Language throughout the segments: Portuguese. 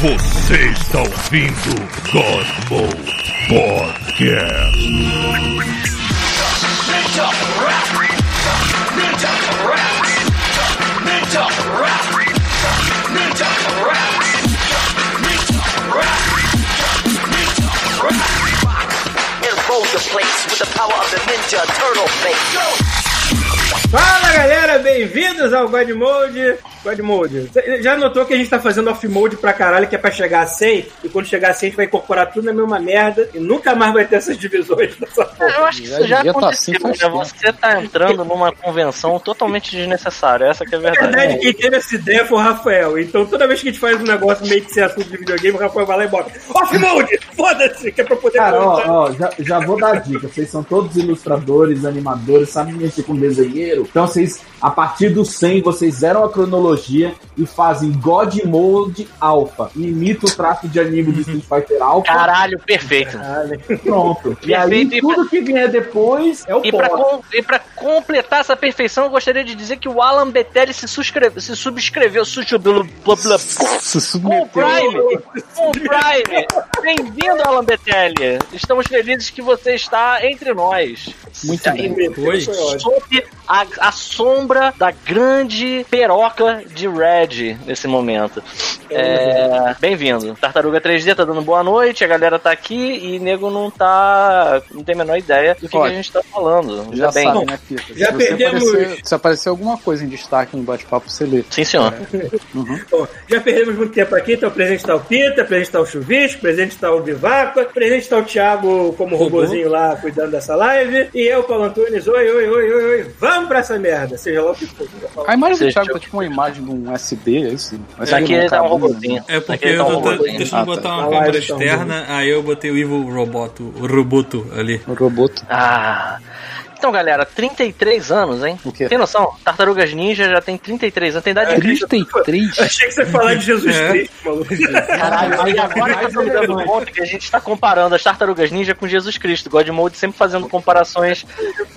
Você está ouvindo God Mode Podcast. Enfold the place with the power of the Ninja Turtle face. Fala galera, bem-vindos ao God Mode. God Mode. Cê Já notou que a gente tá fazendo off-mode pra caralho, que é pra chegar a 100, e quando chegar a 100 a gente vai incorporar tudo na mesma merda, e nunca mais vai ter essas divisões dessa porra. Eu acho que isso já devia tá assim aconteceu, né? tempo. Você tá entrando numa convenção totalmente desnecessária, essa que é a Na verdade. verdade, quem teve essa ideia foi o Rafael. Então toda vez que a gente faz um negócio meio que sem assunto de videogame, o Rafael vai lá e bota off-mode! Foda-se! Que é pra poder Cara, ó, ó, já, já vou dar a dica. Vocês são todos ilustradores, animadores, sabem mexer com desenheiro. Então, vocês, a partir do 100, vocês zeram a cronologia e fazem God Mode Alpha. Imita o traço de anime do Street Fighter Alpha. Caralho, perfeito. Pronto. E aí, Perfeito, e tudo que vier depois é o E pra, com- e pra completar essa perfeição, eu gostaria de dizer que o Alan Betelli se, suscreve- se subscreveu subscreveu- com o. Prime. Com o Prime. Bem-vindo, Alan Betelli. Estamos felizes que você está entre nós. Muito bem. Ótimo. Sob a, a sombra da grande peroca de Red nesse momento. É, Bem-vindo. Tartaruga 3D tá dando boa noite, a galera tá aqui e nego não tá. não tem a menor ideia do que, que a gente tá falando. Já Já bem. sabe, né, Pita? Já perdemos- aparecer, se aparecer alguma coisa em destaque no bate-papo, você lê. Sim, senhor. Bom, já perdemos muito tempo aqui, então presente está o Pita, presente está o Chuvisco, presente está o Bivaco, presente está o Thiago como robozinho lá cuidando dessa live, e eu, Paulo Antunes, oi, oi, oi, oi, oi, vamos pra essa merda, seja lá o que for. A imagem do Thiago tá tipo uma imagem de um SD, é isso? Aqui ele tá um né? É Aqui porque ele eu tá um tô robozinho. deixando Ah, tá. botar uma Ah, câmera tá um externa, aí eu botei o Evil Roboto, o Roboto ali. O roboto. Ah. Então, galera, 33 anos, hein? O quê? Tem noção? Tartarugas Ninja já tem 33 anos, tem idade de Cristo. 33? Achei que você ia falar de Jesus É. Cristo, maluco. Caralho, aí agora que eu tô me dando conta que a gente tá comparando as tartarugas ninja com Jesus Cristo. Godmode sempre fazendo comparações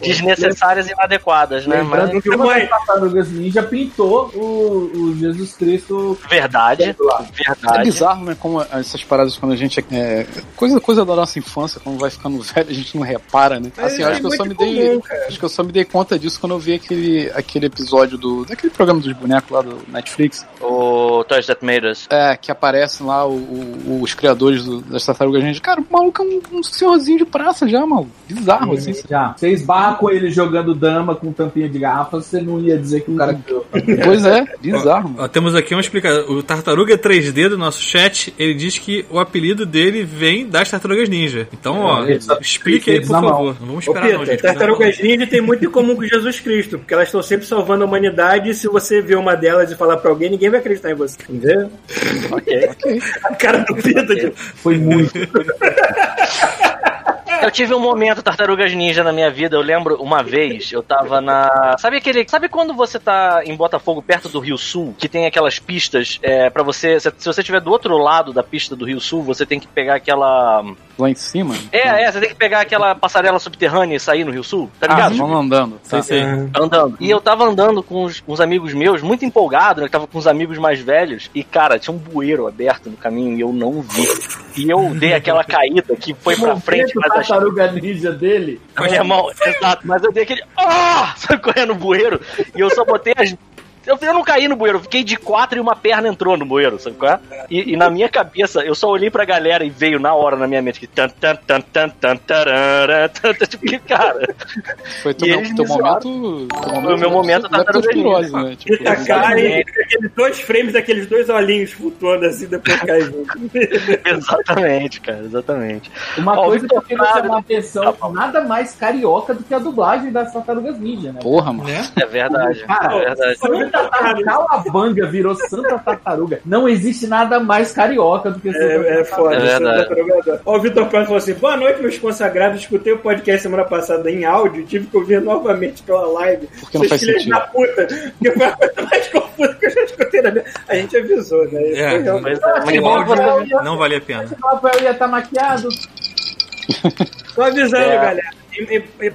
desnecessárias e inadequadas, né? Mas, Lembrando que uma das tartarugas ninja pintou o, o Jesus Cristo verdade, É verdade. bizarro, né? Como essas paradas quando a gente é. Coisa, coisa da nossa infância, quando vai ficando velho, a gente não repara, né? Mas Assim, eu é acho que eu só me dei. Cara. acho que eu só me dei conta disso quando eu vi aquele, aquele episódio do. daquele programa dos bonecos lá do Netflix. O Toys That Made Us. É, que aparecem lá o- o- os criadores do- das tartarugas ninja. Cara, o maluco é um, um senhorzinho de praça já, mano. Bizarro, assim. Já. Você esbarra com ele jogando dama com tampinha de garrafa, você não ia dizer que o cara criou. Pois é, bizarro, mano. Ó, temos aqui uma explicação. O Tartaruga 3D do nosso chat, ele diz que o apelido dele vem das Tartarugas Ninja. Então, ó, explique aí, por favor. Não vamos Ô, esperar não, gente. Tartarugas ninja tem muito em comum com Jesus Cristo, porque elas estão sempre salvando a humanidade e se você ver uma delas e falar pra alguém, ninguém vai acreditar em você. Entendeu? Ok. A cara do Pita de... Foi muito. Eu tive um momento Tartarugas Ninja na minha vida. Eu lembro uma vez, eu tava na. Sabe aquele. Sabe quando você tá em Botafogo, perto do Rio Sul, que tem aquelas pistas é, para você. Se, se você estiver do outro lado da pista do Rio Sul, você tem que pegar aquela. Lá em cima. É, é, você tem que pegar aquela passarela subterrânea e sair no Rio Sul, tá Ah, ligado? vamos andando. Tá. Sei, sei. Andando. E eu tava andando com uns, uns amigos meus, muito empolgado, né? Eu tava com uns amigos mais velhos. E, cara, tinha um bueiro aberto no caminho e eu não vi. E eu dei aquela caída que foi pra frente, mas achei tartaruga ninja dele. Meu irmão, exato, mas eu dei aquele. Ah! Sabe correndo no bueiro? E eu só botei as. Eu, eu não caí no bueiro, eu fiquei de quatro e uma perna entrou no bueiro, sabe qual é? E, e na minha cabeça, eu só olhei pra galera e veio na hora na minha mente que tan tan tan tan tan tarara, tan, tan, tipo, que cara. Foi teu, meu- teu momento. Teu Foi o meu momento da tartaruga leptospirose, ninja. né? Tipo, Pita cai e aqueles dois frames daqueles dois olhinhos flutuando assim, depois cai junto. Exatamente, cara, exatamente. Uma Ó, coisa que eu Prado- chamar a atenção, nada mais carioca do que a dublagem das tartarugas ninja, né? Porra, mano. Né? É verdade. Cara, é verdade. Santa Tar- Calabanga virou Santa Tartaruga. Não existe nada mais carioca do que Santa É, é foda. É verdade. tartaruga. Ó, o Vitor Prado falou assim: boa noite, meus consagrados. Escutei o podcast semana passada em áudio, tive que ouvir novamente pela live. Porque não faz filhas sentido. da puta. Porque foi a coisa mais confusa que eu já escutei na minha. A gente avisou, né? É, Foi realmente- Mas, mas áudio não vale a pena. O Rafael ia estar maquiado. Tô avisando, É. galera.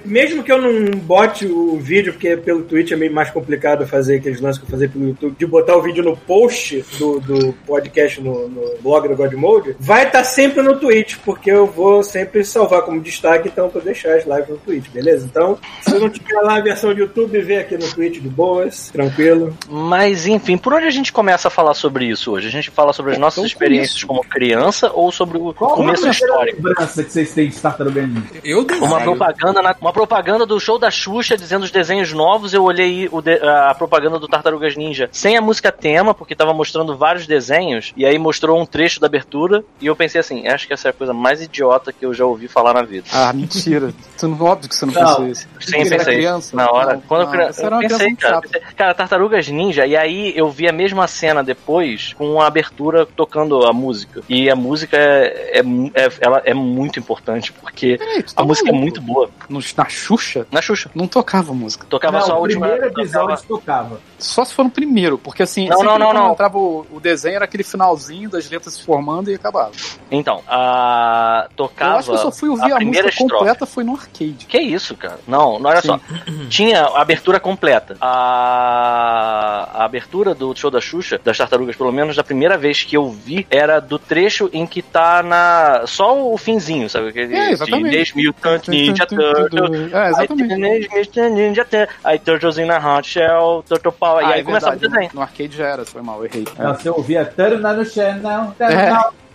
Mesmo que eu não bote o vídeo, porque pelo Twitch é meio mais complicado fazer aqueles lances que eu fazer pelo YouTube, de botar o vídeo no post do, do podcast no, no blog do God Mode, vai estar sempre no Twitch, porque eu vou sempre salvar como destaque, então pra deixar as lives no Twitch, beleza? Então, se não tiver lá a versão do YouTube, vê aqui no Twitch de boas, tranquilo. Mas enfim, por onde a gente começa a falar sobre isso hoje? A gente fala sobre as nossas Então, experiências como criança ou sobre o Qual começo a histórico? lembrança que vocês têm de Tartaruga Ninja? Eu desenho. Uma propaganda, na- uma propaganda do show da Xuxa dizendo os desenhos novos. Eu olhei de- a propaganda do Tartarugas Ninja sem a música tema, porque tava mostrando vários desenhos. E aí mostrou um trecho da abertura. E eu pensei assim: acho que essa é a coisa mais idiota que eu já ouvi falar na vida. Ah, mentira. Tu não, óbvio que você não, Não. pensou isso. Sim, Você pensei. criança? Na hora. Não, quando eu, não, eu uma criança pensei, cara, pensei, cara, Tartarugas Ninja, e aí eu vi a mesma cena depois com a abertura tocando a música. E a música é, é, é- ela é muito importante, porque Peraí, tu a tá música é muito boa. No- na Xuxa? Na Xuxa. Não tocava música. Tocava Não, só a o última. primeiro tocava- episódio tocava. Só se for no primeiro, porque assim, Não, não, não, não. entrava o, o desenho era aquele finalzinho das letras se formando e acabava. Então, a. Tocava. eu acho que eu só fui ouvir a, primeira música estrofe. completa foi no arcade. Que isso, cara? Não, não olha Sim. só. Tinha a abertura completa. A... a abertura do show da Xuxa, das tartarugas, pelo menos da primeira vez que eu vi, era do trecho em que tá na. Só o finzinho, sabe? Aquele É, exatamente. Teenage Mutant Ninja Turtle. É, exatamente. Aí Turtles in a Hot Shell, Turtle E Ah, aí é começava o desenho. No arcade já era, foi mal, eu errei. Não, Você ouvia Turna no Channel, É.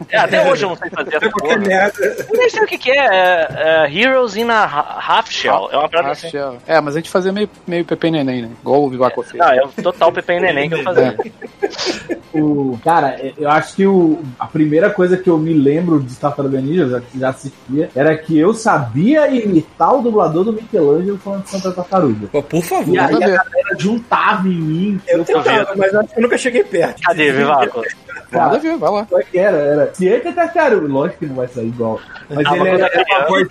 É, até hoje eu não sei fazer essa porra. merda. Eu nem sei o que, que é. é, é Heroes in a Ha- Half Shell. É uma parada Ah, assim. Shell. É, mas a gente fazia meio, meio Pepe e Neném, né? Igual o Vivaco fez. Não, é o total Pepe e Neném que eu fazia. O, cara, eu acho que o, a primeira coisa que eu me lembro de Tartaruga Ninja, já, já assistia, era que eu sabia imitar o dublador do Michelangelo falando de Santa Tartaruga. Pô, por favor. E aí a galera juntava em mim. Eu Eu tentava, mas acho que eu nunca cheguei perto. Cadê, Vivaco? Nada a ver, vai lá. Como é que era? Era Cieta Tartaruga. Lógico que não vai sair igual. Mas Ah, ele era, era uma voz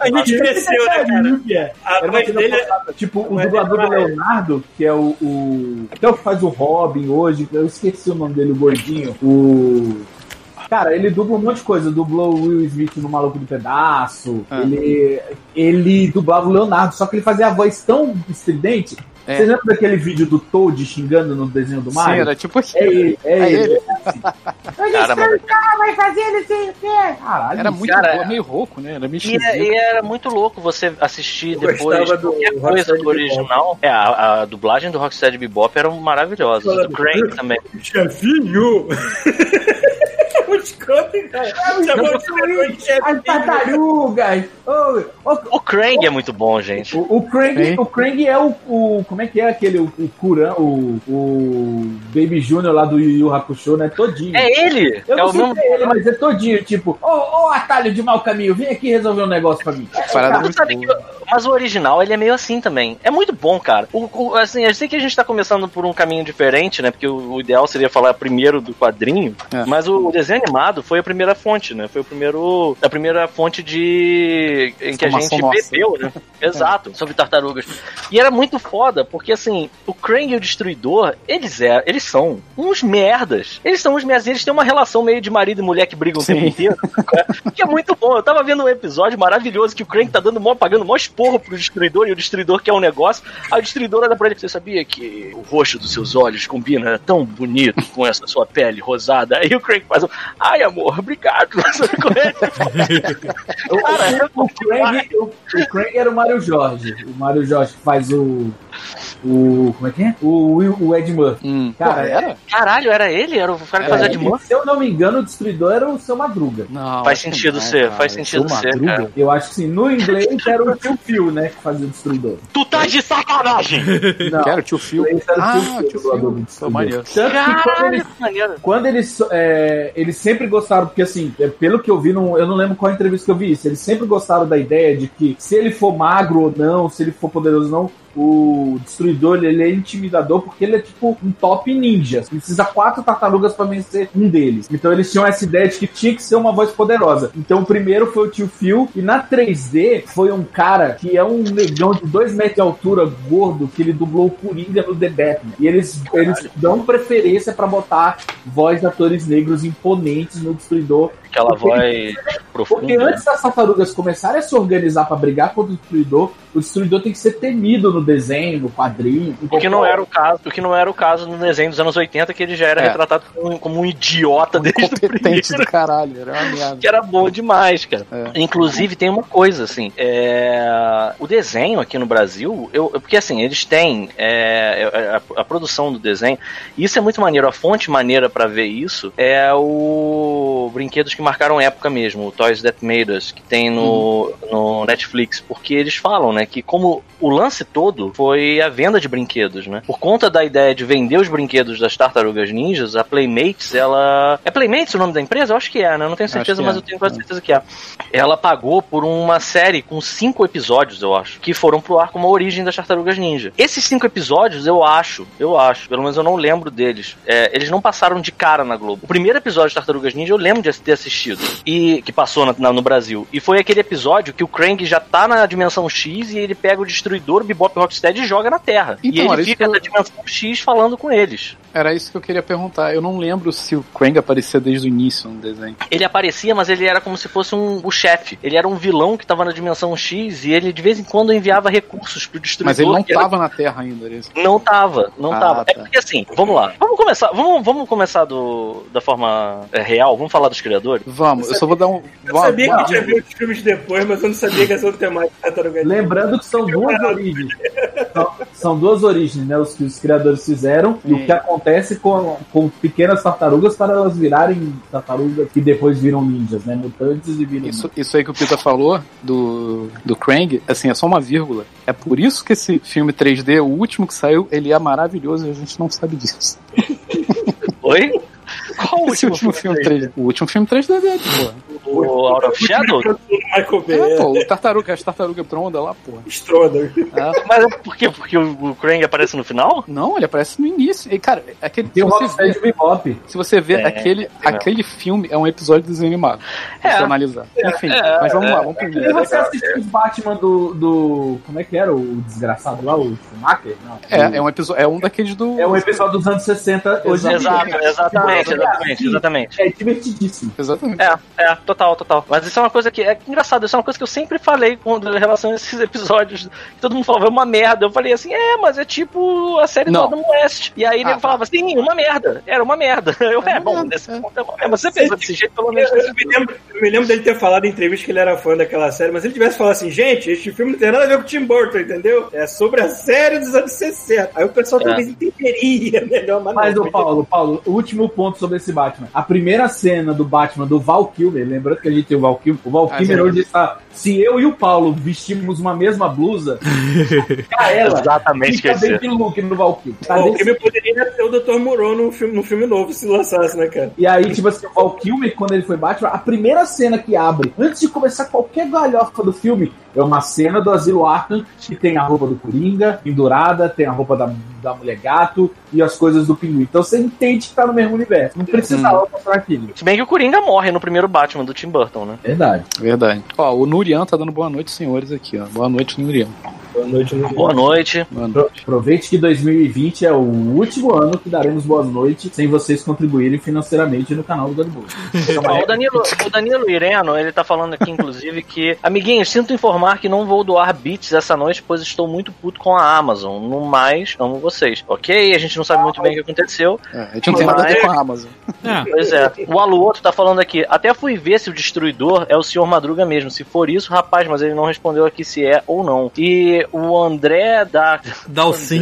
A gente cresceu, né, cara? Tartaruga. A Era voz dele é-. Tipo, o dublador do é- Leonardo, que é o, o. Até o que faz o Robin hoje, eu esqueci o nome dele, o gordinho. O. Cara, ele dubla um monte de coisa. Dublou o Will Smith no Maluco do Pedaço. Ah. Ele, ele dublava o Leonardo, só que ele fazia a voz tão estridente. É. Vocês lembram daquele vídeo do Toad xingando no desenho do Sim, Mario? era tipo assim. É ele, é, É ele. ele. Cara, mas- vai fazer sei o quê. Caralho, Era muito Cara, boa, meio rouco, né? Era meio E, é- e era muito louco você assistir Eu depois gostava do qualquer coisa do original. É, a, a dublagem do Rocksteady Bebop era maravilhosa. Do Crank também. Chefinho! Escroto, hein, cara? Chamou o Superman de As tartarugas! Ô, ô, O Krang é muito bom, gente. O, o Krang, o Krang é o, o- Como é que é aquele. O, o Kuran, o, o Baby Junior lá do Yu Yu Hakusho, né? Todinho. É ele! Eu é não o sei mesmo. se é ele, mas é todinho, tipo, ô, ô atalho de mau caminho, vem aqui resolver um negócio pra mim. Parada Mas muito sabe que- boa. mas o original, ele é meio assim também. É muito bom, cara. O, o- assim, eu sei que a gente tá começando por um caminho diferente, né? Porque o, o ideal seria falar primeiro do quadrinho. É. Mas o, o desenho animado foi a primeira fonte, né? Foi o primeiro, a primeira fonte de. em que a gente nossa. bebeu, né? Exato, sobre tartarugas. E era muito foda, porque assim, o Krang e o Destruidor, eles, é, eles são uns merdas. Eles são uns merdas. Eles têm uma relação meio de marido e mulher que brigam o Sim. tempo inteiro. que é muito bom. Eu tava vendo um episódio maravilhoso que o Krang tá dando mó, pagando mó esporro pro Destruidor e o Destruidor quer um negócio. Aí o Destruidor olha pra ele: Você sabia que o roxo dos seus olhos combina tão bonito com essa sua pele rosada? Aí o Krang faz um: Ai, amor, obrigado. Cara, o, o, Krang, o, o Krang era o Mário Jorge. O Mário Jorge faz o. O. Como é que é? O, Will- o Ed Murphy. Hum. Cara, Pô, era? Caralho, era ele? Era o cara que Era fazia É, de mão? se eu não me engano, o destruidor era o seu Madruga. Não. Faz sentido não, ser, cara. faz sentido Seu ser, Madruga? cara. Eu acho que sim. No inglês era o tio Phil, né? Que fazia o destruidor. Tu tá de sacanagem! Não. Quero o tio Phil. Era o Ah, tio Phil, do Phil. Destruidor. maneiro. Tanto que quando Caralho, eles. Quando eles, é, eles sempre gostaram, porque assim, é, pelo que eu vi, não, eu não lembro qual entrevista que eu vi isso, eles sempre gostaram da ideia de que se ele for magro ou não, se ele for poderoso ou não, o destruidor ele é intimidador porque ele é tipo um top ninja. Precisa quatro tartarugas pra vencer um deles. Então eles tinham essa ideia de que tinha que ser uma voz poderosa. Então o primeiro foi o tio Phil, e na 3D foi um cara que é um negão de 2 metros de altura, gordo, que ele dublou o Coringa no The Batman. E eles, eles dão preferência pra botar voz de atores negros imponentes no destruidor. Aquela voz profundo. Porque né? antes das tartarugas começarem a se organizar pra brigar contra o destruidor, o destruidor tem que ser temido no desenho, no quadrinho. O que não era o caso, o que não era o caso no desenho dos anos 80, que ele já era É. retratado como, como um idiota desde o primeiro. do caralho, era uma merda. que era bom demais, cara. É. Inclusive, tem uma coisa, assim, é, o desenho aqui no Brasil, eu, eu- porque assim, eles têm é, é, a, a produção do desenho, e isso é muito maneiro, a fonte maneira pra ver isso é o Brinquedos que Marcaram Época mesmo, o Toys That Made Us, que tem no, no Netflix, porque eles falam, né, que como o lance todo foi a venda de brinquedos, né, por conta da ideia de vender os brinquedos das Tartarugas Ninjas, a Playmates, ela... É Playmates o nome da empresa? Eu acho que é, né, eu não tenho certeza, mas é. eu tenho quase certeza que é. Ela pagou por uma série com cinco episódios, eu acho, que foram pro ar como a origem das Tartarugas Ninja. Esses cinco episódios, eu acho, eu acho, pelo menos eu não lembro deles. É, eles não passaram de cara na Globo. O primeiro episódio de Tartarugas Ninja eu lembro de ter assistido e que passou na- na- no Brasil. E foi aquele episódio que o Krang já tá na dimensão X e ele pega o destruidor, Bebop Rocksteady joga na Terra. Então, e era ele fica que eu- na dimensão X falando com eles. Era isso que eu queria perguntar. Eu não lembro se o Krang aparecia desde o início no desenho. Ele aparecia, mas ele era como se fosse um, o chefe. Ele era um vilão que tava na dimensão X e ele de vez em quando enviava recursos pro destruidor. Mas ele não que era- tava na Terra ainda, era. Não tava, não Ah, tava. É tá. porque assim, vamos lá. Vamos começar, vamos, vamos começar do, da forma é, real, vamos falar dos criadores. Vamos, eu só vou dar um. Eu uma- sabia que uma- eu tinha visto os filmes depois, mas eu não sabia que essa outra temática ninja. Lembrando que são duas origens. São, são duas origens, né? Os que os criadores fizeram e o que acontece com, com pequenas tartarugas para elas virarem tartarugas que depois viram ninjas, né? Mutantes e viram. Isso, isso aí que o Pita falou do, do Krang, assim, é só uma vírgula. É por isso que esse filme 3D, o último que saiu, ele é maravilhoso e a gente não sabe disso. Oi? Qual o Esse último filme 3D. O último filme 3D dele, porra. O Out of Shadow? Michael Bay. É, pô, o tartaruga, as tartarugas tronda lá, porra. Stroder. É. Mas é por quê? Porque o, o Krang aparece no final? Não, ele aparece no início. E, cara, aquele, Tem se, o você Rocksteady vê, Bebop. se você vê É, aquele, é. aquele filme, é um episódio desanimado. É. Se você analisar. Enfim, mas vamos lá, vamos pro E vídeo. você assistiu os Batman do, do. Como é que era? O desgraçado lá, o Schumacher? Não. É, é um episódio, é um daqueles do. É um episódio dos anos 60 hoje em Exato, dia. exatamente, exatamente, exatamente. É divertidíssimo. Exatamente. É, é, total, total. Mas isso é uma coisa que é engraçado, isso é uma coisa que eu sempre falei com em relação a esses episódios. Que todo mundo falava, é uma merda. Eu falei assim, é, mas é tipo a série Não. do Adam West. E aí ele Ah, tá. falava assim, uma merda. Era uma merda. Eu, é, uma bom, merda, nesse é. ponto é uma merda. Mas você pensa desse jeito, pelo menos. Eu, eu me lembro, eu me lembro dele ter falado em entrevista que ele era fã daquela série, mas se ele tivesse falado assim, gente, este filme não tem nada a ver com o Tim Burton, entendeu? É sobre a série dos anos 60. Aí o pessoal É. talvez entenderia melhor, mas, Mas, não. ô Paulo, Paulo, o último ponto sobre esse Batman. A primeira cena do Batman do Val Kilmer, lembrando que a gente tem o Val Kilmer, o Val Ah, sim. hoje está. Se eu e o Paulo vestimos uma mesma blusa, a ela Exatamente, fica bem de look no Val Kilmer. Tá o filme poderia ser o Dr. Moreau num filme, num filme novo, se lançasse, né, cara? E aí, tipo assim, o Val Kilmer, quando ele foi Batman, a primeira cena que abre, antes de começar qualquer galhofa do filme, é uma cena do Asilo Arkham que tem a roupa do Coringa pendurada, tem a roupa da, da Mulher Gato e as coisas do Pinguim. Então você entende que tá no mesmo universo. Não precisava mostrar aquilo. Se bem que o Coringa morre no primeiro Batman do Tim Burton, né? Verdade. Verdade. Ó, o Nurian tá dando boa noite, senhores, aqui, ó. Boa noite, Nurian. Boa noite, no Boa noite. Boa noite. Aproveite que 2020 é o último ano que daremos boas noites sem vocês contribuírem financeiramente no canal do Godbook. Ó, o, Danilo, o Danilo Ireno, ele tá falando aqui, inclusive, que Amiguinhos, sinto informar que não vou doar bits essa noite, pois estou muito puto com a Amazon. No mais, amo vocês. Ok? A gente não sabe muito bem o que aconteceu. É, a gente não tem nada a ver com a Amazon. É, Pois é. O Aluoto tá falando aqui. Até fui ver se o destruidor é o senhor Madruga mesmo. Se for isso, rapaz, mas ele não respondeu aqui se é ou não. E o André da. Dalcin.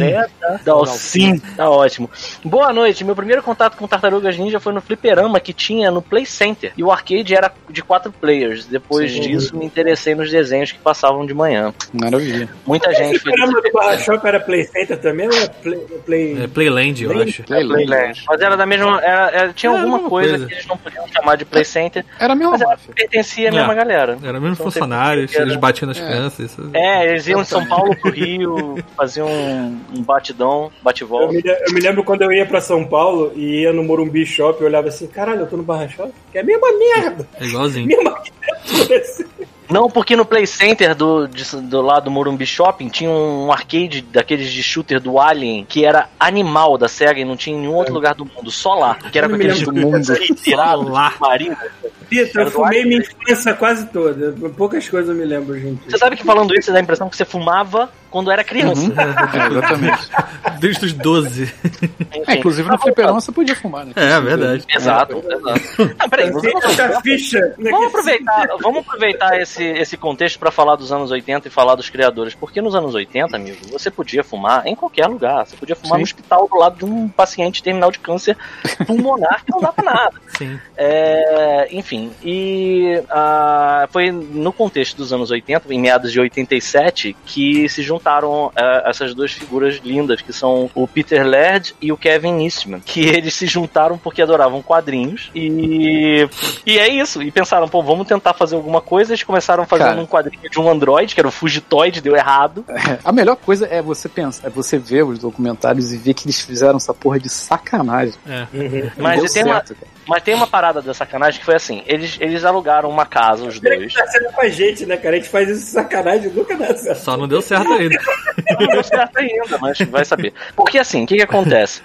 Dalcin. Tá ótimo. Boa noite. Meu primeiro contato com Tartarugas Ninja foi no fliperama que tinha no Play Center. E o arcade era de quatro players. Depois Sim. disso, me interessei nos desenhos que passavam de manhã. Maravilha. Muita gente foi. programa do Barra Shop era Play Center também ou é Play... Play... é Playland, eu acho. Playland. Playland. Mas era da mesma. Era, era- tinha É, a alguma coisa, coisa. que eles não podiam chamar de Play Center. Era a mesma Mas era, pertencia à mesma É. galera. Era mesmo Então, funcionários, eles batiam nas É. crianças. Isso... É, eles iam de São Paulo pro Rio, faziam um, um batidão, Eu bate-volta. me, eu me lembro quando eu ia pra São Paulo e ia no Morumbi Shop e olhava assim, caralho, eu tô no Barra Shop? Que é a mesma merda. É igualzinho. Mesma arquitetura. assim. Não, porque no Play Center do, de- do lado do Morumbi Shopping tinha um arcade daqueles de shooter do Alien que era animal da SEGA e não tinha em nenhum outro lugar do mundo, só lá. Que era com aqueles do mundo. lá. marinho. Pita, eu fumei minha infância quase toda. Poucas coisas eu me lembro, gente. Você sabe que falando isso dá a impressão que você fumava quando era criança. É, exatamente. Desde os 12. É, inclusive no fliperama você podia fumar, né? É, verdade. Exato, exato. Não, peraí, vamos, né, vamos aproveitar, vamos aproveitar esse, esse contexto pra falar dos anos 80 e falar dos criadores. Porque nos anos 80, amigo, você podia fumar em qualquer lugar. Você podia fumar Sim. no hospital do lado de um paciente terminal de câncer pulmonar que não pra nada. Sim. É, enfim, e ah, foi no contexto dos anos 80, em meados de 87, que se juntaram ah, essas duas figuras lindas, que são o Peter Laird e o Kevin Eastman, que eles se juntaram porque adoravam quadrinhos e, e é isso, e pensaram, pô, vamos tentar fazer alguma coisa, eles começaram fazendo Cara. um quadrinho de um android, que era o Fugitoid, deu errado, A melhor coisa é você pensar, é você ver os documentários e ver que eles fizeram essa porra de sacanagem. É. Não mas tem, uma, certo, mas tem uma parada da sacanagem que foi assim, eles, eles alugaram uma casa, os dois, Tá sendo com a gente, né, cara? A gente faz isso de sacanagem, nunca dá certo. Só não deu certo ainda. Não deu certo ainda, mas vai saber. Porque assim, o que, que acontece?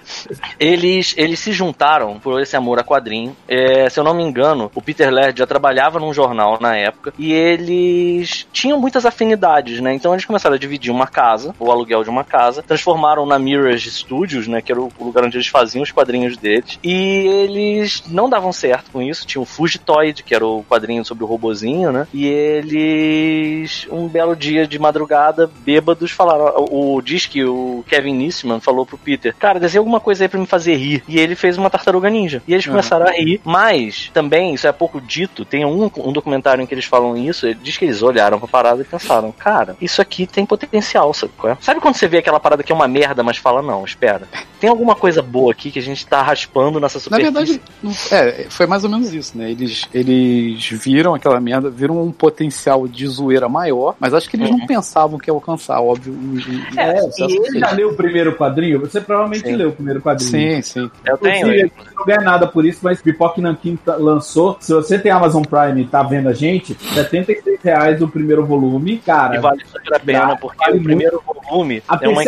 Eles, eles se juntaram por esse amor a quadrinho. É, se eu não me engano, o Peter Laird já trabalhava num jornal na época e eles tinham muitas afinidades, né? Então eles começaram a dividir uma casa, o aluguel de uma casa, transformaram na Mirage Studios, né? Que era o lugar onde eles faziam os quadrinhos deles. E eles não davam certo com isso. Tinha o Fugitoid, que era o quadrinho sobre o robozinho, né? E eles, um belo dia de madrugada, bêbados, falaram. O, o diz que o Kevin Eastman falou pro Peter: Cara, desenha alguma coisa aí pra me fazer rir. E ele fez uma tartaruga ninja. E eles começaram a rir. Mas, também, isso é pouco dito, tem um, um documentário em que eles falam isso. Ele diz que eles olharam pra parada e pensaram: Cara, isso aqui tem potencial, sabe qual é? Sabe quando você vê aquela parada que é uma merda, mas fala: Não, espera. Tem alguma coisa boa aqui que a gente tá raspando nessa Na superfície. verdade, não- é, foi mais ou menos isso, né? Eles, eles viram aquela merda, viram um potencial de zoeira maior, mas acho que eles não pensavam que ia alcançar, óbvio. e- e- É, o você que já leu o primeiro quadrinho? Você provavelmente Sim. leu o primeiro quadrinho. Sim, sim. eu tenho. Ele. não ganha nada por isso, mas Pipoque Nankin lançou. Se você tem Amazon Prime e tá vendo a gente, R$ 76 reais o primeiro volume. Cara, E vale super a pena, Vale porque o primeiro volume a é uma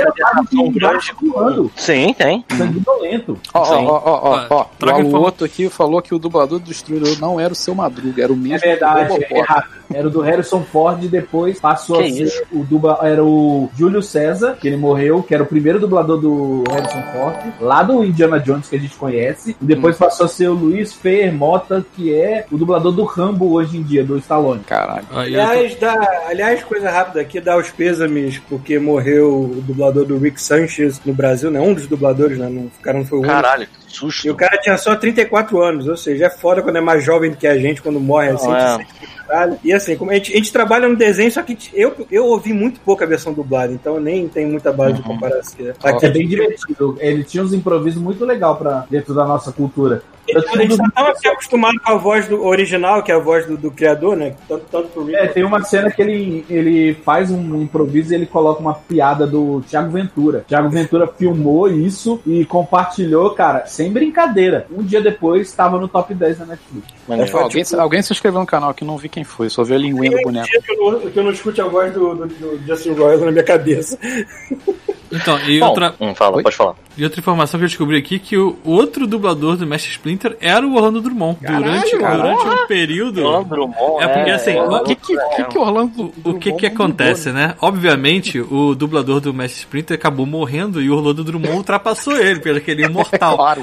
tem grande. voando. Sim, tem. Sanguinolento. Ó, ó, ó, ó, ó, O outro aqui falou que o dublador do Destruidor não era o seu Madruga, era o mesmo É verdade, é errado. Era o do Harrison Ford e depois passou Que a ser isso? o dubla, era o Júlio César, que ele morreu, que era o primeiro dublador do Harrison Ford, lá do Indiana Jones que a gente conhece, e depois Hum. passou a ser o Luiz Fer Mota, que é o dublador do Rambo hoje em dia, do Stallone. Caralho. Aí eu tô- Aliás, dá, aliás, coisa rápida aqui, dá os pêsames, porque morreu o dublador do Rick Sanchez no Brasil, né? Um dos dubladores, né? Não, o cara não foi o único. Caralho, que E susto. o cara tinha só 34 anos, ou seja, é foda quando é mais jovem do que a gente, quando morre assim. Não, é. Caralho. E assim, como a gente, a gente trabalha no desenho, só que eu, eu ouvi muito pouco a versão dublada, então eu nem tenho muita base de comparação. Aqui É bem divertido. Ele tinha uns improvisos muito legal para dentro da nossa cultura. Eu A gente tá tão aqui acostumado com a voz do original, que é a voz do, do criador, né? Tanto, tanto pro Rick É, tem uma cena que ele, ele faz um improviso e ele coloca uma piada do Thiago Ventura. Thiago Ventura filmou isso e compartilhou, cara, sem brincadeira. Um dia depois estava no top 10 da Netflix. Maneiro. Ó, alguém, alguém se inscreveu no canal aqui, não vi quem foi, só vi a linguinha do boneco. que eu, não, que eu não escute a voz do, do, do Justin Roiland na minha cabeça. Então, e Bom, outra, hum, fala, Oi? pode falar. e outra informação que eu descobri aqui que o outro dublador do Mestre Splinter era o Orlando Drummond. durante, cara. durante um período. Orlando Drummond, É porque, assim, O que que, que, que Orlando O que que acontece, né? Obviamente, o dublador do Mestre Splinter acabou morrendo e o Orlando Drummond ultrapassou ele, pelo aquele imortal. Claro.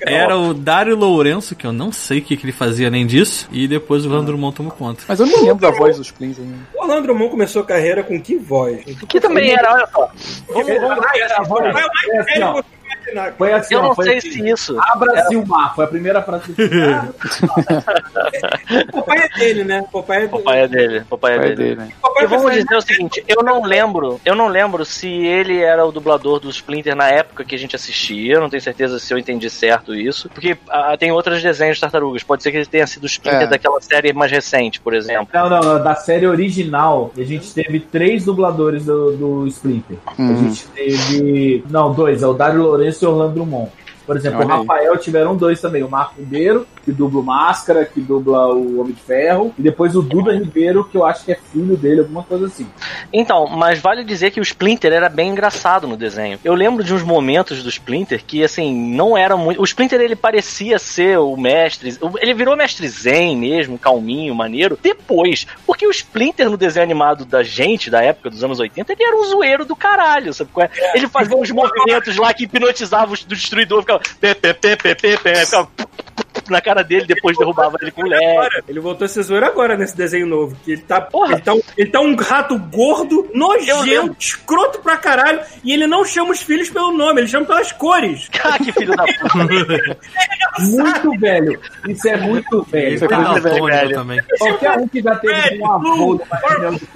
Era o Dário Lourenço, que eu não sei o que, que ele fazia além disso, e depois o Orlando Drummond tomou conta. Mas eu não lembro da voz dos Plins ainda. O Orlando Drummond começou a carreira com que voz? Que também era, olha só. Vai assim, que você Foi assim, eu não foi sei assim. se isso. Abra-se o mar, foi a primeira frase que O pai é dele, né? O pai é O pai é dele. O pai é Pai dele. dele, E vamos dizer o seguinte, eu não lembro, eu não lembro se ele era o dublador do Splinter na época que a gente assistia, eu não tenho certeza se eu entendi certo isso, porque ah, tem outros desenhos de tartarugas, pode ser que ele tenha sido o Splinter É. daquela série mais recente, por exemplo. Não, não, não, da série original, a gente teve três dubladores do, do Splinter. A Hum. gente teve. Não, dois, é o Dário Lourenço e o Orlando Drummond. Por exemplo, Olha o aí. Rafael tiveram dois também, o Marco Ribeiro, que dubla o Máscara, que dubla o Homem de Ferro, e depois o Duda Ribeiro, que eu acho que é filho dele, alguma coisa assim. Então, mas vale dizer que o Splinter era bem engraçado no desenho. Eu lembro de uns momentos do Splinter que, assim, não era muito. O Splinter ele parecia ser o mestre. Ele virou mestre Zen mesmo, calminho, maneiro. Depois, porque o Splinter no desenho animado da gente, da época dos anos 80, ele era um zoeiro do caralho, sabe? qual é? Ele fazia uns movimentos lá que hipnotizavam o destruidor, ficava. Pé, pé, pé, pé, pé, pé, ficava na cara dele, depois derrubava ele com leve. Ele voltou a ser zoeiro agora nesse desenho novo. Que ele tá, Porra. ele tá, um, ele tá um rato gordo, nojento, escroto pra caralho, e ele não chama os filhos pelo nome, ele chama pelas cores. Ah, que filho da puta. Muito velho. Isso é muito velho. Isso é Não, daltônica velho. também. Qualquer um que já teve com um avô numa reunião de...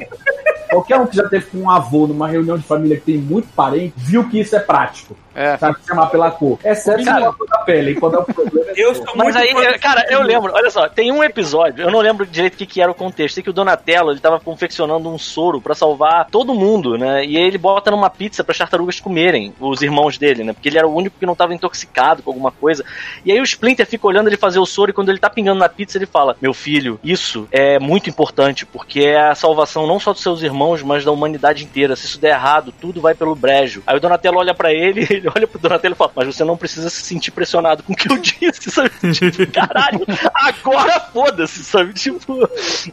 Qualquer um que já teve com um avô numa reunião de família que tem muito parente, viu que isso é prático. É. Sabe chamar pela cor. Exceto Cara, a cor da pele. E quando é o problema é Eu sou Mas muito aí, fã eu- cara, eu lembro, olha só, tem um episódio, eu não lembro direito o que, que era o contexto, sei que o Donatello, ele tava confeccionando um soro pra salvar todo mundo, né, e aí ele bota numa pizza para tartarugas comerem, os irmãos dele, né, porque ele era o único que não tava intoxicado com alguma coisa, e aí o Splinter fica olhando ele fazer o soro, e quando ele tá pingando na pizza, ele fala, meu filho, isso é muito importante, porque é a salvação não só dos seus irmãos, mas da humanidade inteira, se isso der errado, tudo vai pelo brejo. Aí o Donatello olha pra ele, ele olha pro Donatello e fala, mas você não precisa se sentir pressionado com o que eu disse, sabe? Tipo, caralho, agora foda-se, sabe? Tipo,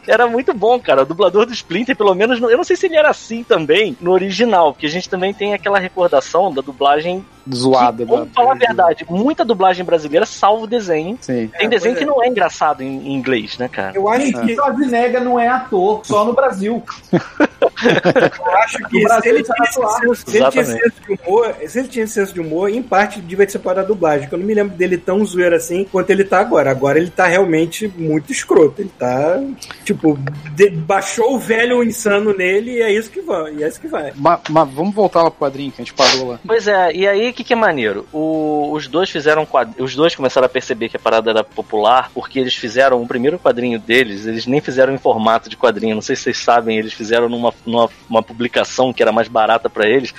era muito bom, cara. O dublador do Splinter, pelo menos, eu não sei se ele era assim também no original, porque a gente também tem aquela recordação da dublagem. Zoada. Que, vamos da- falar a verdade, muita dublagem brasileira salva o desenho. Sim. Tem desenho pois que é. não é engraçado em, em inglês, né, cara? Eu acho Gente, que, Schwarzenegger não é ator, só no Brasil. eu acho que O se Brasil ele, tá senso, se ele tinha senso de humor, se ele tinha esse senso de humor, em parte devia ser para a dublagem, que eu não me lembro dele tão zoeiro assim quanto ele tá agora. Agora ele tá realmente muito escroto. Ele tá, tipo, de- baixou o velho insano nele e é isso que vai. E é isso que vai. Mas, mas vamos voltar lá pro quadrinho que a gente parou lá. Pois é, e aí o que, que é maneiro? O- os dois fizeram. Os dois começaram a perceber que a parada era popular porque eles fizeram o primeiro quadrinho deles, eles nem fizeram em formato de quadrinho, não sei se vocês sabem, eles fizeram numa, numa uma publicação que era mais barata pra eles,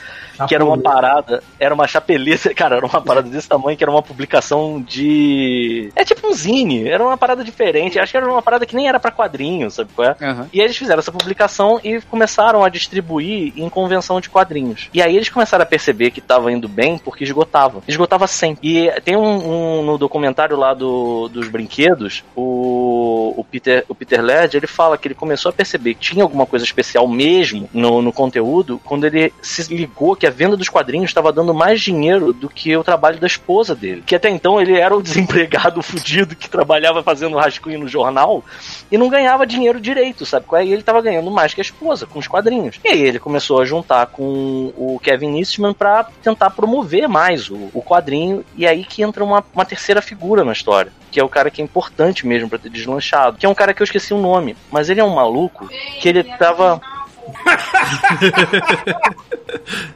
que era uma parada, era uma chapeleta, cara, era uma parada desse tamanho que era uma publicação de. É tipo um zine, era uma parada diferente, acho que era uma parada que nem era pra quadrinho, sabe qual é? Aham. E aí eles fizeram essa publicação e começaram a distribuir em convenção de quadrinhos. E aí eles começaram a perceber que tava indo bem porque esgotava. Esgotava sempre. E tem um, um- no documentário lá do, dos brinquedos, o, o Peter, o Peter Led, ele fala que ele começou a perceber que tinha alguma coisa especial mesmo no, no conteúdo quando ele se ligou que a venda dos quadrinhos estava dando mais dinheiro do que o trabalho da esposa dele. Que até então ele era o desempregado fudido que trabalhava fazendo rascunho no jornal e não ganhava dinheiro direito, sabe? é? E ele tava ganhando mais que a esposa, com os quadrinhos. E aí ele começou a juntar com o Kevin Eastman pra tentar promover mais o, o quadrinho, e aí que entra uma, uma terceira figura na história. Que é o cara que é importante mesmo pra ter deslanchado. Que é um cara que eu esqueci o nome. Mas ele é um maluco que ele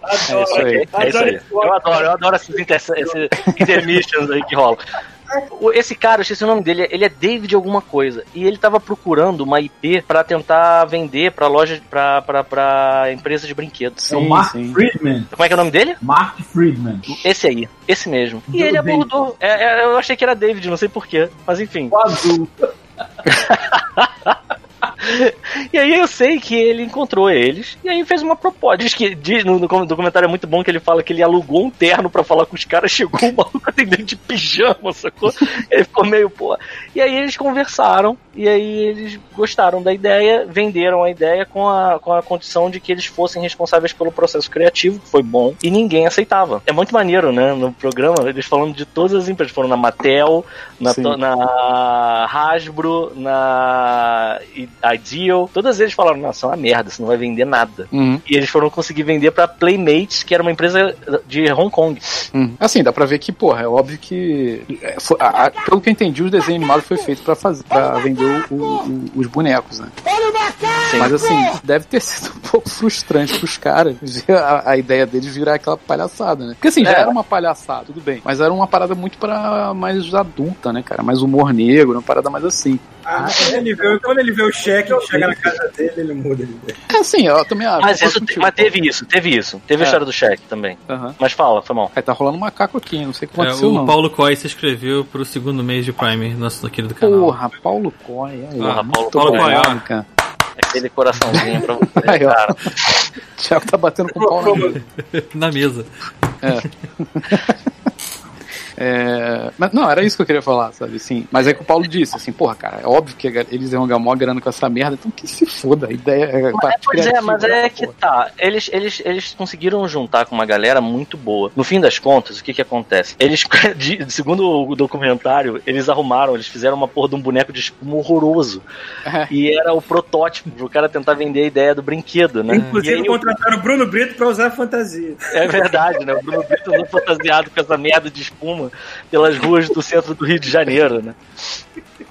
É isso aí. É isso aí. Eu adoro, eu adoro esses, inter esses intermissions aí que rolam. Esse cara, eu esqueci o nome dele, ele é David alguma coisa. E ele tava procurando uma IP pra tentar vender pra loja, pra, pra, pra empresa de brinquedos. É o Sim, Mark sim. Friedman. Como é que é o nome dele? Mark Friedman. Esse aí, esse mesmo. E Do ele David. abordou. é, é, eu achei que era David, não sei porquê. Mas enfim. O azul. E aí eu sei que ele encontrou eles e aí fez uma proposta. Diz que diz, no, no documentário é muito bom que ele fala que ele alugou um terno pra falar com os caras, chegou um maluco atendendo de pijama, sacou? Ele ficou meio, pô. E aí eles conversaram e aí eles gostaram da ideia, venderam a ideia com a, com a condição de que eles fossem responsáveis pelo processo criativo, que foi bom, e ninguém aceitava. É muito maneiro, né? No programa, eles falando de todas as empresas. Foram na Mattel, na, to- na Hasbro, na Ideal. Todas eles falaram, nossa, é uma merda, você não vai vender nada. Uhum, E eles foram conseguir vender pra Playmates, que era uma empresa de Hong Kong. uhum. Assim, dá pra ver que, porra, é óbvio que. é, foi- a- a- pelo que eu entendi, o desenho animado foi feito pra, fazer, pra vender o- o- os bonecos, né? Sim. Mas assim, deve ter sido um pouco frustrante pros caras ver a, a ideia deles virar aquela palhaçada, né? Porque assim, já É. era uma palhaçada, tudo bem. Mas era uma parada muito pra mais adulta, né, cara? Mais humor negro, uma parada mais assim. Ah, quando, ele vê, quando ele vê o cheque chegar na casa dele, ele muda de ideia. É assim, eu também acho. Mas, isso, mas teve isso, teve isso. Teve a É. história do cheque também. Aham. Mas fala, foi mal. Aí tá rolando um macaco aqui, não sei o que É, aconteceu, o não. Paulo Coy se inscreveu pro segundo mês de Prime, nosso querido canal. Porra, Paulo Coy. Porra, Paulo- Paulo Coy, ó. É que aquele coraçãozinho pra você, Aí, cara. O Thiago tá batendo com o pau na mesa. Na mesa. É, mas não, era isso que eu queria falar, sabe? Assim, mas é que o Paulo disse, assim, porra, cara, é óbvio que eles iam ganhar mó grana com essa merda, então que se foda, a ideia é. É, pois é, mas é que tá. Eles, eles, eles conseguiram juntar com uma galera muito boa. No fim das contas, o que que acontece? Eles, de- segundo o documentário, eles arrumaram, eles fizeram uma porra de um boneco de espuma horroroso. É. E era o protótipo pro cara tentar vender a ideia do brinquedo, né? Inclusive, aí, o- contrataram o Bruno Brito pra usar a fantasia. é verdade, né? O Bruno Brito andou fantasiado com essa merda de espuma pelas ruas do centro do Rio de Janeiro, né?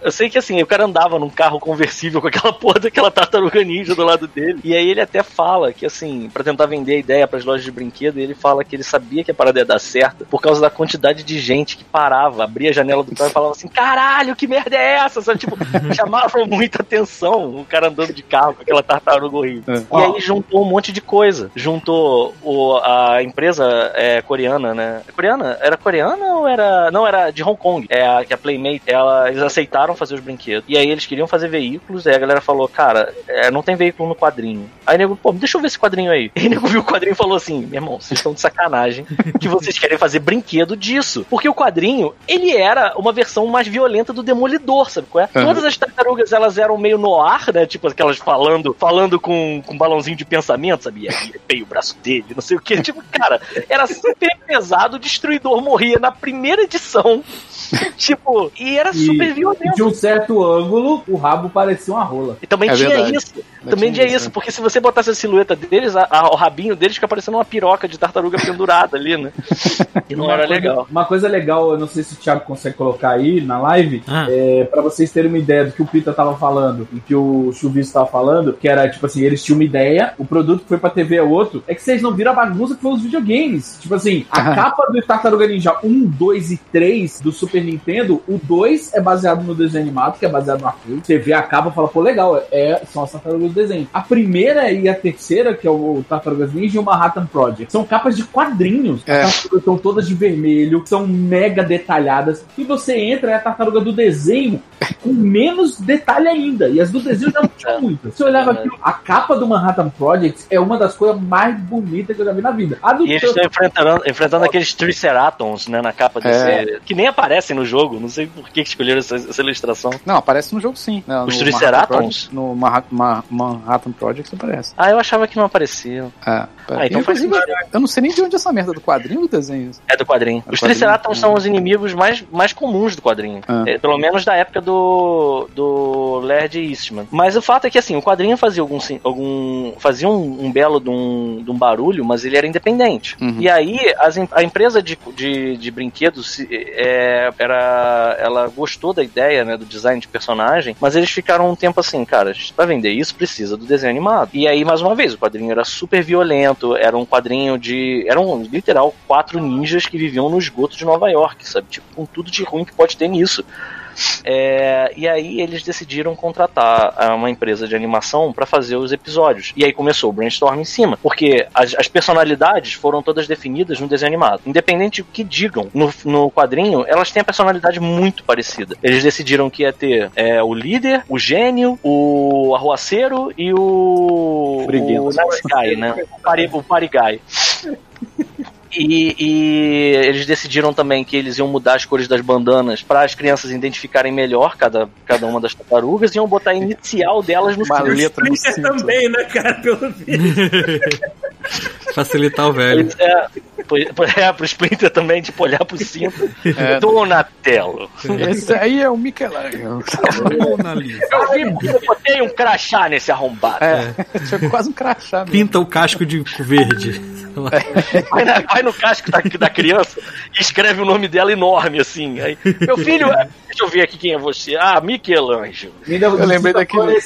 Eu sei que assim, o cara andava num carro conversível com aquela porra daquela tartaruga ninja do lado dele. E aí ele até fala que, assim, pra tentar vender a ideia pras lojas de brinquedo, ele fala que ele sabia que a parada ia dar certo por causa da quantidade de gente que parava, abria a janela do carro e falava assim: caralho, que merda é essa? Sabe? Tipo, chamava muita atenção o cara andando de carro com aquela tartaruga horrível. É. E aí juntou um monte de coisa. Juntou o, a empresa é, coreana, né? Coreana? Era coreana ou era. Não, era de Hong Kong. É a, que a Playmate, ela, eles aceitaram fazer os brinquedos. E aí eles queriam fazer veículos. Aí a galera falou, cara, é, não tem veículo no quadrinho. Aí o nego, pô, deixa eu ver esse quadrinho aí. E o nego viu o quadrinho e falou assim: meu irmão, vocês estão de sacanagem que vocês querem fazer brinquedo disso. Porque o quadrinho, ele era uma versão mais violenta do Demolidor, sabe qual é? Uhum. Todas as tartarugas, elas eram meio no ar, né? Tipo aquelas falando, falando com, com um balãozinho de pensamento, sabe? E o braço dele, não sei o que. Tipo, cara, era super pesado, o destruidor morria na primeira edição. tipo, e era super E violento. De um certo ângulo, o rabo parecia uma rola. E também É tinha verdade. isso. também tinha isso, né? porque se você botasse a silhueta deles, a- a- o rabinho deles fica parecendo uma piroca de tartaruga pendurada ali, né? E não Uma era coisa- legal. Uma coisa legal, eu não sei se o Thiago consegue colocar aí na live, Ah. é, para vocês terem uma ideia do que o Pita tava falando e que o Chuvisco tava falando, que era tipo assim, eles tinham uma ideia, o produto que foi pra TV é outro, é que vocês não viram a bagunça que foi os videogames. Tipo assim, a Ah. capa do Tartaruga Ninja 1, 2 e 3 do Super Nintendo, o 2 é baseado no desenho animado, que é baseado no arcade. Você vê a capa e fala, pô, legal, é, são as tartarugas do desenho. A primeira e a terceira, que é o Tartarugas Ninja e o Manhattan Project, são capas de quadrinhos. É. As tartarugas estão todas de vermelho, são mega detalhadas. E você entra, é a tartaruga do desenho com menos detalhe ainda. E as do desenho já não tinham muitas. Você olhava É. aquilo, a capa do Manhattan Project é uma das coisas mais bonitas que eu já vi na vida. A do E eles estão enfrentando, enfrentando aqueles Triceratons, né, na capa desse. É. Que nem aparecem no jogo, não sei por que que escolheram essa, essa ilustração. Não, aparece no jogo sim. né, Os no Triceratons? Manhattan Project- No Manhattan, Ma- Manhattan Project aparece. Ah, eu achava que não apareciam. É. Ah, então faz Inclusive, eu não sei nem de onde é essa merda do quadrinho ou do desenho. É do quadrinho. É os quadrinho. Triceratons são os inimigos mais, mais comuns do quadrinho. Ah. É, pelo menos da época do, do Laird Eastman. Mas o fato é que assim, o quadrinho fazia algum. algum fazia um, um belo de um, de um barulho, mas ele era independente. Uhum. E aí, as a empresa de, de, de brinquedos é, era, ela gostou da ideia né, do design de personagem, mas eles ficaram um tempo assim, cara, pra vender isso precisa do desenho animado. E aí, mais uma vez, o quadrinho era super violento, era um quadrinho de. Eram literal quatro ninjas que viviam no esgoto de Nova York, sabe? Tipo, com tudo de ruim que pode ter nisso. É, e aí eles decidiram contratar ah, uma empresa de animação para fazer os episódios. E aí começou o brainstorm em cima, porque as, as personalidades foram todas definidas no desenho animado. Independente do que digam no, no quadrinho, elas têm a personalidade muito parecida. Eles decidiram que ia ter é, o líder, o gênio, o arruaceiro e o. Briguento. O nice guy, né? O, pari, o pariguy. E, e eles decidiram também que eles iam mudar as cores das bandanas para as crianças identificarem melhor cada, cada uma das tartarugas e iam botar a inicial delas no Uma cinto. letra no cinto. também, né, cara? Pelo visto. Facilitar o velho. É, pro- é, pro Splinter também, tipo, olhar pro cinto. É. Donatello. Esse aí é o Michelangelo. Eu vi porque eu botei um crachá nesse arrombado. É, tinha quase um crachá. mesmo. Pinta o casco de verde. Vai, na- vai no casco da, da criança e escreve o nome dela enorme, assim. Aí, meu filho, é- deixa eu ver aqui quem é você. Ah, Michelangelo. Ainda Eu lembrei daquele-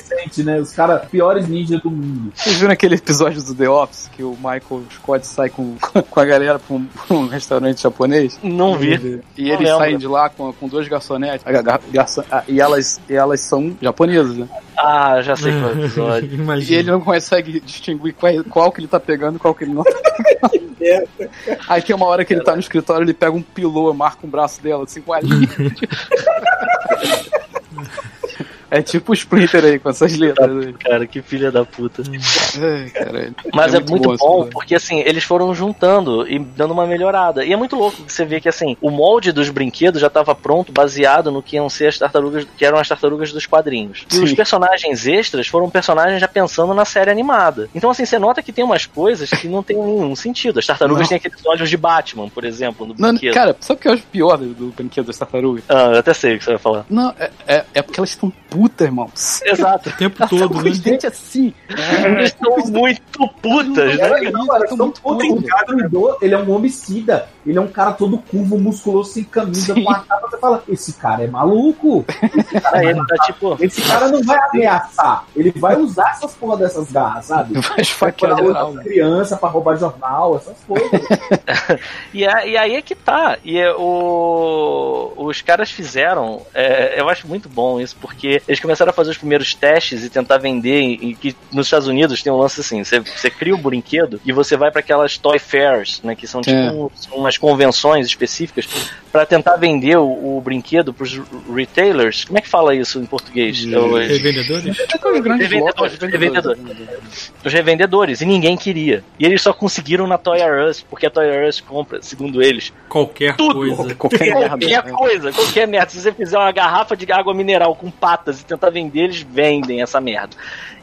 né? Os caras piores ninjas do mundo. Vocês viram aquele episódio do The Office que o Michael Scott sai com, com a galera pra um, pra um restaurante japonês? Não vi. E Não eles lembro. saem de lá com, com duas garçonetes. a gar- garçon- ah, e, elas, e elas são japonesas, né? Ah, já sei qual é o episódio. E Imagina. ele não consegue distinguir qual, qual que ele tá pegando e qual que ele não tá pegando. Aí tem uma hora que ele tá no escritório, ele pega um pilô, marca um braço dela, assim, com a linha. É tipo o Splinter aí, com essas letras aí. Cara, que filha da puta. Ai, caralho. Mas é, muito, bom, essa coisa. porque assim, eles foram juntando e dando uma melhorada. E é muito louco você vê que assim, o molde dos brinquedos já estava pronto, baseado no que iam ser as tartarugas, que eram as tartarugas dos quadrinhos. E Sim. os personagens extras foram personagens já pensando na série animada. Então assim, você nota que tem umas coisas que não tem nenhum sentido. As tartarugas Não. têm aqueles olhos de Batman, por exemplo, no Não, brinquedo. cara, sabe o que eu acho pior do, do brinquedo das tartarugas? Ah, eu até sei o que você vai falar. Não, é, é, é porque elas estão putas, irmão. Exato. O tempo todo, né? Os dentes assim. Eles estão muito putas, né? Não, elas Tô são muito putas. ele é um homicida. Ele é um cara todo curvo, musculoso, sem camisa, Sim. com a capa. Você fala, esse cara é maluco. Esse cara, vai ele tá tipo. Esse cara não vai ameaçar. Ele vai usar essas porra dessas garras, sabe? Vai esfaquear pra geral. outra criança pra roubar jornal, essas coisas. E, a- e aí é que tá. E é o, os caras fizeram. é, eu acho muito bom isso, porque eles começaram a fazer os primeiros testes e tentar vender. E que nos Estados Unidos tem um lance assim: você, você cria o brinquedo e você vai para aquelas toy fairs, né? Que são tipo É. umas convenções específicas para tentar vender o, o brinquedo pros retailers. Como é que fala isso em português? Eu- Revendedores? As Revendedores, revendedores. os revendedores e ninguém queria. E eles só conseguiram na Toy R Us, porque a Toy R Us compra, segundo eles, Qualquer Tudo. coisa. Qualquer merda. qualquer coisa, qualquer merda. Se você fizer uma garrafa de água mineral com patas e tentar vender, eles vendem essa merda.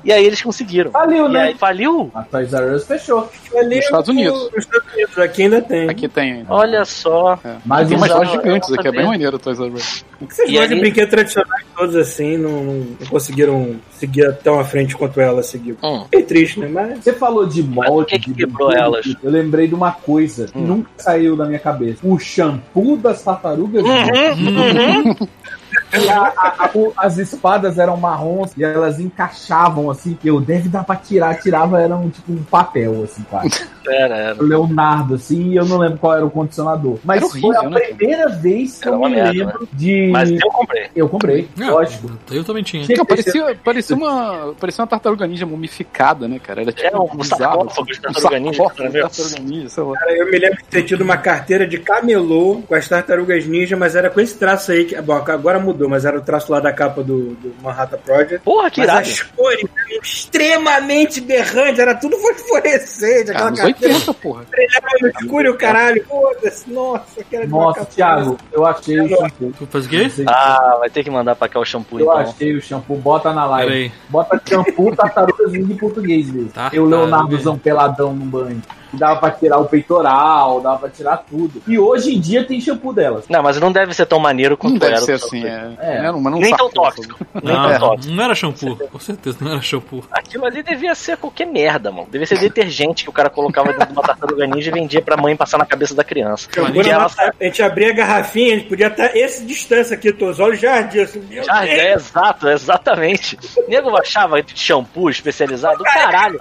E aí eles conseguiram. Faliu, E né? aí faliu? A Toys R Us fechou. Ali Nos Estados Unidos. Nos Estados Unidos, aqui ainda tem. Aqui tem ainda. Olha só. É. Mas tem um umas lojas gigantes aqui, é bem maneiro Toys R Us. Por que vocês gostam de brinquedos tradicionais todos assim, não, não conseguiram seguir tão à frente quanto ela seguiu? Hum. É triste, né? Mas Você falou de molde. o que que de quebrou brinquedo, elas? Eu lembrei de uma coisa que Hum. nunca saiu da minha cabeça. O shampoo das tartarugas. Uhum. E a- a- a- o- as espadas eram marrons e elas encaixavam assim. que Eu deve dar pra tirar. Tirava, era um, tipo um papel, assim, quase. Era, era. O Leonardo, assim, e eu não lembro qual era o condicionador. Mas Era foi horrível, a né, primeira vez que Era eu me merda, lembro de. Mas eu comprei. Eu comprei, Ah, lógico. Eu também tinha. Não, parecia, parecia, uma, parecia uma tartaruga ninja mumificada, né, cara? Era tipo Era um bizarro, sarcófago de tartaruga ninja, Um né? tartaruga ninja, sei lá. Cara, eu me lembro de ter tido uma carteira de camelô com as tartarugas ninja, mas era com esse traço aí. Que, bom, agora mudou, mas era o traço lá da capa do, do Manhattan Project. Porra, que Mas irado. as cores eram extremamente berrantes, era tudo fosforescente, Ah, aquela carteira 80, porra. brilhava no escuro e o caralho. Foda-se, nossa, que era Nossa, capa- Thiago, eu achei o shampoo. Tu faz o quê? Ah, vai ter que mandar pra cá o shampoo Eu então. achei o shampoo, bota na live. Peraí. Bota shampoo tartarugas em português mesmo. Tá, tá, Leonardozão peladão no banho. Dava pra tirar o peitoral, dava pra tirar tudo. E hoje em dia tem shampoo delas. Não, mas não deve ser tão maneiro quanto Não deve era. o ser shampoo. assim, é. É. Não, mas não Nem tão sarcófago. tóxico. Nem Não, tão tóxico. não era shampoo. Com certeza não era shampoo. Aquilo ali devia ser qualquer merda, mano. Devia ser detergente que o cara colocava dentro de uma tartaruga ninja e vendia pra mãe passar na cabeça da criança. Quando ela a gente abria a garrafinha, a gente podia estar essa distância aqui, teus olhos já ardiam. Assim, Já, é exato, exatamente. O nego achava shampoo especializado, caralho.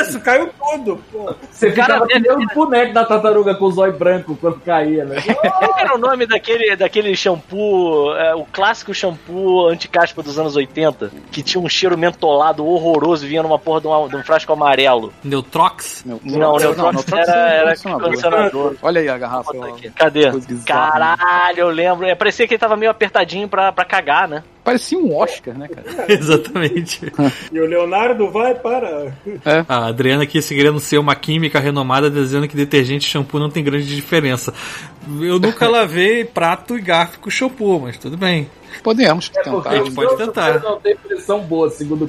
isso, caiu tudo, pô. Você cara ficava que nem o boneco da tartaruga com o zóio branco quando caía, né? Qual era o nome daquele, daquele shampoo, é, o clássico shampoo anti-caspa dos anos 80, que tinha um cheiro mentolado horroroso, vinha numa porra de, uma- de um frasco amarelo. Neutrox? Não, Não, Neutrox Neutrox era, é era. Olha aí a garrafa. Cadê? Bizarra. Caralho, eu lembro. É, parecia que ele tava meio apertadinho pra, pra cagar, né? Parecia um Oscar, né, cara? Exatamente. E o Leonardo vai para. A Adriana aqui se querendo ser uma química renomada, dizendo que detergente e shampoo não tem grande diferença. Eu nunca lavei prato e garfo com shampoo, mas tudo bem. Podemos É tentar. porque a gente pode tentar. não tem pressão boa, segundo o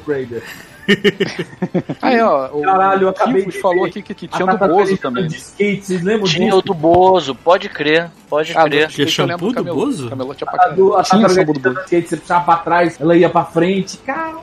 Aí, ó, o Caralho, eu acabei de falou ver aqui que, que tinha do tartaruga Bozo também. De skate, vocês lembram Tinha disso? o do Bozo, pode crer, pode Ah, crer. Que shampoo do. Bozo? Camelô tinha pra A. Tinha shampoo do Bozo. skate, você puxava pra trás, ela ia pra frente. Caralho.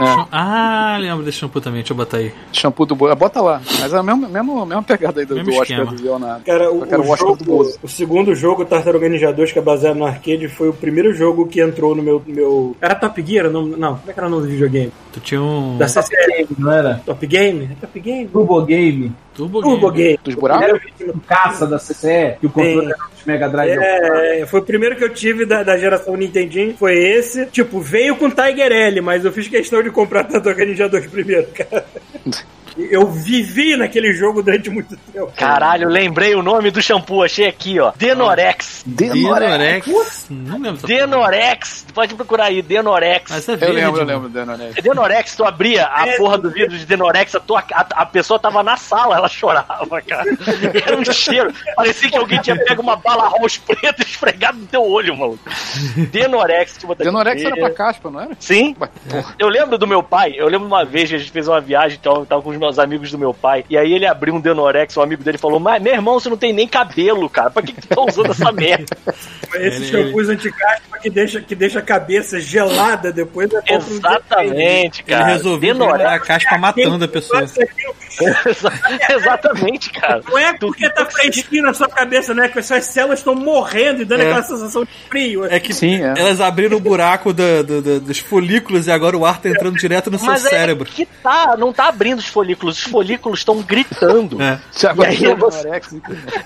É, Ah, lembro desse shampoo também, deixa eu botar aí. shampoo do Bozo. Bota lá. Mas é a mesma, mesma, mesma pegada aí do, Mesmo do Oscar do Leonardo. Cara, o, o o Oscar do jogo, Bozo. o segundo jogo, Tartaruga Ninja 2, que é baseado no arcade, foi o primeiro jogo que entrou no meu. meu... Era Top Gear? Não, não, como é que era o nome do videogame? Tu tinha um Da Top CCE. Game, não era? Top Game? É Top Game? Turbo Game. Turbo, Turbo Game. Game. Dos buracos? Era o caça da CCE, que o controle era dos Mega Drive. É, foi o primeiro que eu tive da, da geração Nintendinho, foi esse. Tipo, veio com Tiger L, mas eu fiz questão de comprar Tartaruga Ninja 2 primeiro, cara. Eu vivi naquele jogo durante muito tempo. Caralho, lembrei o nome do shampoo, achei aqui, ó. Denorex. Denorex. Não lembro. Denorex. Pode procurar aí, Denorex. Mas é Eu verde. lembro, eu lembro Denorex. Denorex, tu abria a É, porra do vidro de Denorex, a, tua, a, a pessoa tava na sala, ela chorava, cara. Era um cheiro. Parecia que alguém tinha pego uma bala house preta e esfregado no teu olho, mano. Denorex, eu aqui. Denorex era pra caspa, não era? Sim. Eu lembro do meu pai, eu lembro uma vez que a gente fez uma viagem, então, eu tava com os meus amigos do meu pai, e aí ele abriu um Denorex, um amigo dele falou, mas meu irmão, você não tem nem cabelo, cara, pra que, que tu tá usando essa merda? Esses Ele- shampoos anticaspa que deixa, que deixa a cabeça gelada depois é outro Exatamente, Ele cara. resolveu Denorex. a caspa matando a pessoa. Exatamente, cara. Não é porque tá fresquinho na sua cabeça, né? Que as suas células estão morrendo e dando É. aquela sensação de frio. É que Sim, é. elas abriram o buraco da- da- da- dos folículos e agora o ar tá entrando direto no seu Mas cérebro. é que tá, não tá abrindo os folículos, os folículos estão gritando. É. E aí achou o você- Denorex.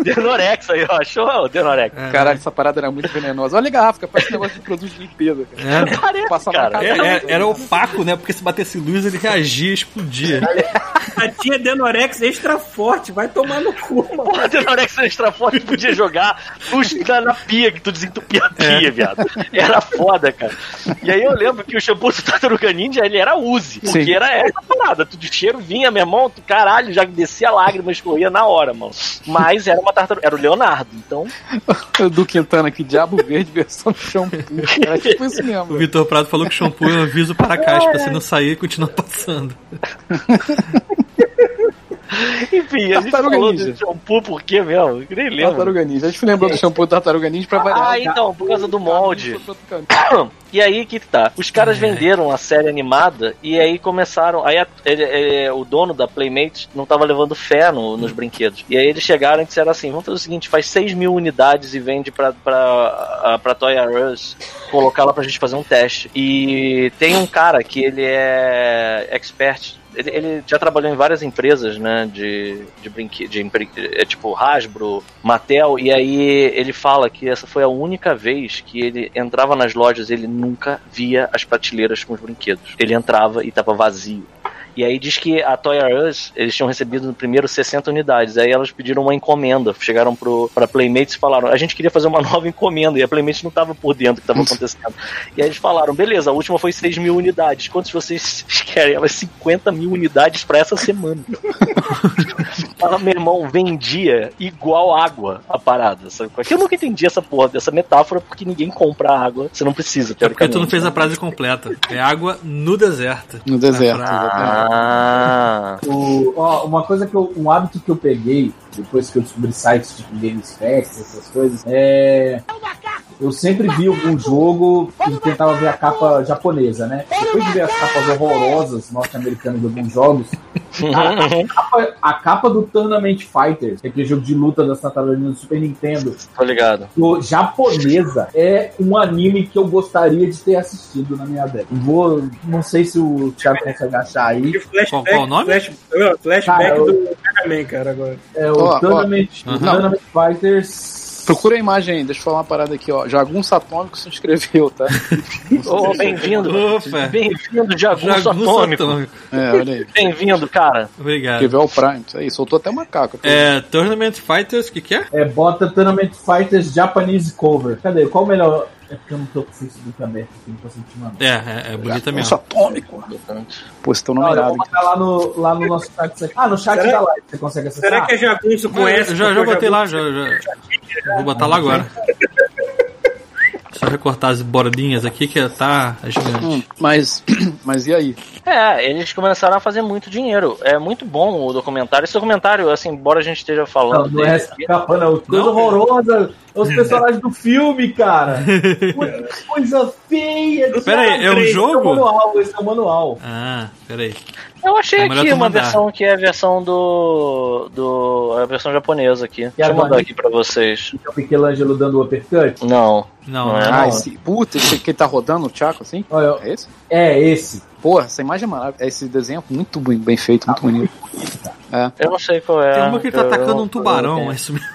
Denorex aí, ó, achou, Denorex? É. Caralho, essa parada era muito venenosa. Olha a garrafa, parece um negócio de produto de limpeza. Cara. É. Parece, Passava cara. cara. É- é- era opaco, né? Porque se batesse luz ele reagia, explodia. A tia Denorex extra forte, vai tomar no cu, mano. Porra, Denorex extra forte podia jogar luz na, na pia, que tu desentupia a pia, viado. Era foda, cara. E aí eu lembro que o shampoo do Tartaruga Ninja, ele era Uzi. Porque Sim. era essa parada. Tu de cheiro vinha, meu irmão, tu caralho, já descia a lágrima, escorria na hora, mano. Mas era uma tartaruga, era o Leonardo, então... Do Quintana aqui, Diabo Verde versão shampoo. Era tipo isso O mesmo. Vitor Prado falou que o shampoo é um aviso para a caspa, se não sair, continua passando. Enfim, a gente falou Ninja. do shampoo por quê mesmo? Eu nem lembro. Tartaruga Ninja. A gente lembrou do shampoo do Tartaruga Ninja pra variar. Ah, então, por causa do molde. E aí que tá. Os caras venderam a série animada e aí começaram. Aí a- ele- ele- o dono da Playmate não tava levando fé no- nos brinquedos. E aí eles chegaram e disseram assim: vamos fazer o seguinte, faz 6 mil unidades e vende pra, pra, pra Toy R Us colocar lá pra gente fazer um teste. E tem um cara que ele é expert. Ele, ele já trabalhou em várias empresas, né? De, de brinquedos, de, é, tipo Hasbro, Mattel, e aí ele fala que essa foi a única vez que ele entrava nas lojas ele nunca via as prateleiras com os brinquedos. Ele entrava e tava vazio. E aí diz que a Toy R Us, eles tinham recebido no primeiro 60 unidades. Aí elas pediram uma encomenda. Chegaram pro, pra Playmates e falaram: a gente queria fazer uma nova encomenda. E a Playmates não tava por dentro do que tava acontecendo. E aí eles falaram: beleza, a última foi 6 mil unidades. Quantos vocês querem? Elas 50 mil unidades pra essa semana. Fala, meu irmão, vendia igual água a parada. Sabe? qual é? Eu nunca entendi essa porra dessa metáfora porque ninguém compra água. Você não precisa, É porque tu não fez a frase completa. É água no deserto. No deserto, Ah, exatamente. Ah. O- ó, uma coisa que eu, um hábito que eu peguei depois que eu descobri sites tipo Games Facts, essas coisas, é. Eu sempre vi algum jogo e tentava ver a capa japonesa, né? Depois de ver as capas horrorosas norte-americanas de alguns jogos, cara, a, capa, a capa do Tournament Fighters, que é aquele jogo de luta das tartarugas do Super Nintendo, Tô ligado. do japonesa, é um anime que eu gostaria de ter assistido na minha década. Vou, não sei se o Thiago consegue achar aí. E flashback, Qual- qual o nome? Flash, flashback Cara, eu- do Mega Man, cara, agora. É o Ó, ó. Tournament, Aham. Tournament Fighters. Procura a imagem aí, deixa eu falar uma parada aqui, ó. Jagunço Atômico se inscreveu, tá? Ô, bem-vindo. Bem-vindo, Jagunço Jagunço Atômico. atômico. É, olha aí. Bem-vindo, cara. Obrigado. Escreveu o Prime. Isso aí, soltou até macaco. É, Tournament Fighters, o que que é? É, bota Tournament Fighters Japanese Cover. Cadê? Qual o melhor? É porque eu não tô com o Facebook aberto aqui, não consigo te mandar. É, é, é bonita mesmo. Atômico. Pô, você tá Olha, eu numerado vou botar lá no, lá no nosso chat. Ah, no chat Será- da live você consegue acessar? Será que é Jagunço com Eu essa? já, já botei lá, já, já. Vou botar lá agora. Só recortar as bordinhas aqui que tá gigante. Hum, mas, mas e aí? É, eles começaram a fazer muito dinheiro. É muito bom o documentário. Esse documentário, assim, embora a gente esteja Não, falando não é essa aqui, capa, não. Coisa Não? horrorosa. É os personagens do filme, cara. Coisa- Coisa feia. Pera aí, é um Esse jogo? o manual, esse é o manual. Ah, peraí. eu achei É aqui uma mandar. versão que é a versão do. do a versão japonesa aqui. Deixa eu mandar aqui pra vocês. É o Michelangelo dando o uppercut. Não. Não, Não não. é, Ah, não. esse. Puta, esse que tá rodando o Chaco assim? Olha, É esse? é esse. Porra, essa imagem é maravilhosa. Esse desenho é muito bem, feito, muito bonito. Eu não sei qual é. Tem uma que ele tá atacando um tubarão, é isso mesmo.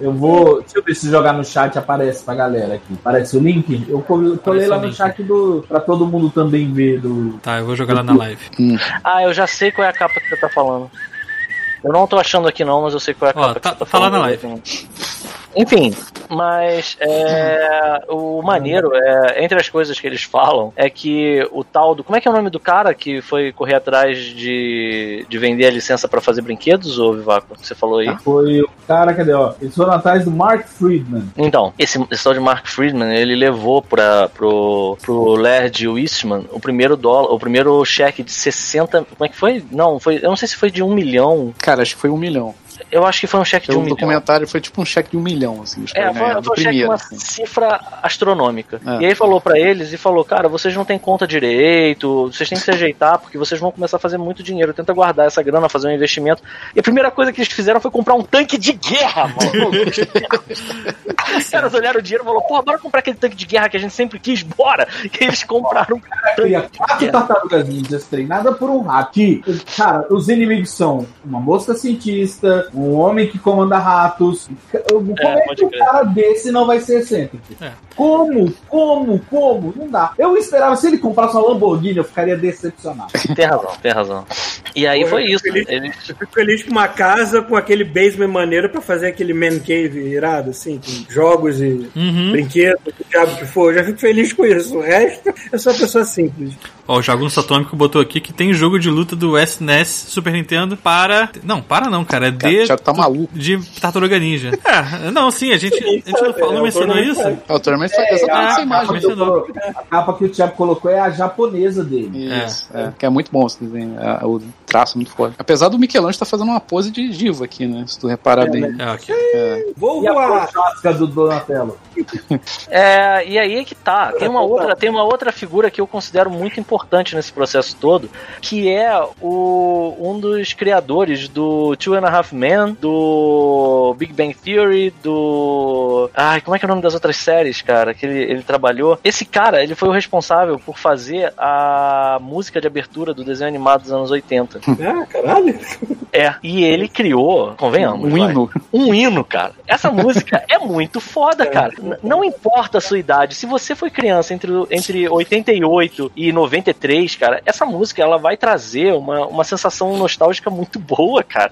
Eu vou. Deixa eu ver se jogar no chat aparece pra galera aqui. Aparece o link? Eu col- colei lá no chat do. pra todo mundo também ver do. Tá, eu vou jogar lá na live. Ah, eu já sei qual é a capa que você tá falando. Eu não tô achando aqui não, mas eu sei qual é a Ó, capa tá- que você tá tá lá falando. na live. Enfim, mas é, o maneiro é, entre as coisas que eles falam é que o tal do. Como é que é o nome do cara que foi correr atrás de, de vender a licença pra fazer brinquedos, ô Vivaco? que Você falou aí? Foi o cara, cadê, ó? Eles foram atrás do Mark Friedman. Então, esse, esse tal de Mark Friedman, ele levou pra, pro, pro Laird Wistman o primeiro dólar, o primeiro cheque de 60. Como é que foi? Não, foi. Eu não sei se foi de um milhão. Cara, acho que foi um milhão. Eu acho que foi um cheque de Pelo um milhão. documentário foi tipo um cheque de um milhão, assim. Os É, caras foi, foi um do cheque primeiro. uma assim. cifra astronômica. É. E aí falou pra eles e falou, cara, vocês não têm conta direito, vocês têm que se ajeitar porque vocês vão começar a fazer muito dinheiro. Tenta guardar essa grana, fazer um investimento. E a primeira coisa que eles fizeram foi comprar um tanque de guerra, mano. Os caras olharam o dinheiro e falaram, porra, bora comprar aquele tanque de guerra que a gente sempre quis, bora! E eles compraram de quatro tartarugas ninjas treinadas por um. Que, cara, os inimigos são uma mosca cientista, um homem que comanda ratos. Como é, pode que um crer. cara desse não vai ser excêntrico? É. Como? Como? Como? Não dá. Eu esperava, se ele comprasse uma Lamborghini, eu ficaria decepcionado. Tem razão, tem razão. E aí Pô, foi eu isso. feliz. Eles Eu fico feliz com uma casa com aquele basement maneiro pra fazer aquele man cave irado, assim, com jogos e Uhum. brinquedos, o que diabo que for. Eu já fico feliz com isso. O resto, eu sou uma pessoa simples. Ó, o Jagunço Atômico botou aqui que tem jogo de luta do SNES Super Nintendo para. Não, para não, cara. É Cara, de. O Thiago tá maluco. De Tartaruga Ninja. É, não, sim, a gente, a gente não, falou, não É, mencionou Tony isso? É, o exatamente ah, essa A imagem. mencionou. colo- a capa que o Thiago colocou é a japonesa dele. Isso, é. Que é muito bom esse desenho. é, o traço é muito forte. Apesar do Michelangelo estar fazendo uma pose de diva aqui, né? Se tu reparar bem. É, aqui. Vou E a voar! prostática do Donatello. É, e aí é que tá. Tem uma outra, tem uma outra figura que eu considero muito importante nesse processo todo, que é o um dos criadores do Two and a Half Men, do Big Bang Theory, do ai, como é que é o nome das outras séries, cara, que ele, ele trabalhou? Esse cara, ele foi o responsável por fazer a música de abertura do desenho animado dos anos 80. Ah, caralho! É, e ele criou, convenhamos, Um vai, hino. um hino, cara. Essa música é muito foda, cara. N- Não importa a sua idade. Se você foi criança entre, entre 88 e 93, cara, essa música ela vai trazer uma, uma sensação nostálgica muito boa, cara.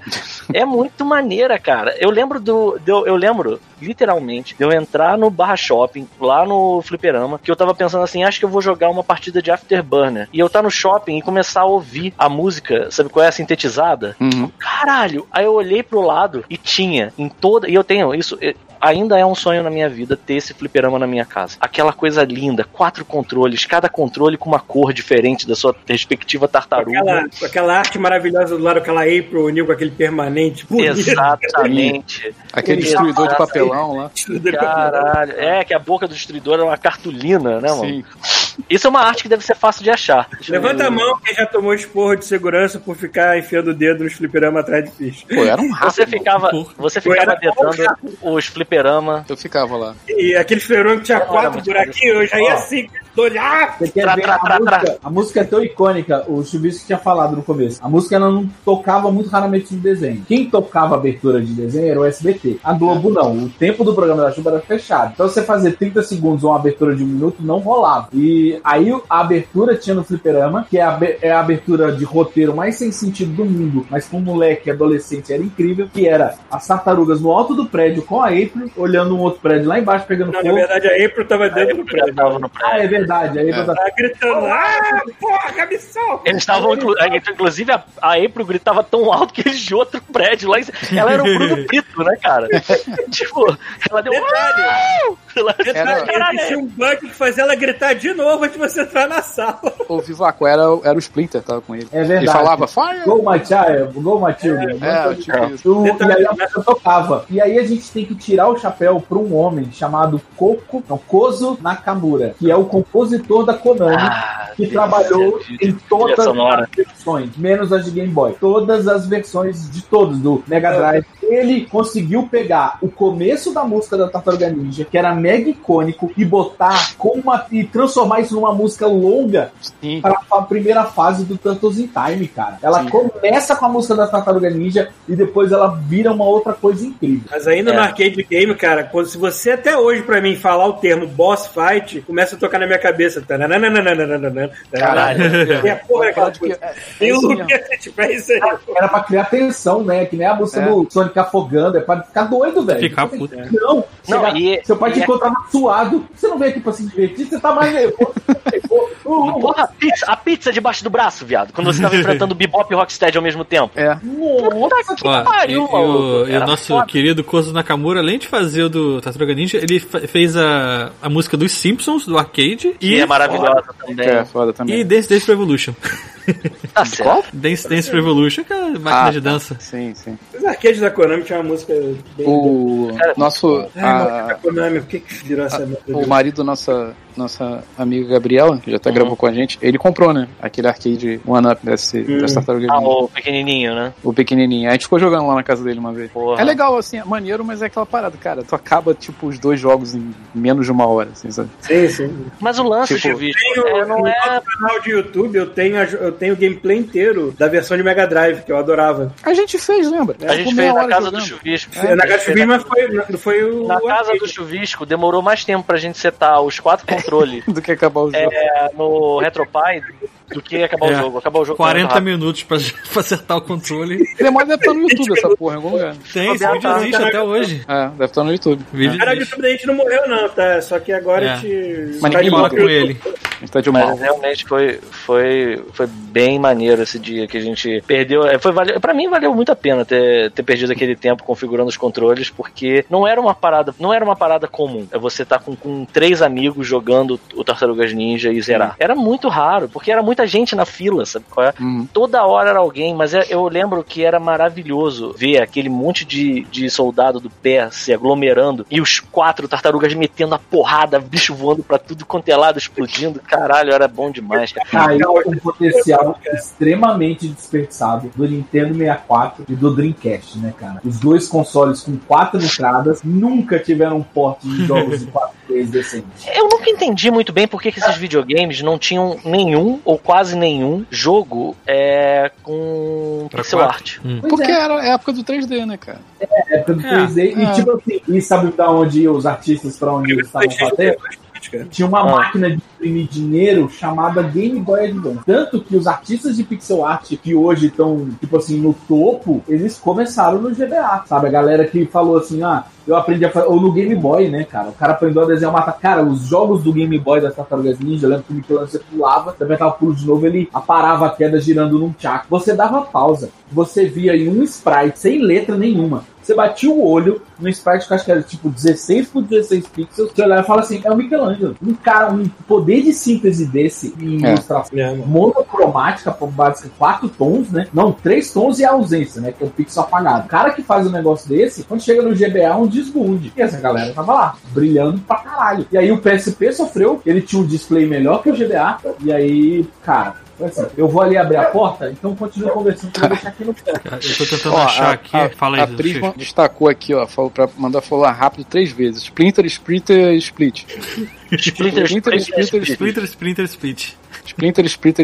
É muito maneira, cara. Eu lembro do. eu, eu lembro, literalmente, de eu entrar no Barra Shopping, lá no Fliperama, que eu tava pensando assim, acho que eu vou jogar uma partida de Afterburner. E eu tá no shopping e começar a ouvir a música, sabe qual é? Sintetizada Uhum. caralho. Aí eu olhei pro lado e tinha em toda. E eu tenho isso. Ainda é um sonho na minha vida ter esse fliperama na minha casa. Aquela coisa linda, quatro controles, cada controle com uma cor diferente da sua respectiva tartaruga. Aquela, com aquela arte maravilhosa do lado, aquela April O'Neil com aquele permanente. bonito. Exatamente. Aquele Ele- destruidor de papelão lá. Caralho. É, que a boca do destruidor é uma cartolina, né, mano? Sim. Isso é uma arte que deve ser fácil de achar. Deixa eu Levanta ver. a mão quem já tomou esporro de segurança por ficar enfiando o dedo nos fliperamas atrás de ficha. Pô, era um rato. Você ficava, Porra. você ficava dedando os fliperama. Eu ficava lá. E aquele fliperama que tinha Era quatro buraquinhos, eu já ia assim, olhar. Você quer Tra, ver tra, a, tra, música, a música é tão icônica, o Chubisco tinha falado no começo. A música ela não tocava muito raramente no desenho. Quem tocava abertura de desenho era o SBT. A Globo não. O tempo do programa da Chuva era fechado. Então você fazer 30 segundos ou uma abertura de um minuto não rolava. E aí a abertura tinha no Fliperama, que é a, é a abertura de roteiro mais sem sentido do mundo, mas com um moleque adolescente era incrível, que era as tartarugas no alto do prédio com a April, olhando um outro prédio lá embaixo pegando Não, na fogo. verdade a April tava dentro do prédio. tava no prédio. Ah, é verdade. A April É. Tava gritando, ah, porra, solta! Eles estavam, é, inclusive, a, a April gritava tão alto que eles de outro prédio lá. Ela era o Bruno Brito, né, cara? tipo, ela deu. Detalhe. Ela, Era- caralho, Existia um bug que fazia ela gritar de novo antes de você entrar na sala. O Vivaco era, era o Splinter, tava com ele. É verdade. Ele falava, fire! Go my child, go my children. É, tipo isso. O- e aí a música tocava. E aí a gente tem que tirar o chapéu para um homem chamado Koko, não, Kozo Nakamura, que é o compositor da Konami, Ah, que delícia, trabalhou delícia em todas as versões, menos as de Game Boy. Todas as versões de todos, do Mega Drive ele conseguiu pegar o começo da música da Tartaruga Ninja, que era mega icônico, e botar com uma. e transformar isso numa música longa para a primeira fase do Turtles in Time, cara. Ela Sim. começa com a música da Tartaruga Ninja e depois ela vira uma outra coisa incrível. Mas ainda É. no arcade game, cara, quando, se você até hoje pra mim falar o termo boss fight, começa a tocar na minha cabeça. Caralho. Porra que- coisa. é, é. Era pra criar tensão, né? Que nem a música É. do Sonic afogando, é pra ficar doido, velho. Ficar puto. Não, Não, e- seu pai te e- encontrava suado. Você não veio aqui pra se divertir, você tá mais nervoso. Uh, Porra, a pizza, a pizza debaixo do braço, viado. Quando você tava enfrentando o Bebop e o Rocksteady ao mesmo tempo. É. Nossa, Que Ó, pariu, e, e o, e o nosso foda. querido Kozo Nakamura, além de fazer o do Tartaruga Ninja, ele fez a, a música dos Simpsons, do arcade, Que e, é maravilhosa também. É, foda também. e Dance Dance Revolution. Tá certo. Dance Dance Revolution, que é a máquina Ah, de tá. dança. Sim, sim. Os arcades da Konami tinha uma música bem. O nosso. Ai, a- a Konami, que, que virou merda? o marido nossa, nossa amiga Gabriela, que já até Uhum. gravou com a gente, ele comprou, né? Aquele arcade One-Up desse, Hum. das tartarugas Ah, o pequenininho, né? O pequenininho. A gente ficou jogando lá na casa dele uma vez. Porra. É legal, assim, é maneiro, mas é aquela parada, cara. Tu acaba, tipo, os dois jogos em menos de uma hora, assim, sabe? Sim, sim. Mas o lance, Tipo, Chuvisco, Tenho, é, não no é... canal de YouTube, eu tenho, a- eu tenho o gameplay inteiro da versão de Mega Drive, que eu adorava. A gente fez, lembra? A gente Por fez meia na casa do. Chuvisco. na A casa gente do Chuvisco, mas foi, foi o. Na casa do Chuvisco, demorou mais tempo pra gente setar os quatro controles Do que acabar o jogo. é, no RetroPie do que acabar É. o jogo. Acabar o jogo foi muito 40 rápido. minutos pra, pra acertar o controle. Ele é mais deve estar no YouTube, essa porra, em algum lugar. Tem, esse vídeo tá, existe tá, até tá. hoje. É, deve estar no YouTube. O vídeo O cara existe. YouTube da gente não morreu, não, tá? Só que agora É. a gente. Mas tá ninguém volta com ele. A gente tá de. Mas realmente foi, foi, foi bem maneiro esse dia que a gente perdeu. é, Foi, valeu, pra mim valeu muito a pena ter, ter perdido aquele tempo configurando os controles, porque não era uma parada, não era uma parada comum. É você estar com, com três amigos jogando o Tartarugas Ninja e zerar. Era muito raro, porque era muita gente na fila, sabe qual é? Uhum. Toda hora era alguém, mas é- eu lembro que era maravilhoso ver aquele monte de, de soldado do pé se aglomerando e os quatro tartarugas metendo a porrada, bicho voando pra tudo quanto é lado, explodindo. Caralho, era bom demais, cara. Aí um potencial extremamente desperdiçado do Nintendo 64 e do Dreamcast, né, cara? Os dois consoles com quatro entradas nunca tiveram um porte de jogos de 4 3 decentes. Eu nunca entendi muito bem por que, que esses videogames não tinham nenhum ou quase nenhum jogo é, com Pra pixel quatro? art. Hum. Porque era a época do 3D, né, cara? época do É, 3D. E é. tipo assim, e sabe da onde iam os artistas pra onde eles estavam fazendo? Tinha uma Ah. máquina de imprimir dinheiro chamada Game Boy Advance. Tanto que os artistas de pixel art que hoje estão, tipo assim, no topo, eles começaram no GBA, sabe? A galera que falou assim, ah, eu aprendi a fazer. Ou no Game Boy, né, cara? O cara aprendeu a desenhar uma. Cara, os jogos do Game Boy das Tartarugas Ninja, eu lembro que o Michelangelo pulava, apertava o pulo de novo, ele aparava a queda girando num tchaco. Você dava pausa, você via em um sprite sem letra nenhuma. Você batia o olho no sprite que eu acho que era tipo 16 por 16 pixels, você olhava e fala assim, é o Michelangelo. Um cara, um poder de síntese desse em É. ilustração É, monocromática, por básica, quatro tons, né? Não, três tons e a ausência, né? Que é o pixel apagado. O cara que faz um negócio desse, quando chega no GBA, é um desbunde. E essa galera tava lá, brilhando pra caralho. E aí o PSP sofreu, ele tinha um display melhor que o GBA, e aí, cara. Assim, eu vou ali abrir a porta, então continue conversando vou deixar aqui no canto. Eu tô tentando Ó, achar a, aqui. a, Fala aí, a Chico. Prisma destacou aqui, ó, falou pra mandar falar rápido três vezes. Splinter, Splinter, Split. Splinter, Splinter, Splinter, Splinter, Splinter, Splinter, Split. Splinter, Splinter,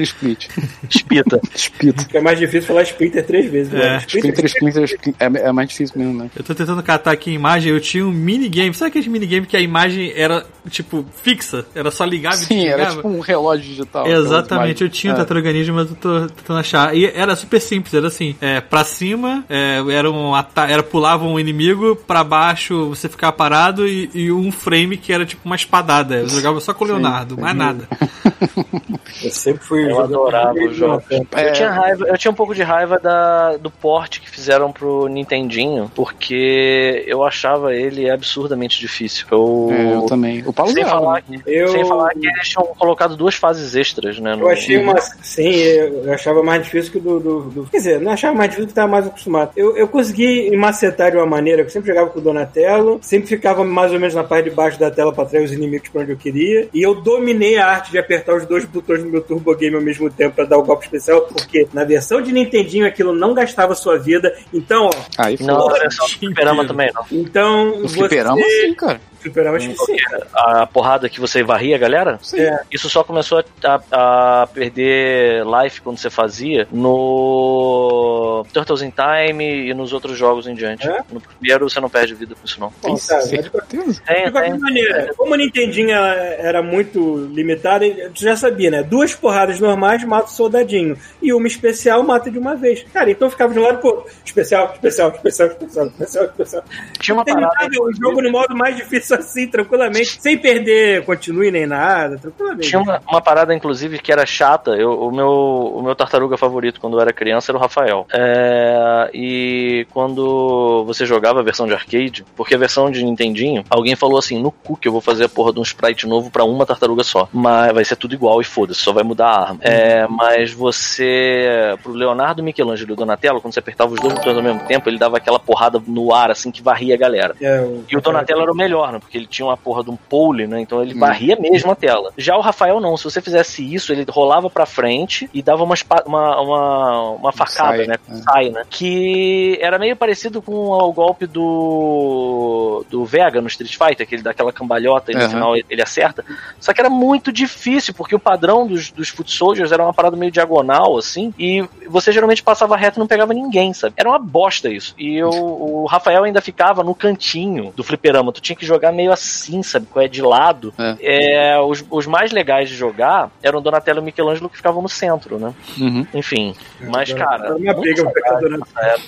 Split. Spita. Spita. Fica mais difícil falar Splinter três vezes. É. né? Splinter, Splinter, Splinter. É, é mais difícil mesmo, né? Eu tô tentando catar aqui a imagem, eu tinha um minigame. Sabe aquele minigame que a imagem era, tipo, fixa? Era só ligava e Sim, era tipo um relógio digital. Exatamente, eu tinha o É. Ninja, mas eu tô tentando achar. E era super simples, era assim, é, pra cima, é, era, um era pulava um inimigo, pra baixo você ficava parado e, e um frame que era tipo uma espadada. Eu jogava só com o Leonardo, mais nada. Eu sempre fui. Eu adorava videogame os jogos. É. Eu tinha raiva, eu tinha um pouco de raiva da, do porte que fizeram pro Nintendinho, porque eu achava ele absurdamente difícil. Eu, É, eu também. O Paulo sem, falar que, Eu- sem falar que eles tinham colocado duas fases extras, né? no- Eu achei uma. Sim, eu achava mais difícil que o do, do, do- Quer dizer, não achava mais difícil que estava mais acostumado. Eu, eu consegui me macetar de uma maneira que eu sempre jogava com o Donatello, sempre ficava mais ou menos na parte de baixo da tela para trazer os inimigos para onde eu queria. E eu dominei a arte de apertar os dois botões no meu Turbo Game ao mesmo tempo pra dar o golpe especial, porque na versão de Nintendinho aquilo não gastava sua vida. Então, ó, Aí Não, foi. do fliperama também não. então No você... fliperama, sim, cara. Fliperama acho que sim. A porrada que você varria, galera? Sim. É. Isso só começou a, a perder life quando você fazia no Turtles in Time e nos outros jogos em diante. É? No primeiro você não perde vida com isso, não. Bom, mas de qualquer maneira, como a Nintendinho ela era muito limitada, tu já sabia, né? Duas porradas normais mata o soldadinho. E uma especial mata de uma vez. Cara, então ficava de um lado pro outro. Especial, especial, especial, especial, especial, especial. Tinha uma parada. O jogo no modo mais difícil assim, tranquilamente, sem perder continue nem nada, tranquilamente. Tinha uma, uma parada, inclusive, que era chata. Eu, o, meu, o meu tartaruga favorito quando eu era criança era o Rafael. É, e quando você jogava a versão de arcade, porque a versão de Nintendinho, alguém falou assim: no cu que eu vou fazer a porra de um sprite novo pra uma tartaruga só. Mas vai ser tudo igual e foda-se, só vai mudar a arma. É, mas você, pro Leonardo, Michelangelo e Donatello, quando você apertava os dois botões ao mesmo tempo, ele dava aquela porrada no ar, assim, que varria a galera. É, o... E o Donatello era o melhor, né? Porque ele tinha uma porra de um pole, né? Então ele varria mesmo a tela. Já o Rafael não. Se você fizesse isso, ele rolava pra frente e dava uma, uma, uma, uma facada, sai, né? é. Sai, né? Que era meio parecido com o golpe do do Vega no Street Fighter, que ele dá aquela cambalhota e no Aham. final ele- ele acerta. Só que era muito difícil, porque o padrão dos, dos Foot Soldiers era uma parada meio diagonal, assim, e você geralmente passava reto e não pegava ninguém, sabe? Era uma bosta isso. E eu- o Rafael ainda ficava no cantinho do fliperama. Tu tinha que jogar meio assim, sabe? Com é de lado. É, os, os mais legais de jogar eram o Donatello e o Michelangelo que ficavam no centro, né? Uhum. Enfim. Mas, cara.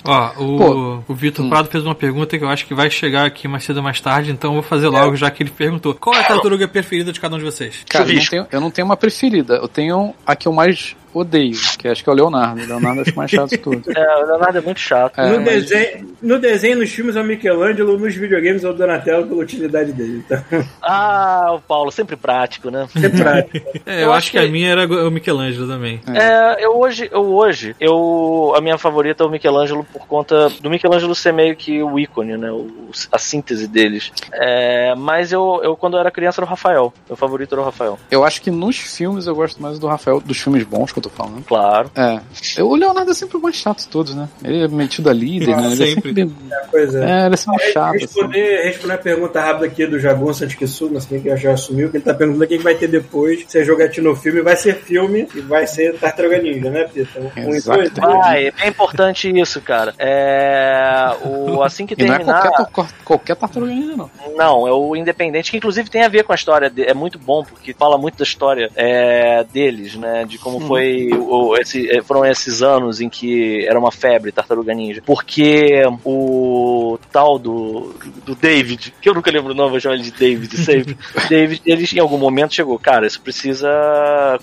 Ó, o, Pô. o Vitor Hum. Prado fez uma pergunta que eu acho que vai chegar aqui mais cedo ou mais tarde, então eu vou fazer logo, já que ele perguntou. Qual é a tartaruga preferida de cada um de vocês? Cara, eu não, tenho, eu não tenho uma preferida. Eu tenho a que eu mais odeio, que acho que é o Leonardo. O Leonardo acho mais chato de tudo. É, o Leonardo é muito chato. É, no, mas- desenho, no desenho, nos filmes é o Michelangelo, nos videogames é o Donatello pela utilidade dele. Então, Ah, o Paulo, sempre prático, né? é prático. É, eu, Eu acho acho que, a que- minha era o Michelangelo também. É, eu hoje, eu hoje, eu a minha favorita é o Michelangelo por conta do Michelangelo ser meio que o ícone, né, o, a síntese deles. É, mas eu, eu quando eu era criança era o Rafael. Meu favorito era o Rafael. Eu acho que nos filmes eu gosto mais do Rafael, dos filmes bons que eu tô falando. Claro. É. Eu- o Leonardo é sempre o mais chato de todos, né? Ele é metido a líder, Ah, né? Ele é sempre. sempre. Pois é. É, ele é sempre chato. Assim. Responder, responder a pergunta rápida aqui do Jagun Santikisu, não sei quem já assumiu, que ele tá perguntando o que que vai ter depois. Se é jogatina no filme, vai ser filme e vai ser Tartaruga Ninja, né, Pita? Um Exato. dois, três. Vai, é importante isso, cara. É, o, assim que E não é terminar. qualquer, qualquer tartaruga ninja, não. Não, é o Independente, que inclusive tem a ver com a história, de- é muito bom, porque fala muito da história é, deles, né, de como foi, o, esse, é, foram esses anos em que era uma febre Tartaruga Ninja, porque o tal do, do David, que eu nunca lembro o nome, vou chamar ele de David sempre, David, ele em algum momento chegou, cara, isso precisa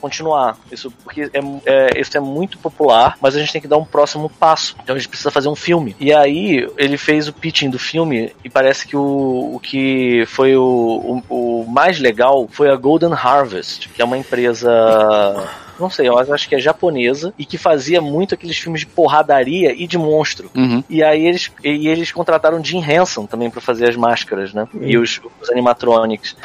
continuar, isso, porque é, é, isso é muito popular, mas a gente tem que dar um próximo passo, então a gente precisa fazer um filme, e aí ele fez o pitching do filme, e parece que o, o que foi o, o, o mais legal foi a Golden Harvest, que é uma empresa não sei, eu acho que é japonesa e que fazia muito aqueles filmes de porradaria e de monstro. Uhum. E aí eles, e eles contrataram Jim Henson também pra fazer as máscaras, né? E os, os animatronics.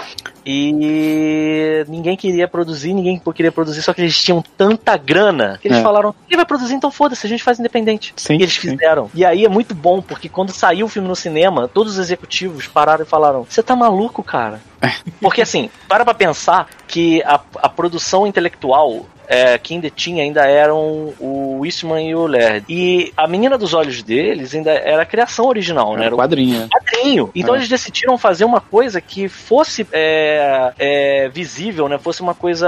E ninguém queria produzir, ninguém queria produzir, só que eles tinham tanta grana que eles É. falaram: quem vai produzir? Então foda-se, a gente faz independente. Sim, e eles sim. fizeram. E aí é muito bom, porque quando saiu o filme no cinema, todos os executivos pararam e falaram: Você tá maluco, cara? Porque assim, para pra pensar que a, a produção intelectual é, quem detinha ainda eram o Eastman e o Laird. E a menina dos olhos deles ainda era a criação original, né? Era o quadrinho. quadrinho. Então É. eles decidiram fazer uma coisa que fosse é, é, visível, né? Fosse uma coisa.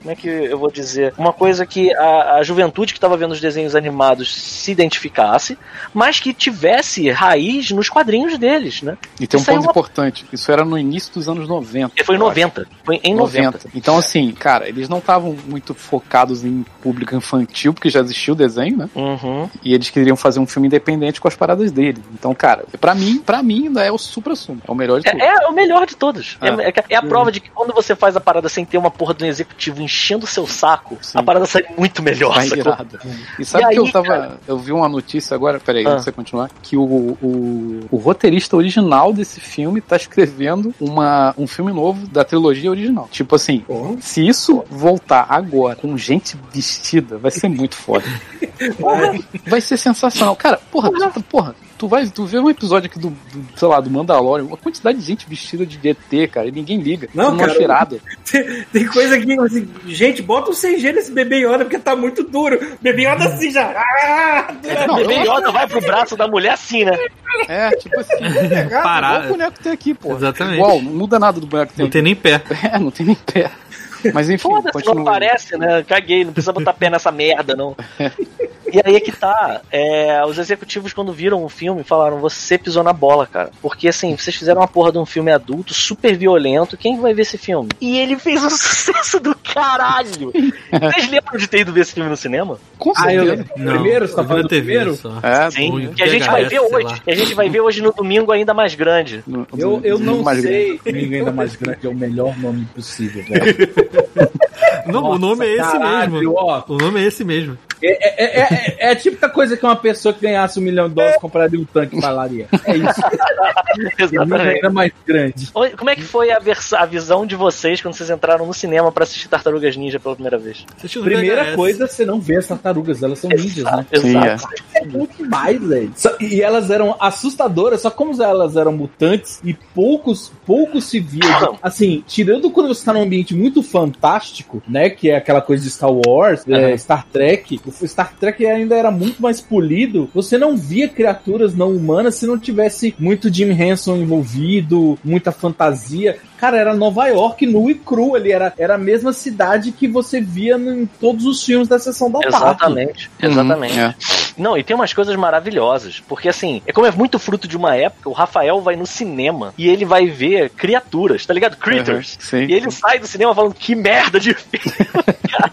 Como é que eu vou dizer? Uma coisa que a, a juventude que estava vendo os desenhos animados se identificasse, mas que tivesse raiz nos quadrinhos deles, né? E tem um Isso aí é ponto uma- importante. Isso era no início dos anos 90. E foi em eu acho. 90. Foi em 90. Então, assim, cara, eles não estavam muito focados em público infantil, porque já existia o desenho, né? Uhum. E eles queriam fazer um filme independente com as paradas dele. Então, cara, pra mim, pra mim ainda é o supra-sumo. É o melhor de tudo. É, é o melhor de todos. É. É- é a prova de que quando você faz a parada sem ter uma porra de um executivo enchendo o seu saco, a parada sai muito melhor. Vai irado. E sabe E que eu aí, tava. cara? Eu vi uma notícia agora, peraí, Ah. antes de você continuar, que o, o, o roteirista original desse filme tá escrevendo uma, um filme novo da trilogia original. Tipo assim, se isso voltar agora com gente vestida, vai ser muito foda. Porra, vai ser sensacional. Cara, porra, tu, porra. Tu vai, tu vê um episódio aqui do, do, sei lá, do Mandalorian, uma quantidade de gente vestida de DT, cara, e ninguém liga. Não, Numa cara, cheirada. Tem, tem coisa que, assim, gente, bota um CG nesse bebê Yoda porque tá muito duro. Bebê Yoda assim já. Ah, Não, O bebê eu- Yoda vai pro braço da mulher assim, né? É, tipo assim, igual o Parado. boneco tem aqui, pô. Exatamente. Igual, não muda nada do boneco que tem Não tem nem pé. É, não tem nem pé. Mas enfim, Foda-se, não continua. aparece, né? Caguei, não precisa botar pé nessa merda, não. E aí é que tá. É, os executivos, quando viram o filme, falaram: você pisou na bola, cara. Porque assim, vocês fizeram uma porra de um filme adulto, super violento. Quem vai ver esse filme? E ele fez um sucesso do caralho. Vocês lembram de ter ido ver esse filme no cinema? Com Ah, eu certeza. lembro. Primeiro, você tá falando TV primeiro? só. É, Sim. Ruim, Que a gente vai ver sei hoje. a gente vai ver hoje no domingo ainda mais grande. no- Eu, eu não mais grande. sei. Domingo ainda mais grande é o melhor nome possível, velho. Não, o nome é esse Caralho, mesmo. ó. O nome é esse mesmo. É, é, é, é- é a típica coisa que uma pessoa que ganhasse um milhão de dólares compraria um tanque falaria. É isso. Exatamente. ainda mais grande. Como é que foi a, a visão de vocês quando vocês entraram no cinema pra assistir Tartarugas Ninja pela primeira vez? Primeira VHS. coisa, você não vê as tartarugas, elas são ninjas, né? Sim, é. É muito demais, velho. E elas eram assustadoras, só como elas eram mutantes e poucos, poucos se via. de- Assim, tirando quando você tá num ambiente muito fantástico, né? Que é aquela coisa de Star Wars, é, Star Trek. O Star Trek ainda era muito mais polido. Você não via criaturas não humanas se não tivesse muito Jim Henson envolvido, muita fantasia. Cara, era Nova York nu e cru ali. Era, era a mesma cidade que você via em todos os filmes da sessão da tarde. Exatamente, exatamente. Uhum, é. Não, e tem umas coisas maravilhosas. Porque assim, é como é muito fruto de uma época, o Rafael vai no cinema e ele vai ver criaturas, tá ligado? Critters. Uhum, sim. E ele sai do cinema falando que merda de filme. cara.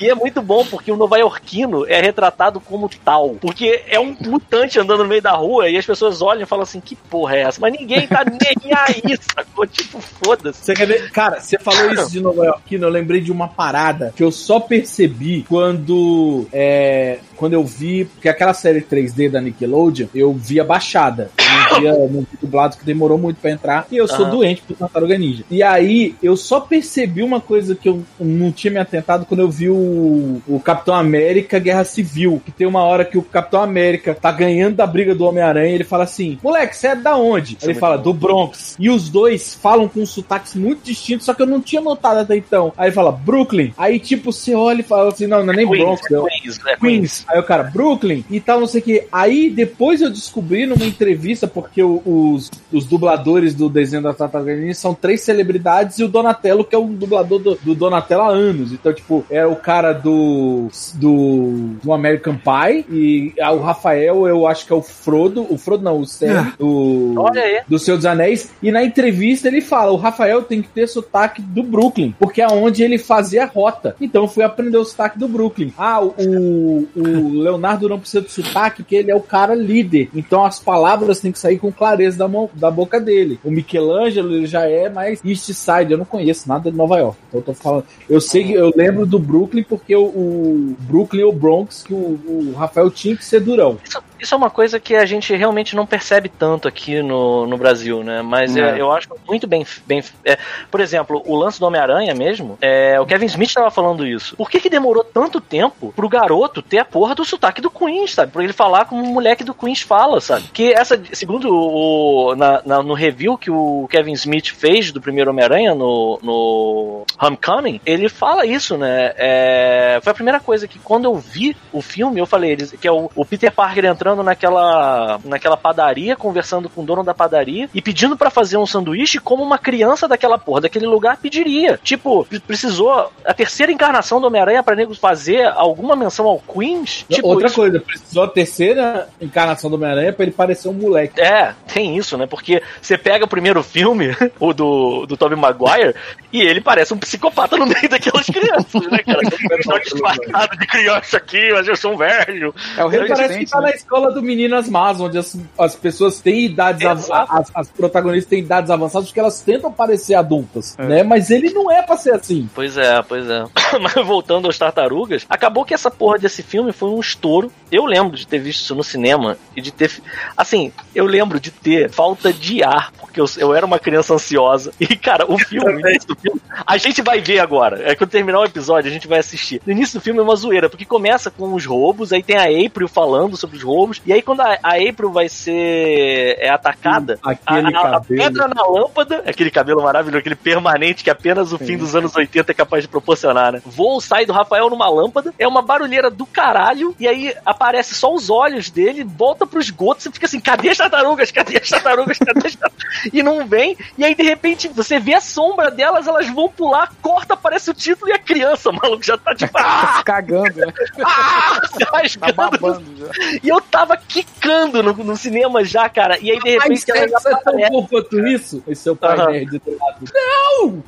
e é muito bom porque o nova-iorquino é retratado como tal. Porque é um mutante andando no meio da rua e as pessoas olham e falam assim: que porra é essa? Mas ninguém tá nem aí, sacou? Tipo, foda-se. Você quer ver? Cara, você falou isso de Nova York, eu lembrei de uma parada que eu só percebi quando. É, quando eu vi. Porque aquela série 3D da Nickelodeon, eu via baixada. Eu não via, não vi dublado, que demorou muito pra entrar. E eu sou Aham. doente por Tartaruga Ninja. E aí, eu só percebi uma coisa que eu não tinha me atentado quando eu vi o, o Capitão América Guerra Civil. Que tem uma hora que o Capitão América tá ganhando da briga do Homem-Aranha e ele fala assim: Moleque, você é da onde? Isso é ele fala, bom. do Bronx. E os dois falam com sotaques muito distintos, só que eu não tinha notado até então. Aí ele fala, Brooklyn. Aí, tipo, você olha e fala assim: não, não é nem Bronx, Queens, é Queens, é Queens. Queens. Aí o cara, Brooklyn e tal, não sei o que. Aí depois eu descobri numa entrevista, porque o- os, os dubladores do desenho da Tartaruga Ninja são três celebridades e o Donatello, que é o dublador do, do Donatello há anos. Então, tipo, é o cara do, do, do American Pie e ah, o Rafael, eu acho que é o Frodo. O Frodo não, o Sam do, Olha aí. do Senhor dos Anéis. E na entrevista ele fala: o Rafael tem que ter sotaque do Brooklyn, porque é onde ele fazia a rota. Então eu fui aprender o sotaque do Brooklyn. Ah, o, o Leonardo não precisa de sotaque, porque ele é o cara líder. Então as palavras têm que sair com clareza da, mão, da boca dele. O Michelangelo ele já é mais East Side. Eu não conheço nada de Nova York. Então eu tô falando. Eu sei eu lembro do Brooklyn porque o, o Brooklyn ou Bronx, que o, o Rafael tinha que ser durão. Isso, é uma coisa que a gente realmente não percebe tanto aqui no, no Brasil, né? Mas é, É. eu acho muito bem. bem é, por exemplo, o lance do Homem-Aranha mesmo, é, o Kevin Smith tava falando isso. Por que, que demorou tanto tempo pro garoto ter a porra do sotaque do Queens, sabe? Pra ele falar como o moleque do Queens fala, sabe? Que essa, segundo o, na, na- no review que o Kevin Smith fez do primeiro Homem-Aranha no, no Homecoming, ele fala isso, né? É, foi a primeira coisa que quando eu vi o filme, eu falei, que é o, o Peter Parker entrando naquela, naquela padaria, conversando com o dono da padaria e pedindo pra fazer um sanduíche como uma criança daquela porra, daquele lugar pediria. Tipo, pre- precisou a terceira encarnação do Homem-Aranha pra nego fazer alguma menção ao Queens? Tipo, Outra isso- coisa, precisou a terceira encarnação do Homem-Aranha pra ele parecer um moleque. É, tem isso, né? Porque você pega o primeiro filme, o do, do Tobey Maguire, e ele parece um psicopata no meio daquelas crianças, né, cara? Eu tô disfarçado de criança aqui, mas eu sou um velho. É o Ele parece que tá né? na escola escola do Meninas Más, onde as, as pessoas têm idades, as, as protagonistas têm idades avançadas porque elas tentam parecer adultas, É. né? Mas ele não é pra ser assim. Pois é, pois é. Mas voltando aos tartarugas, acabou que essa porra desse filme foi um estouro. Eu lembro de ter visto isso no cinema e de ter. Assim, eu lembro de ter falta de ar, porque eu, eu era uma criança ansiosa. E, cara, o filme, o início do filme, a gente vai ver agora. É quando terminar o episódio, a gente vai assistir. No início do filme é uma zoeira, porque começa com os roubos, aí tem a April falando sobre os roubos, e aí quando a, a April vai ser é atacada, a, Aquele a- a pedra na lâmpada, aquele cabelo maravilhoso, aquele permanente que apenas o fim dos anos 80 é capaz de proporcionar, né? Voo sai do Rafael numa lâmpada, é uma barulheira do caralho, e aí aparece só os olhos dele, volta pro esgoto, você fica assim, cadê as tartarugas? Cadê as tartarugas? Cadê as tartarugas? E não vem, e aí de repente você vê a sombra delas, elas vão pular, corta, aparece o título e a criança, maluco, já tá tipo, ah, Cagando, né? ah, se Tá rasgando. babando. E eu tava quicando no, no cinema já, cara, e aí de Mas repente ela já sexo é tão bom quanto isso? Esse seu pai Aham. nerd do lado. Não!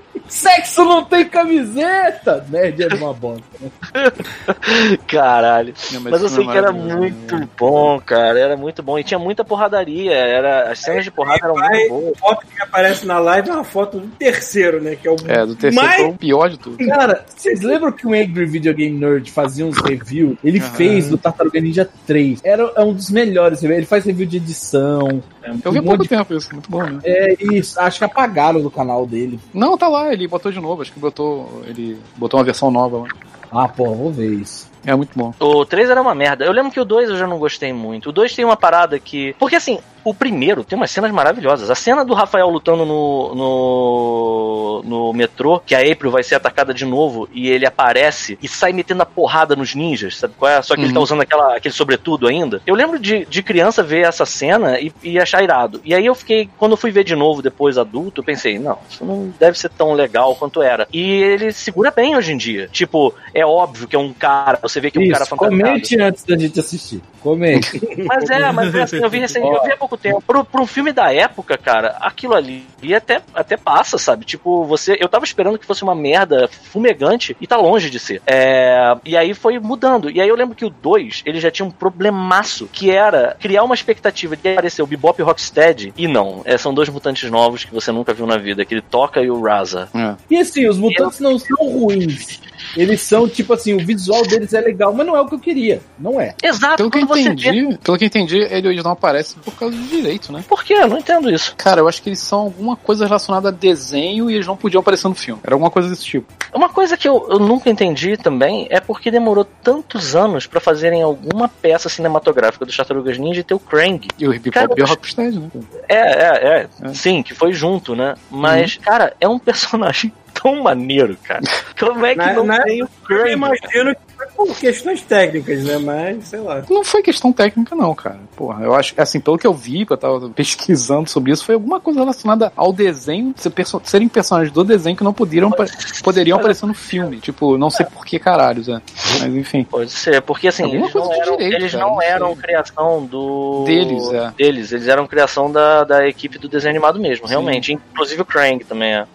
Sexo não tem camiseta! Nerd é uma bosta. né? Caralho. Não, Mas eu isso sei que é era maravilhoso. muito bom, cara. Era muito bom. E tinha muita porradaria. Era, as cenas de porrada eram Vai, muito boas. a foto que aparece na live é uma foto do terceiro, né? Que é o É, do terceiro mais foi o pior de tudo. Cara, vocês lembram que o Angry Video Game Nerd fazia uns reviews? Ele Aham. fez do Tartaruga Ninja 3. Era é um dos melhores reviews. Ele faz review de edição. Eu vi há um pouco de- tempo isso, muito bom, né? É isso. Acho que apagaram do canal dele. Não, tá lá, ele botou de novo, acho que botou. Ele botou uma versão nova lá. Ah, pô, vou ver isso. É muito bom. O 3 era uma merda. Eu lembro que o 2 eu já não gostei muito. O 2 tem uma parada que. Porque assim, o primeiro tem umas cenas maravilhosas. A cena do Rafael lutando no, no, no metrô, que a April vai ser atacada de novo e ele aparece e sai metendo a porrada nos ninjas, sabe qual é? Só que ele Uhum. tá usando aquela, aquele sobretudo ainda. Eu lembro de, de criança ver essa cena e, e achar irado. E aí eu fiquei, quando eu fui ver de novo depois adulto, eu pensei, não, isso não deve ser tão legal quanto era. E ele segura bem hoje em dia. Tipo, é óbvio que é um cara, você vê que é um cara fantasiado. comente antes da gente assistir. Comente. Mas é, mas é assim, eu vi recente, eu vi há pouco tempo. Pro, pro um filme da época, cara, aquilo ali até, até passa, sabe? Tipo, você. Eu tava esperando que fosse uma merda fumegante e tá longe de ser. É, e aí foi mudando. E aí eu lembro que o 2, ele já tinha um problemaço, que era criar uma expectativa de aparecer o Bebop e o Rocksteady. E não, é, são dois mutantes novos que você nunca viu na vida, aquele Toca e o Raza. É. E assim, os mutantes não são ruins. Eles são, tipo assim, o visual deles é legal, mas não é o que eu queria. Não é. Exato, Pelo que eu você vê. entendi, pelo que eu entendi, ele hoje não aparece por causa do direito, né? Por quê? Eu não entendo isso. Cara, eu acho que eles são alguma coisa relacionada a desenho e eles não podiam aparecer no filme. Era alguma coisa desse tipo. Uma coisa que eu, eu nunca entendi também é porque demorou tantos anos pra fazerem alguma peça cinematográfica dos Tartarugas Ninja e ter o Krang. E o Hip Hop e eu o Rocksteady, né? É, é, é, É. Sim, que foi junto, né? Mas, cara, é um personagem tão maneiro, cara. Como é que Na- não na- tem o Eu Krang? imagino que por questões técnicas, né? Mas, sei lá. Não foi questão técnica, não, cara. Porra, eu acho assim, pelo que eu vi, que eu tava pesquisando sobre isso, foi alguma coisa relacionada ao desenho, ser perso- serem personagens do desenho que não poderiam, pa- poderiam aparecer no filme. Tipo, não sei por que caralhos, é. Mas enfim. Pode ser, porque assim, Alguma eles coisa não de eram, direito, eles cara, não eram criação do. Deles, é. Deles, eles eram criação da, da equipe do desenho animado mesmo, realmente. Inclusive o Krang também é.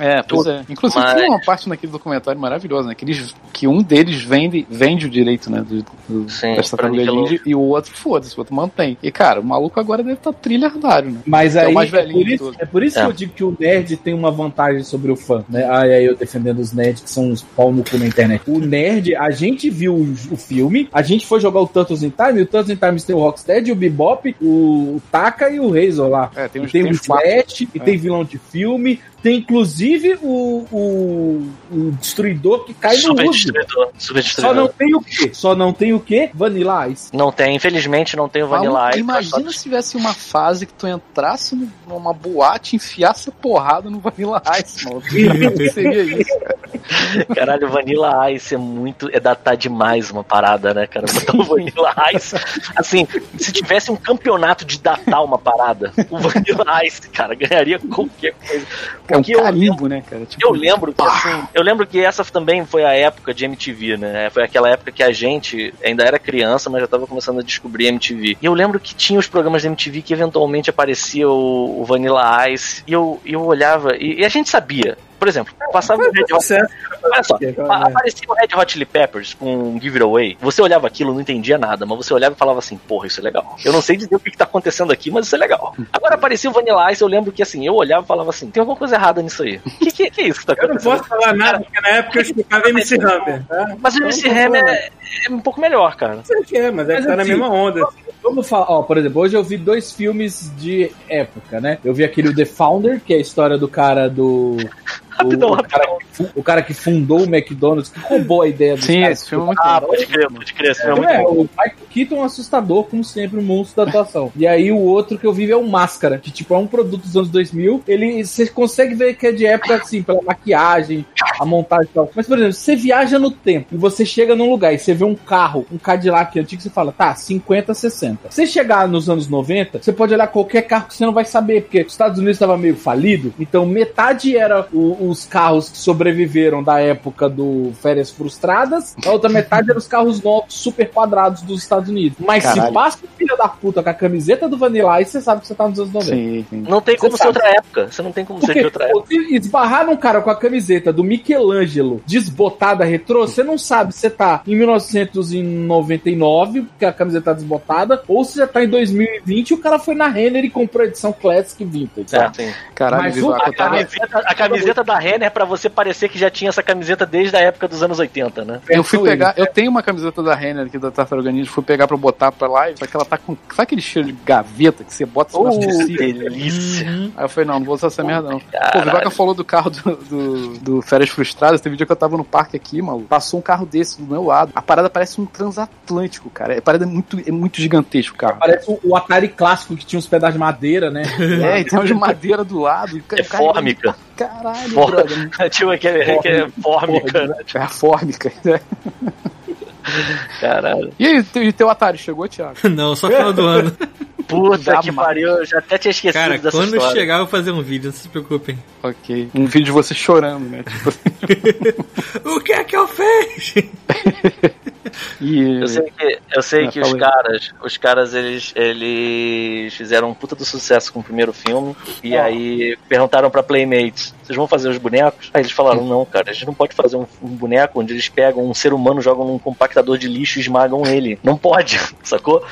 É, pois é. Inclusive Mas- tem uma parte naquele documentário maravilhosa, né? Que, eles, que um deles vende, vende o direito, né? Do, do, Sim, dessa ninja, e o outro, foda-se, o outro mantém. E, cara, o maluco agora deve estar trilhardário, né? Mas É o aí mais é, velhinho por de isso, é por isso É. que eu digo que o nerd tem uma vantagem sobre o fã, né? Ah, e aí eu defendendo os nerds que são uns pau no cu na internet. O nerd, a gente viu o, o filme, a gente foi jogar o Turtles in Time, e o Turtles in Time tem o Rocksteady, o Bebop, o, o Taka e o Razor lá. É, tem E uns, tem tem o uns quatro. Slash, e É. tem vilão de filme, tem inclusive o, o, o destruidor que cai no Super uso. destruidor. Super Só não tem o quê? Só não tem o quê? Vanilla Ice. Não tem, infelizmente não tem o Vanilla Ice. imagina se tivesse uma fase que tu entrasse no- numa boate e enfiasse a porrada no Vanilla Ice, mano. que seria isso? Caralho, o Vanilla Ice é muito. É datar demais uma parada, né, cara? Botar o Vanilla Ice. Assim, se tivesse um campeonato de datar uma parada, o Vanilla Ice, cara, ganharia qualquer coisa. É um eu carimbo, né, cara? Tipo, Eu lembro que assim, eu lembro que essa também foi a época de MTV, né? Foi aquela época que a gente ainda era criança, mas já tava começando a descobrir MTV. E eu lembro que tinha os programas da MTV que eventualmente aparecia o, o Vanilla Ice, e eu, eu olhava, e, e a gente sabia. Por exemplo, passava o Red Hot. Sucesso. Olha só, é, aparecia o Red Hot Chili Peppers com um Give It Away. Você olhava aquilo, não entendia nada, mas você olhava e falava assim, porra, isso é legal. Eu não sei dizer o que, que tá acontecendo aqui, mas isso é legal. Agora aparecia o Vanilla Ice, eu lembro que assim, eu olhava e falava assim, tem alguma coisa errada nisso aí. O que, que, que é isso que tá Eu não acontecendo? posso falar nada, porque na época eu escutava MC Hammer. Tá? Mas o MC Então, Hammer não é, é um pouco melhor, cara. sei que é, mas é que tá na assim, mesma onda. Vamos falar, ó, por exemplo, hoje eu vi dois filmes de época, né? Eu vi aquele The Founder, que é a história do cara do. Rapidão, o, o cara, o cara que fundou o McDonald's, que roubou a ideia do Sim, esse filme é muito Ah, bom. pode crer, pode crer, esse filme é muito é, bom. o Michael Keaton é um assustador, como sempre, um monstro da atuação. E aí o outro que eu vi é o Máscara, que tipo é um produto dos anos 2000. Ele, você consegue ver que é de época, assim, pela maquiagem, a montagem e tal. Mas, por exemplo, você viaja no tempo e você chega num lugar e você vê um carro, um Cadillac antigo, você fala, tá, 50, 60. Se chegar nos anos 90, você pode olhar qualquer carro que você não vai saber, porque os Estados Unidos estava meio falido, então metade era o- os carros que sobreviveram da época do Férias Frustradas, a outra metade eram os carros novos, super quadrados dos Estados Unidos. Mas se Caralho. passa o filho da puta com a camiseta do Vanilla Ice, você sabe que você tá nos anos 90. Sim, sim. Não tem como Você ser sabe. outra época. Você não tem como ser Porque de outra época. se esbarrar num cara com a camiseta do Michelangelo desbotada retrô, você não sabe se você tá em 1999, porque a camiseta tá desbotada, ou se você tá em 2020 e o cara foi na Renner e comprou a edição Classic Vintage. É, sim. Caralho, Mas o- A tava- camiseta, a camiseta da Renner é pra você parecer que já tinha essa camiseta desde a época dos anos 80, né? Eu fui pegar, eu tenho uma camiseta da Renner aqui da Tartaruga Ninja, fui pegar pra botar pra live, só que ela tá com. Sabe aquele cheiro de gaveta que você bota Oh, na possível? delícia. Aí eu falei, não, não vou usar essa merda não. Pô, o Caralho. Vivaca falou do carro do, do, do Férias Frustradas, teve um dia que eu tava no parque aqui, maluco, passou um carro desse do meu lado. A parada parece um transatlântico, cara. A parada é muito, é muito gigantesco o carro. Parece o, o Atari clássico que tinha uns pedaços de madeira, né? É, e tem uns de madeira do lado. É fórmica. Caralho, For- brother. Tipo aquele, aquele fórmica, né? É a fórmica. né? Caralho. E aí, teu- e teu Atari chegou, Thiago? Não, só final do ano. Puta Jamais. que pariu, eu já até tinha esquecido Cara, dessa quando história. chegar eu vou fazer um vídeo, não se preocupem. Ok. Um vídeo de você chorando, né? Tipo, O que é que eu fiz? e, Eu sei que, eu sei Ah, que os caras, os caras, eles, eles fizeram um puta do sucesso com o primeiro filme. E aí perguntaram pra Playmates, vocês vão fazer os bonecos? Aí eles falaram, não, cara, a gente não pode fazer um, um boneco onde eles pegam um ser humano, jogam num compactador de lixo e esmagam ele. Não pode, sacou?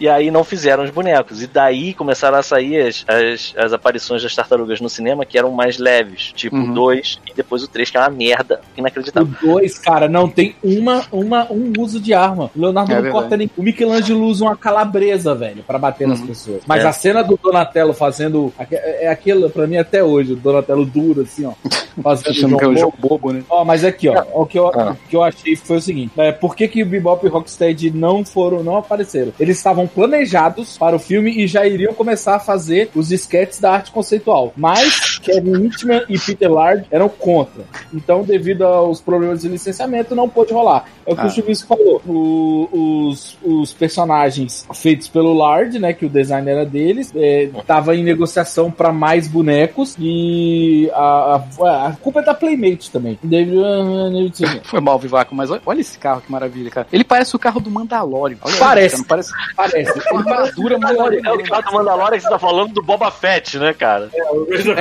E aí não fizeram os bonecos. E daí começaram a sair as, as, as aparições das tartarugas no cinema que eram mais leves. Tipo o Uhum. 2 e depois o 3, que é uma merda O inacreditável. 2, cara, não tem uma, uma, um uso de arma. O Leonardo É não verdade. corta nem. O Michelangelo usa uma calabresa, velho, pra bater nas Uhum. pessoas. Mas É. a cena do Donatello fazendo. É aquilo, pra mim, até hoje, o Donatello duro, assim, ó. Fazendo achando que é João um Bobo. né? Ó, mas aqui, ó, o que eu, Ah. o que eu achei foi o seguinte: é, por que, que o Bebop e Rocksteady não foram, não apareceram? Eles estavam planejados para o filme e já iriam começar a fazer os sketches da arte conceitual. Mas Kevin Whitman e Peter Lard eram contra. Então, devido aos problemas de licenciamento, não pôde rolar. É o que Ah. o Chuvisco falou. O- os, os personagens feitos pelo Lard, né, que o design era deles, é, tava em negociação para mais bonecos e a, a, a culpa é da Playmate também. David- Foi mal, Vivaco, mas olha, olha esse carro, que maravilha, cara. Ele parece o carro do Mandalorian. Olha Parece. Parece Parece. uma armadura É o cara do Mandalorian que você tá falando do Boba Fett, né, cara? O Razor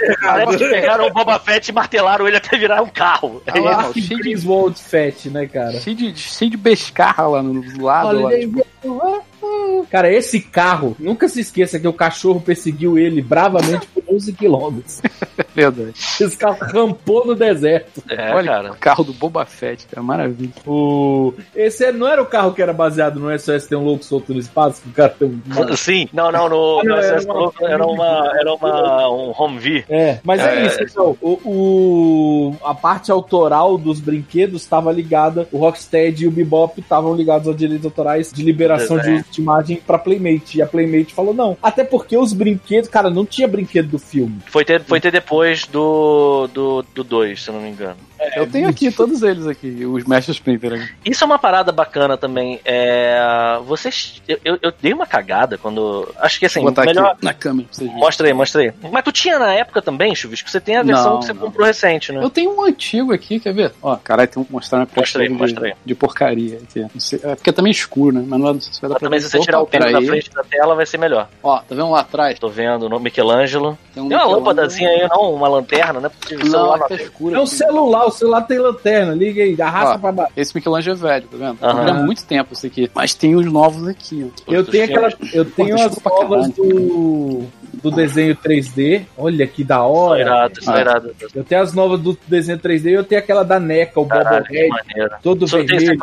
É. Parece que pegaram o Boba Fett e martelaram ele até virar um carro. É Ah, de- Griswold Fett, né, cara? Cheio de, cheio de bescarra lá no do lado. Lá, Olha, tipo, Cara, esse carro, nunca se esqueça que o cachorro perseguiu ele bravamente por 11 quilômetros. verdade. Esse carro rampou no deserto. É, olha cara. o carro do Boba Fett, cara, maravilha. O... Esse é- não era o carro que era baseado no SOS Tem um Louco Solto no Espaço? Que o cara tem um... Sim, não, não, no, Ah, não, no era SS uma- Louco era uma, era uma, um Humvee. É, mas é, É. isso, pessoal. O, o- a parte autoral dos brinquedos estava ligada, o Rocksteady e o Bebop estavam ligados aos direitos autorais de liberação de Desenho. uso de imagem pra Playmate. E a Playmate falou não. Até porque os brinquedos, cara, não tinha brinquedo do filme. Foi ter, foi ter depois do 2, do, do dois, se eu não me engano. Eu tenho aqui todos eles aqui, os Mestre Splinter. aqui. Isso é uma parada bacana também. É, vocês. Eu, eu- eu dei uma cagada quando. Acho que assim, Vou botar melhor. aqui na câmera pra vocês verem. Mostra aí, mostra aí. Mas tu tinha na época também, Chuvisco? Você tem a versão Não, que você não. comprou recente, né? Eu tenho um antigo aqui, quer ver? Ó, caralho, tem um mostrar uma Mostra aí, de, mostra aí. de porcaria aqui. Sei- é porque é também escuro, né? Mas não, não sei se vai dar Mas pra também ver. se você tirar o pino da frente da tela vai ser melhor. Ó, tá vendo lá atrás? Tô vendo no Michelangelo. Tem um Tem uma lâmpadazinha aí, não? Uma lanterna, né? Porque o Não, celular tá escuro. É um celular, o celular tem lanterna, liga aí, arrasta Ó, pra baixo. Esse Michelangelo é velho, tá vendo? Dura muito tempo isso aqui. Mas tem os novos aqui, ó. Eu tenho aquela. filmes. Eu tenho as novas do. Do desenho 3D. Olha que da hora. Irado, é Ah. irado. Eu tenho as novas do desenho 3D e eu tenho aquela da NECA, o Bobblehead, maneiro. todo Só vermelho.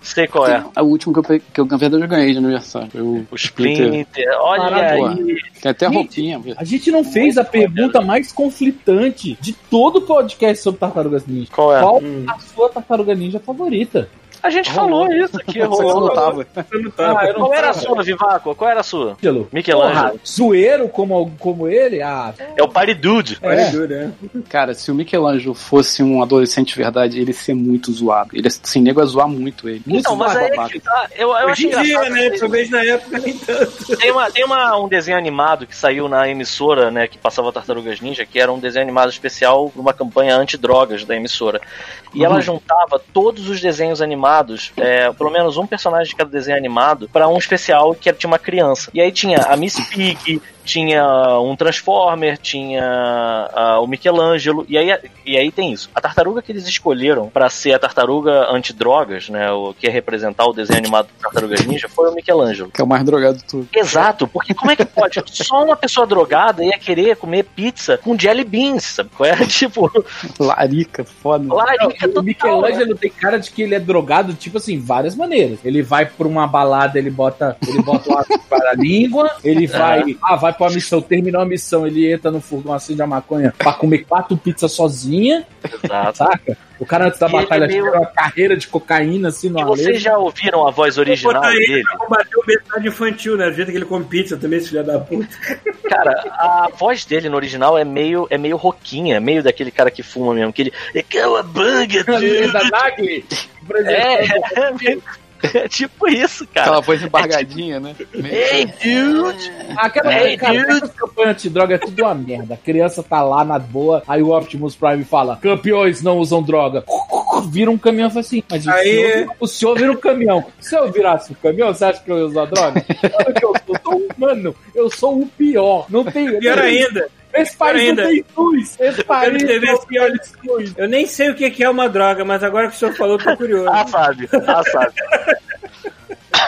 Sei qual é. É o último que eu, que eu, na verdade, eu ganhei de aniversário. Foi o Splinter. Olha Caralho, aí. Tem até Gente, roupinha. A gente não fez a pergunta mais conflitante de todo o podcast sobre Tartarugas Ninja. Qual é? Qual a sua Tartaruga Ninja favorita? A gente falou isso aqui. Que você não rolou. tava. Eu não tava. Ah, eu não Qual era a sua, Vivaco? Qual era a sua? Michelangelo. Michelangelo. Zoeiro como, como ele? Ah, É o Party Dude. É. duro, né? Cara, se o Michelangelo fosse um adolescente de verdade, ele ia ser muito zoado. Ele, assim, nego ia zoar muito ele. Muito Então, mas aí babaca. que tá. Eu, eu Hoje em dia, né? que- Talvez na época nem tanto. Tem, uma, tem uma, um desenho animado que saiu na emissora, né, que passava Tartarugas Ninja, que era um desenho animado especial para uma campanha antidrogas da emissora. E ela juntava todos os desenhos animados, é, pelo menos um personagem de cada desenho animado, para um especial que tinha uma criança. E aí tinha a Miss Pig, tinha um Transformer, tinha ah, o Michelangelo, e aí, e aí tem isso. A tartaruga que eles escolheram para ser a tartaruga antidrogas, né, o que é representar o desenho animado do Tartarugas Ninja, foi o Michelangelo. Que é o mais drogado de tudo. Exato, porque como é que pode? Só uma pessoa drogada ia querer comer pizza com jelly beans, sabe? qual é? Tipo, Larica, foda. larica o total. Michelangelo tem cara de que ele é drogado, tipo assim, várias maneiras. Ele vai pra uma balada, ele bota, ele bota o ácido para a língua, ele vai, ah, vai pra uma missão, terminou a missão, ele entra no furgão assim de maconha pra comer quatro pizzas sozinha, Exato. saca? O cara antes da E ele batalha é meio- uma carreira de cocaína assim no vocês já ouviram a voz original ele dele? pra combater o obesidade infantil, né? Do jeito que ele come pizza também, esse filho da puta. Cara, a voz dele no original é meio, é meio roquinha, meio daquele cara que fuma mesmo, que ele. É da Nagli, exemplo. É, é, meio- é tipo isso, cara. Aquela voz embargadinha, né? Hey, dude! Aquela Hey, cara, dude. essas campanhas antidroga é tudo uma merda. A criança tá lá na boa, aí o Optimus Prime fala: campeões não usam droga. Vira um caminhão e fala assim: Mas o, Aí- senhor, o senhor vira um caminhão. Se eu virasse um caminhão, você acha que eu ia usar droga? Claro que eu sou, eu sou um humano. Eu sou o pior. Não tem. Pior ainda, Esse país ainda. não tem luz. Esse país TV não olha, tem luz. eu nem sei o que que é uma droga, mas agora que o senhor falou, eu tô curioso. Ah, sabe, ah, sabe.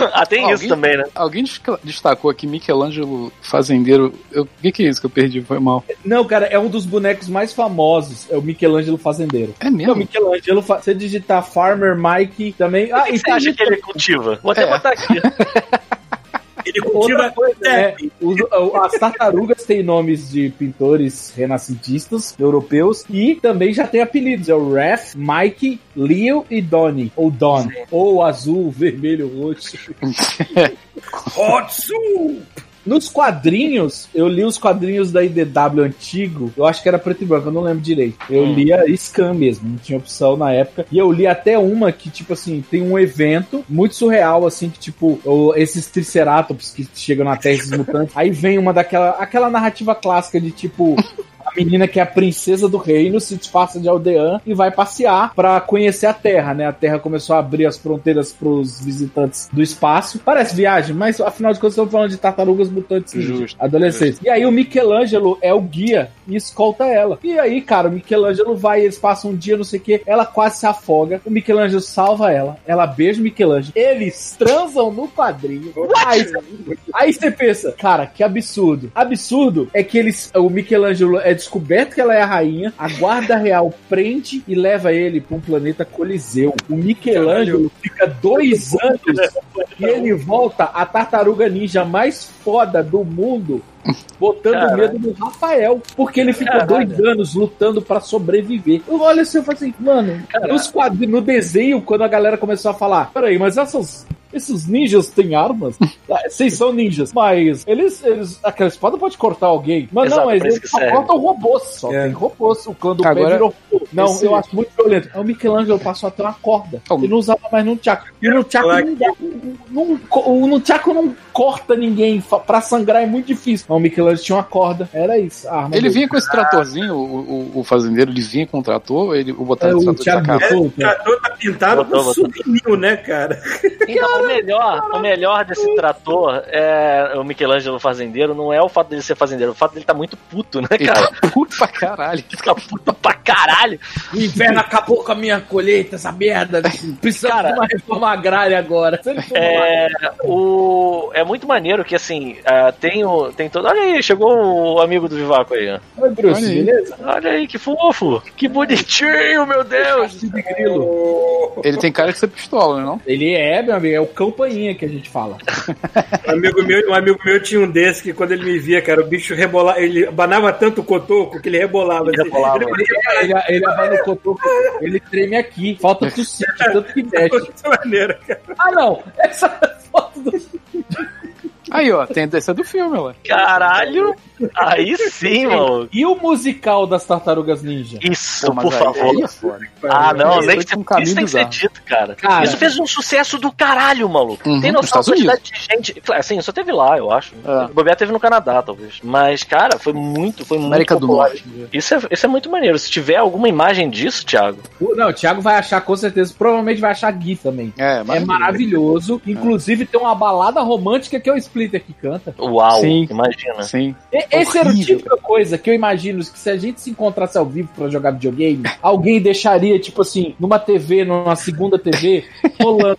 ah, tem isso Alguém- também, né? Alguém destacou aqui Michelangelo Fazendeiro. Eu- O que, que é isso que eu perdi? Foi mal. Não, cara, é um dos bonecos mais famosos. É o Michelangelo Fazendeiro. É Não, mesmo? Michelangelo, fa- você digitar Farmer Mike também. O Ah, que, e você acha que ele cultiva? Vou até É. botar aqui. Ele cultiva coisa, é, os- as tartarugas têm nomes de pintores renascentistas europeus e também já tem apelidos. É o Raph, Mike, Leo e Donnie. Ou Don. Ou azul, vermelho, roxo. Hotsu! Nos quadrinhos, eu li os quadrinhos da IDW antigo. Eu acho que era preto e branco, eu não lembro direito. Eu Hum. lia Scan mesmo, não tinha opção na época. E eu li até uma que, tipo assim, tem um evento muito surreal, assim, que, tipo, esses triceratops que chegam na Terra, esses mutantes. Aí vem uma daquela aquela narrativa clássica de, tipo. A menina que é a princesa do reino se disfarça de aldeã e vai passear pra conhecer a Terra, né? A Terra começou a abrir as fronteiras pros visitantes do espaço. Parece viagem, mas afinal de contas estamos falando de tartarugas mutantes Justo, adolescentes. E aí o Michelangelo é o guia e escolta ela. E aí, cara, o Michelangelo vai, eles passam um dia, não sei o que, ela quase se afoga, o Michelangelo salva ela, ela beija o Michelangelo, eles transam no quadrinho. Aí, aí você pensa, cara, que absurdo. Absurdo é que eles, o Michelangelo é descoberto que ela é a rainha, a guarda real prende e leva ele pra um planeta Coliseu. O Michelangelo fica dois anos e ele volta a tartaruga ninja mais foda do mundo botando Caralho. medo no Rafael, porque ele ficou Caralho. dois anos lutando pra sobreviver. Eu olho assim e falo assim, mano, nos quadrinhos, no desenho, quando a galera começou a falar, peraí, mas essas. Esses ninjas têm armas? Ah, Vocês são ninjas, mas eles, eles. Aquela espada pode cortar alguém. Mas Exato, não, mas eles só serve. cortam robôs. Só É. tem robôs. O clã do Agora, pé virou. Não, esse- eu acho muito violento. O Michelangelo passou até uma corda. Oh. Ele não usava mais nunchaku. E o nunchaku falar não, não, o nunchaku não corta ninguém. Pra sangrar é muito difícil. Mas o Michelangelo tinha uma corda. Era isso. A arma Ele dele. vinha com esse tratorzinho, o, o, o fazendeiro, ele vinha com o trator, ele, o É, botão o trator de Thiago sacar. botou, O trator tá pintado Botou, com souvenir, né, cara? Então, o melhor, o melhor desse trator é o Michelangelo fazendeiro, não é o fato dele ser fazendeiro, o fato dele tá muito puto, né, Ele cara? tá puto pra caralho. Ele fica puto pra caralho. O inverno acabou com a minha colheita, essa merda. Precisamos Cara, de uma reforma agrária agora. Ele É, o, é muito maneiro que, assim, ah, tem, o, tem todo... Olha aí, chegou o amigo do Vivaco aí, ó. Oi, Bruce, Olha aí. beleza? Olha aí, que fofo. Que bonitinho, meu Deus. de grilo. Ele tem cara de ser pistola, né, não? Ele é, meu amigo, é o campainha que a gente fala. Um amigo meu, um amigo meu tinha um desse que quando ele me via, cara, o bicho rebolava, ele abanava tanto o cotoco que ele rebolava. assim. rebolava. Ele fazia Ele, ele abana o cotoco, ele treme aqui. Falta tossir, de tanto que mexe. maneiro, cara. Ah, não! Essa foto do. Aí, ó, tem essa é do filme, ó. Caralho. Aí sim, mano. E o musical das Tartarugas Ninja? Isso, Pô, por aí- favor. aí é foda. Ah, não, Isso nem que, um caminho isso tem que ser dito, cara. Cara. Isso fez um sucesso do caralho, maluco. Uhum, tem noção da quantidade de gente. Claro, Assim, só teve lá, eu acho. É. O Bobear teve no Canadá, talvez. Mas, cara, foi muito, foi muito América do popular. Norte. Isso é, isso é muito maneiro. Se tiver alguma imagem disso, Thiago, Não, o Thiago vai achar com certeza. Provavelmente vai achar Gui também. É, É maravilhoso. Inclusive tem uma balada romântica que é o Que canta. uau, Sim. imagina. Sim. E- Esse era o tipo de coisa que eu imagino que se a gente se encontrasse ao vivo pra jogar videogame, alguém deixaria, tipo assim, numa TV, numa segunda TV, rolando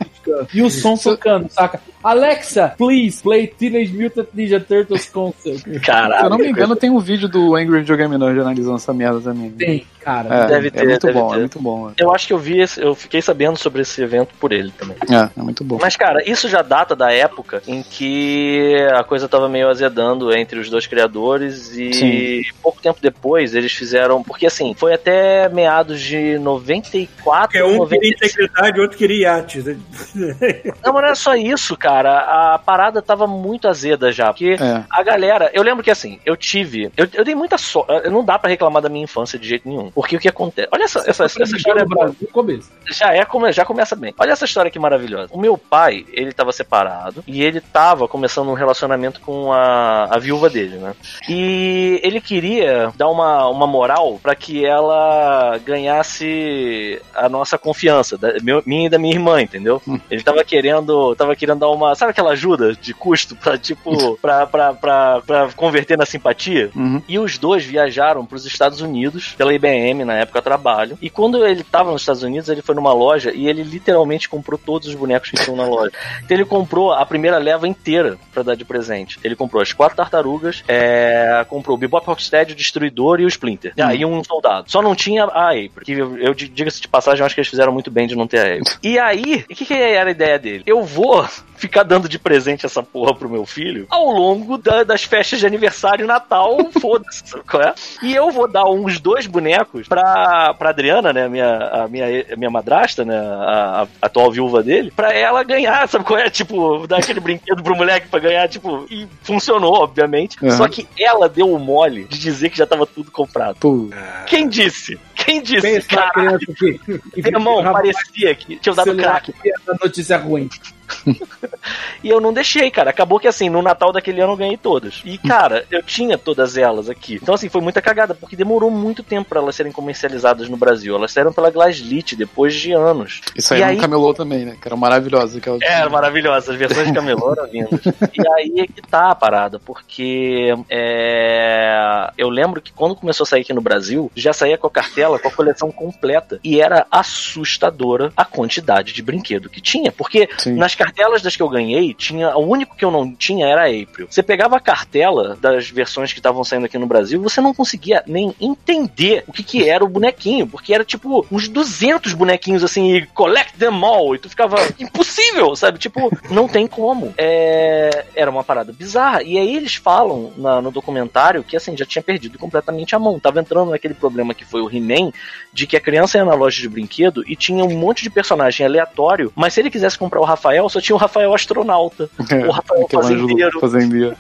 e o som tocando, saca? Alexa, please play Teenage Mutant Ninja Turtles Concert. Caralho. Se eu não me engano, tem um vídeo do Angry Video Game Nerd analisando essa merda também. Tem, cara. É, Deve é ter, muito deve bom, ter. é muito bom. Eu acho que eu vi, esse- eu fiquei sabendo sobre esse evento por ele também. É, é muito bom. Mas, cara, isso já data da época em que a coisa tava meio azedando entre os dois criadores e Sim. pouco tempo depois eles fizeram. Porque assim, foi até meados de 94, Porque um 95. queria integridade, o outro queria iates. Não, mas não é só isso, cara. A parada tava muito azeda já. Porque É. a galera. Eu lembro que assim, eu tive. Eu, eu dei muita sorte. Não dá pra reclamar da minha infância de jeito nenhum. Porque o que acontece. Olha essa, essa, essa história. no Brasil, começo. já é já começa bem. Olha essa história que maravilhosa. O meu pai, ele tava separado e ele tava começando um relacionamento com a, a viúva dele, né? E ele queria dar uma, uma moral pra que ela ganhasse a nossa confiança, da, meu- minha e da minha irmã, entendeu? Ele tava querendo, tava querendo dar uma, sabe aquela ajuda de custo pra tipo, pra, pra, pra, pra converter na simpatia? Uhum. E os dois viajaram para os Estados Unidos pela IBM na época trabalho. E quando ele estava nos Estados Unidos, ele foi numa loja e ele literalmente comprou todos os bonecos que tinham na loja. Então ele comprou a primeira leva inteira para dar de presente. Ele comprou as quatro tartarugas, é, comprou o Bebop Rocksteady, o Destruidor e o Splinter. Ah, e um soldado. Só não tinha a April. Que eu, eu diga-se de passagem, eu acho que eles fizeram muito bem de não ter a April. E aí, o que, que era a ideia dele? Eu vou ficar dando de presente essa porra pro meu filho ao longo da- das festas de aniversário Natal, foda-se, sabe qual é? E eu vou dar uns dois bonecos pra, pra Adriana, né, a minha, a minha, a minha madrasta, né, a, a atual viúva dele, pra ela ganhar, sabe qual é? Tipo, dar aquele brinquedo pro moleque pra ganhar, tipo, e funcionou, obviamente. Uhum. Só que ela deu o mole de dizer que já tava tudo comprado. Pô, Quem disse? Quem disse? Pensa criança que, que meu irmão, parecia que tinha dado crack. notícia ruim. E eu não deixei, cara. Acabou que assim, no Natal daquele ano eu ganhei todas. E, cara, eu tinha todas elas aqui. Então, assim, foi muita cagada, porque demorou muito tempo pra elas serem comercializadas no Brasil. Elas saíram pela Glaslit depois de anos. isso aí E é aí- um camelô também, né? Que era maravilhosa. Aquela... É, maravilhosa. As versões de camelô eram lindas. E aí é que tá a parada, porque é, eu lembro que quando começou a sair aqui no Brasil, já saía com a cartela, com a coleção completa. E era assustadora a quantidade de brinquedo que tinha. Porque Sim. nas cartelas das que eu ganhei, tinha. O único que eu não tinha era a April. Você pegava a cartela das versões que estavam saindo aqui no Brasil, você não conseguia nem entender o que, que era o bonequinho, porque era tipo uns 200 bonequinhos assim, e collect them all, e tu ficava impossível, sabe? Tipo, não tem como. É, era uma parada bizarra. E aí eles falam na- no documentário que assim, já tinha perdido completamente a mão. Tava entrando naquele problema que foi o He-Man, de que a criança ia na loja de brinquedo e tinha um monte de personagem aleatório, mas se ele quisesse comprar o Rafael, só tinha o Rafael astronauta. O Rafael anjo fazendeiro. fazendeiro.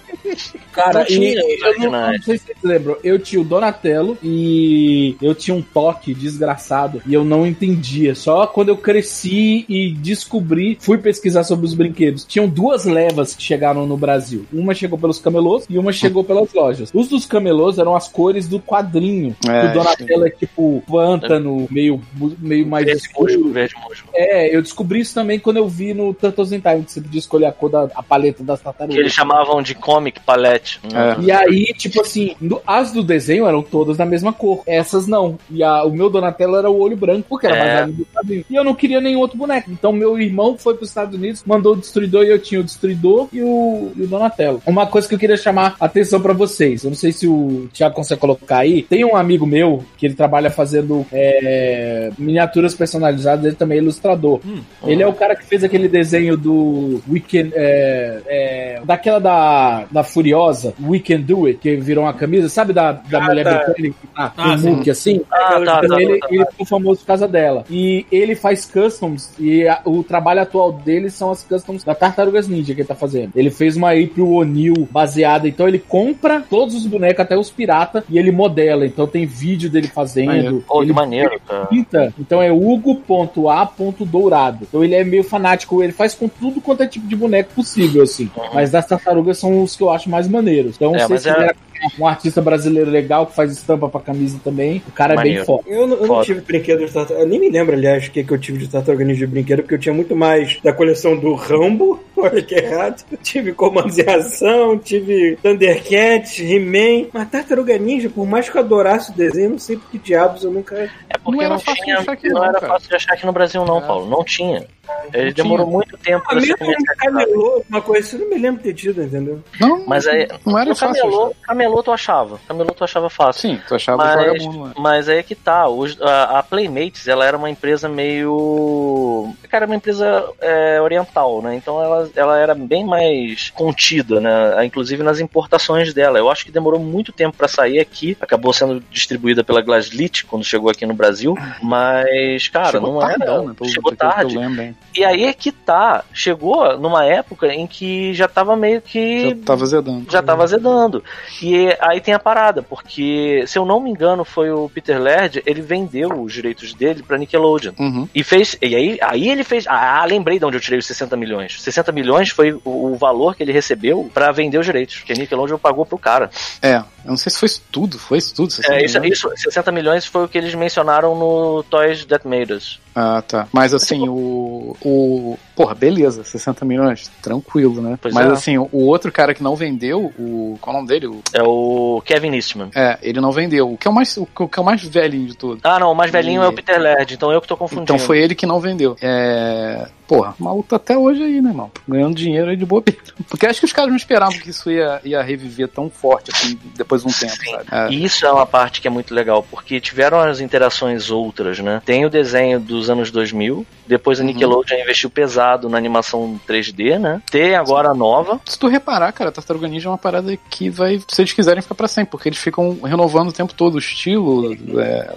Cara, Não tinha e eu não, não sei se vocês lembram, eu tinha o Donatello e eu tinha um toque desgraçado e eu não entendia. Só quando eu cresci e descobri, fui pesquisar sobre os brinquedos. Tinham duas levas que chegaram no Brasil. Uma chegou pelos camelôs e uma chegou pelas lojas. Os dos camelôs eram as cores do quadrinho. É, o Donatello é tipo pântano, meio, meio mais Verde escuro. verde musgo. É, eu descobri isso também quando eu vi no Turtles in Time, que você podia escolher a cor da a paleta das Que tartarugas. eles chamavam de comic palette. É. E aí, tipo assim, no- as do desenho eram todas da mesma cor. Essas não. E a- o meu Donatello era o olho branco, porque era É. mais anime do quadrinho. E eu não queria nenhum outro boneco. Então meu irmão foi pros Estados Unidos, mandou o Destruidor e eu tinha o Destruidor e o, e o Donatello. Uma coisa que eu queria chamar a atenção pra vocês. Eu não sei se o Thiago consegue colocar aí. Tem um amigo meu que ele trabalha fazendo é, miniaturas personalizadas, ele também é ilustrador. Ele é o cara que fez aquele desenho do Weekend. É, é, daquela da, da Furiosa, We Can Do It, que virou uma camisa, sabe da, da Ah, mulher tá. britânica que tá Ah, um muque assim? Ah, tá, Então tá, ele, tá, tá. ele ficou famoso por causa dela. E ele faz customs, e a- o trabalho atual dele são as customs da Tartarugas Ninja que ele tá fazendo. Ele fez uma April O'Neil baseada, então ele compra todos os bonecos, até os pirata, e ele modela. Então tem vídeo dele fazendo. Maneiro. Pô, que ele maneiro, cara. pinta. Então é Hugo.a.dourado. Então ele é meio fanático, ele faz com tudo quanto é tipo de boneco possível, assim. Mas das tartarugas são os que eu acho mais maneiros. Então, É, se mas é- quiserem um artista brasileiro legal que faz estampa pra camisa também, o cara é bem Maneiro. foda. Eu, não- eu não Foda. tive brinquedo de tartaruga. Eu nem me lembro, aliás, o que, que eu tive de tartaruga ninja de brinquedo, porque eu tinha muito mais da coleção do Rambo. Olha que errado. Tive Comandos em Ação, tive Thundercats, He-Man. Mas tartaruga ninja, por mais que eu adorasse o desenho, não sei por que diabos eu nunca. É porque Não era não, fácil de tinha, achar aqui não, não, era fácil de achar aqui no Brasil, não, É. Paulo. Não tinha. Ele Não demorou tinha. muito tempo A pra ser mesmo um comercializado. camelô, uma coisa eu não me lembro de ter tido, entendeu? Não, Mas aí, não era no fácil. camelô, camelô tu achava. Camelô tu achava fácil. Sim, tu achava Mas, vagabundo, né? mas aí é que tá. Os- a, a Playmates, ela era uma empresa meio. Cara, uma empresa é, oriental, né? Então ela, ela era bem mais contida, né? Inclusive nas importações dela. Eu acho que demorou muito tempo pra sair aqui. Acabou sendo distribuída pela Glaslit quando chegou aqui no Brasil. Mas, cara, Chegou não tardão, era. né, pelo- chegou tarde. Eu lembro? E aí é que tá. Chegou numa época em que já tava meio que Já tava zedando. já tava azedando. E aí tem a parada, porque, se eu não me engano, foi o Peter Laird, ele vendeu os direitos dele pra Nickelodeon. Uhum. E fez. E aí, aí ele fez. Ah, lembrei de onde eu tirei os 60 milhões. 60 milhões foi o, o valor que ele recebeu pra vender os direitos. Que a Nickelodeon pagou pro cara. É, eu não sei se foi isso tudo, foi isso tudo. 60 É, isso, milhões? isso, 60 milhões foi o que eles mencionaram no Toys That Made Us. Ah, tá. Mas assim, o. o porra, beleza, 60 milhões, tranquilo, né? Pois Mas é. assim, o outro cara que não vendeu, o. Qual é o nome dele? O, É o Kevin Eastman. é, ele não vendeu. O que é o mais, o que é o mais velhinho de todos. Ah, não, o mais velhinho E- é o Peter Laird, então eu que tô confundindo. Então foi ele que não vendeu. É. Porra, o maluco tá até hoje aí, né, irmão? Ganhando dinheiro aí de bobeira. Porque acho que os caras não esperavam que isso ia, ia reviver tão forte assim depois de um tempo, sabe? É. Isso é uma parte que é muito legal, porque tiveram as interações outras, né? Tem o desenho dos anos 2000, depois a Uhum. Nickelodeon investiu pesado na animação 3D, né? Tem agora a nova. Se tu reparar, cara, Tartaruga Ninja é uma parada que vai, se eles quiserem, ficar pra sempre, porque eles ficam renovando o tempo todo o estilo, é,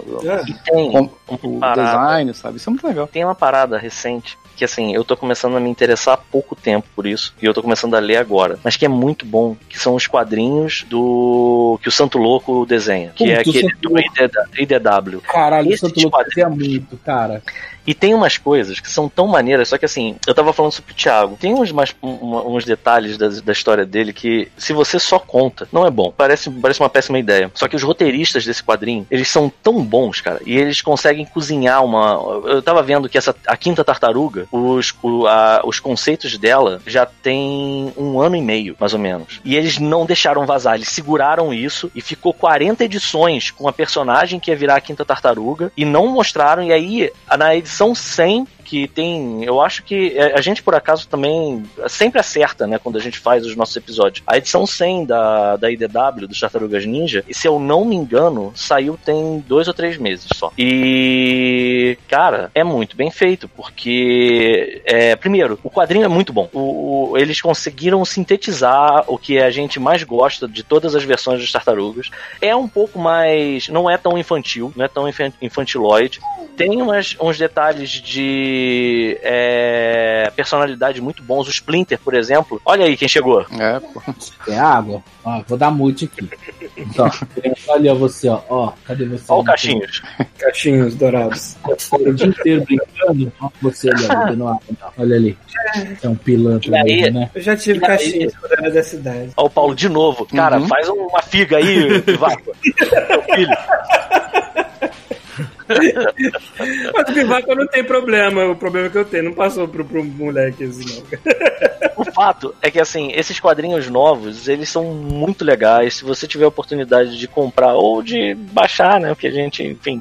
tem com- uma o parada. design, sabe? Isso é muito legal. Tem uma parada recente que assim, eu tô começando a me interessar há pouco tempo por isso, e eu tô começando a ler agora, mas que é muito bom, que são os quadrinhos do que o Santo Louco desenha, que é o aquele Santo do Louco. IDW. Caralho, eu tipo tô fazia muito, cara. E tem umas coisas que são tão maneiras, só que assim, eu tava falando sobre o Thiago. Tem uns, mais, um- uns detalhes da, da história dele que, se você só conta, não é bom. Parece, parece uma péssima ideia. Só que os roteiristas desse quadrinho, eles são tão bons, cara. E eles conseguem cozinhar uma. Eu tava vendo que essa, a quinta tartaruga, os, o- a- os conceitos dela já tem um ano e meio, mais ou menos. E eles não deixaram vazar, eles seguraram isso e ficou 40 edições com a personagem que ia virar a quinta tartaruga e não mostraram. E aí, na edição 100, que tem. Eu acho que é, a gente, por acaso, também sempre acerta, né? Quando a gente faz os nossos episódios. A edição 100 da, da IDW, dos Tartarugas Ninja, e se eu não me engano, saiu tem dois ou três meses só. E, cara, é muito bem feito, porque, é, primeiro, o quadrinho é muito bom. O, o- eles conseguiram sintetizar o que a gente mais gosta de todas as versões dos Tartarugas. É um pouco mais. Não é tão infantil, não é tão infan- infantiloide. Tem umas, uns detalhes de é, personalidade muito bons. O Splinter, por exemplo. Olha aí quem chegou. É, pô. É água? Ó, vou dar mute aqui. Então, olha você, ó. ó cadê você? Olha o Caixinhos. Cachinhos dourados. O dia inteiro brincando. Ó, você ali, ó, água. ó. Olha ali. É um pilantra E aí? mesmo, né? Eu já tive aí? cachinhos quando era da cidade. Olha o Paulo de novo. Cara, Uhum. faz uma figa aí, Vaco. Meu filho. Mas o Bivaco não tem problema. O problema que eu tenho não passou pro, pro moleque assim, não. O fato é que, assim, esses quadrinhos novos, eles são muito legais. Se você tiver a oportunidade de comprar ou de baixar, né? Porque a gente, enfim.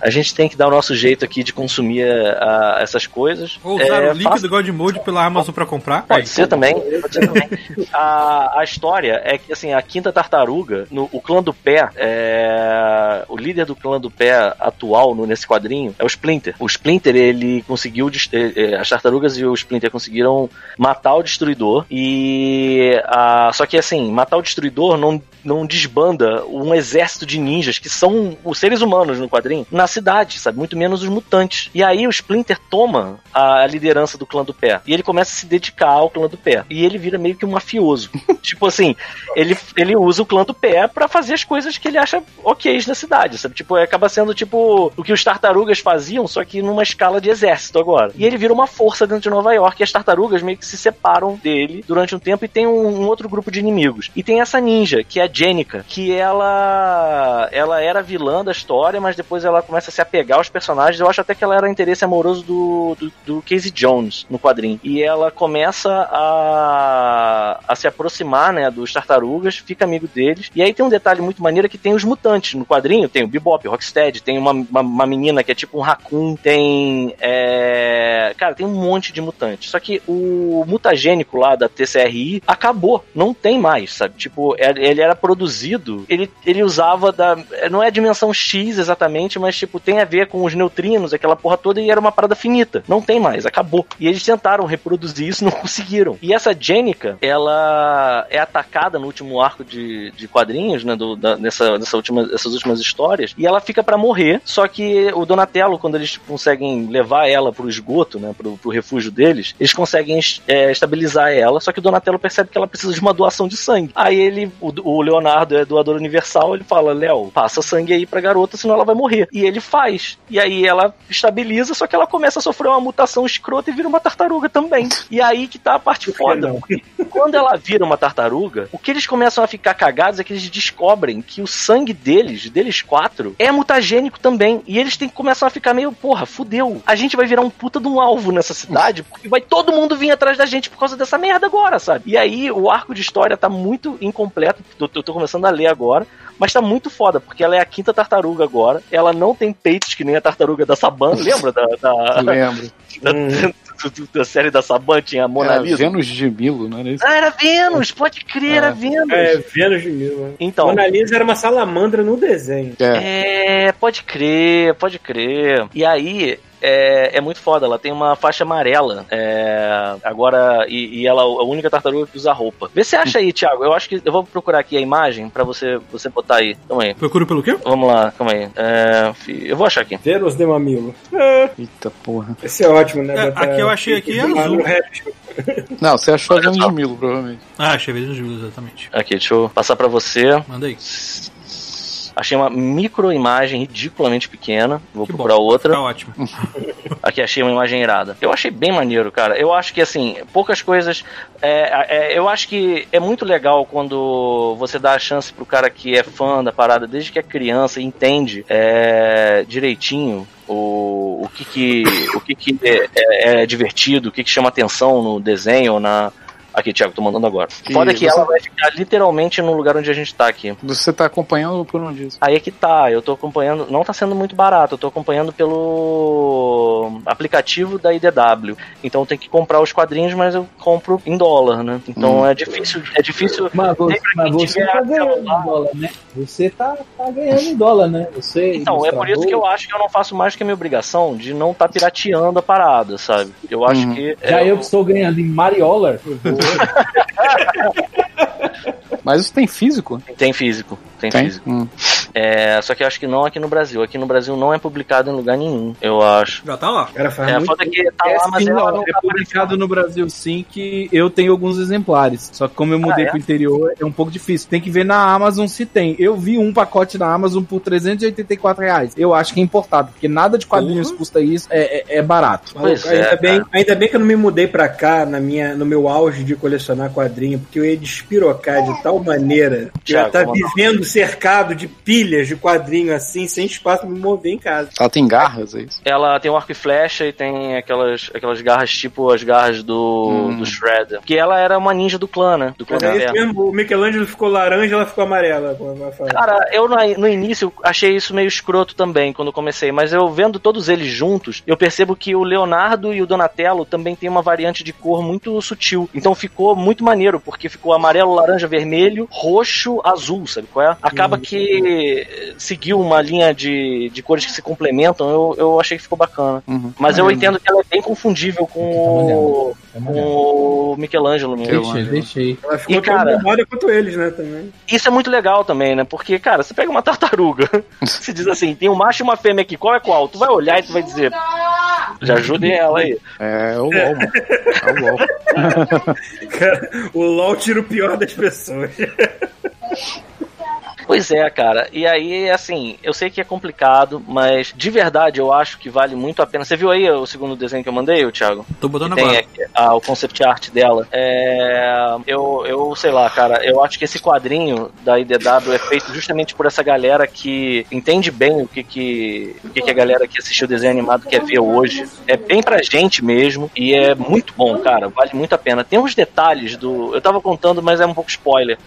A gente tem que dar o nosso jeito aqui de consumir a- essas coisas. Ou usar É, o link faça- do God Mode pela Amazon pra comprar. Pode ser também. Pode ser também. A, a história é que assim, a quinta tartaruga, no, o clã do pé, é, o líder do clã do pé atual no- nesse quadrinho é o Splinter. O Splinter, ele conseguiu. eh, eh, As tartarugas e o Splinter conseguiram matar o destruidor. E. a- só que assim, matar o destruidor não, não desbanda um exército de ninjas que são os seres humanos no quadrinho na cidade, sabe? Muito menos os mutantes. E aí o Splinter toma a liderança do clã do pé. E ele começa a se dedicar ao clã do pé. E ele vira meio que um mafioso. tipo assim, ele, ele usa o clã do pé pra fazer as coisas que ele acha ok na cidade, sabe? Tipo, acaba sendo tipo o que os tartarugas faziam, só que numa escala de exército agora. E ele vira uma força dentro de Nova York e as tartarugas meio que se separam dele durante um tempo e tem um, um outro grupo de inimigos. E tem essa ninja, que é a Jenica, que ela ela era vilã da história, mas depois ela começa a se apegar aos personagens. Eu acho até que ela era interesse amoroso do, do, do Casey Jones no quadrinho. E ela começa a, a se aproximar, né, dos tartarugas, fica amigo deles. E aí tem um detalhe muito maneiro que tem os mutantes no quadrinho. Tem o Bebop, o Rocksteady, tem uma, uma, uma menina que é tipo um raccoon, tem... é, Cara, tem um monte de mutantes. Só que o mutagênico lá da TCRI acabou. Não tem mais, sabe? Tipo, ele ele era produzido, ele, ele usava da... Não é a dimensão X exatamente, mas tipo, tem a ver com os neutrinos, aquela porra toda, e era uma parada finita. Não tem mais, acabou. E eles tentaram reproduzir isso, não conseguiram. E essa Jenica, ela é atacada no último arco de, de quadrinhos, né, do, da, nessa, nessa última, essas últimas histórias, e ela fica pra morrer, só que o Donatello, quando eles conseguem levar ela pro esgoto, né, pro, pro refúgio deles, eles conseguem é, estabilizar ela, só que o Donatello percebe que ela precisa de uma doação de sangue. Aí ele, o, o Leonardo é doador universal, ele fala, Léo, passa sangue aí pra garota, senão ela vai morrer. E ele faz. E aí ela estabiliza, só que ela começa a sofrer uma mutação escrota e vira uma tartaruga também. E aí que tá a parte foda. não? porque Quando ela vira uma tartaruga, o que eles começam a ficar cagados é que eles descobrem que o sangue deles, deles quatro, é mutagênico também. E eles têm que começar a ficar meio, porra, fudeu. A gente vai virar um puta de um alvo nessa cidade, porque vai todo mundo vir atrás da gente por causa dessa merda agora, sabe? E aí o arco de história tá muito incompleto. Eu tô começando a ler agora. Mas tá muito foda, porque ela é a quinta tartaruga agora. Ela não tem peitos que nem a tartaruga da Saban. Lembra da, da, Lembro. da, do- da série da Saban? Tinha a Mona É, Lisa. Vênus de Milo, não era isso? Ah, era Vênus, pode crer, era Vênus. É, Vênus de Mil. né? Então. Mona Lisa era uma salamandra no desenho. É. É, pode crer, pode crer. E aí, é, é muito foda, ela tem uma faixa amarela. é, agora, e, e ela é a única tartaruga que usa roupa. Vê se acha aí, Thiago. Eu acho que eu vou procurar aqui a imagem pra você, você botar aí. Calma aí. Procura pelo quê? Vamos lá, calma aí. É, eu vou achar aqui. Vênus de Mamilo. É, Eita porra. esse é ótimo, né? É, Botar- aqui eu achei aqui é azul. Não, você achou a Vênus de Milo, provavelmente. Ah, achei vezes Júlio, exatamente. Aqui, deixa eu passar pra você. Manda aí. Achei uma microimagem ridiculamente pequena. Vou Que bom. procurar outra. Tá ótimo. Aqui achei uma imagem irada. Eu achei bem maneiro, cara. Eu acho que assim, poucas coisas. é, é, eu acho que é muito legal quando você dá a chance pro cara que é fã da parada desde que é criança e entende é, direitinho o, o que que, o que, que é, é- é divertido, o que, que chama atenção no desenho ou na, Aqui, Thiago, tô mandando agora. Foda E que você- ela vai ficar literalmente no lugar onde a gente tá aqui. Você tá acompanhando por onde isso? Aí é que tá, eu tô acompanhando, não tá sendo muito barato, eu tô acompanhando pelo aplicativo da IDW. Então tem que comprar os quadrinhos, mas eu compro em dólar, né? Então é difícil, é difícil. Mas você, mas quem você tiver tá ganhando celular. em dólar, né? Você tá, tá ganhando em dólar, né? Você, Então, é por isso que eu acho que eu não faço mais que a minha obrigação de não estar pirateando a parada, sabe? Eu acho Uhum. que. Já é, eu que estou ganhando em Mariola, eu vou- Mas isso tem físico? Tem físico, tem, físico. Hum. É, só que eu acho que não aqui no Brasil. Aqui no Brasil não é publicado em lugar nenhum, eu acho. Já tá lá. Cara, faz É, muito foda que tá É lá, mas sim, ela ó, não é tá publicado no Brasil sim que eu tenho alguns exemplares. Só que como eu mudei Ah, é? pro interior, é um pouco difícil. Tem que ver na Amazon se tem. Eu vi um pacote na Amazon por 384 reais. Eu acho que é importado, porque nada de quadrinhos custa isso, é, é- é barato. Pois Maluco, ainda, é, bem, cara. ainda bem que eu não me mudei pra cá na minha, no meu auge de colecionar quadrinho, porque eu ia despirocar de tal maneira que eu ia estar lá. vivendo cercado de pilhas de quadrinho assim, sem espaço pra me mover em casa. Ela tem garras, é isso? Ela tem um arco e flecha e tem aquelas, aquelas garras tipo as garras do, Hum. do Shredder. Que ela era uma ninja do clã, né? Do clã é isso mesmo, o Michelangelo ficou laranja, ela ficou amarela. como vai falar. Cara, eu no, no início achei isso meio escroto também quando comecei, mas eu vendo todos eles juntos, eu percebo que o Leonardo e o Donatello também tem uma variante de cor muito sutil. Então ficou muito maneiro, porque ficou amarelo, laranja, vermelho, roxo, azul, sabe qual é? Acaba que seguiu uma linha de, de cores que se complementam, eu, eu achei que ficou bacana. Uhum. Mas eu entendo que ela é bem confundível com o, É com o Michelangelo mesmo. Deixei, deixei. Ela ficou E, cara- tão bombada quanto eles, né, também. Isso é muito legal também, né? Porque, cara, você pega uma tartaruga, se diz assim, tem um macho e uma fêmea aqui, qual é qual? Tu vai olhar e tu vai dizer. Já ajudem ela aí. É o LOL, mano. É o LOL. Cara, o LOL tira o pior das pessoas. Pois é, cara. E aí, assim, eu sei que é complicado, mas de verdade eu acho que vale muito a pena. Você viu aí o segundo desenho que eu mandei, Thiago? Tô botando Tem agora. aqui, ah, o concept art dela. É, eu, eu sei lá, cara. Eu acho que esse quadrinho da IDW é feito justamente por essa galera que entende bem o que, que, o que, que a galera que assistiu o desenho animado quer ver hoje. É bem pra gente mesmo e é muito bom, cara. Vale muito a pena. Tem uns detalhes do. Eu tava contando, mas é um pouco spoiler.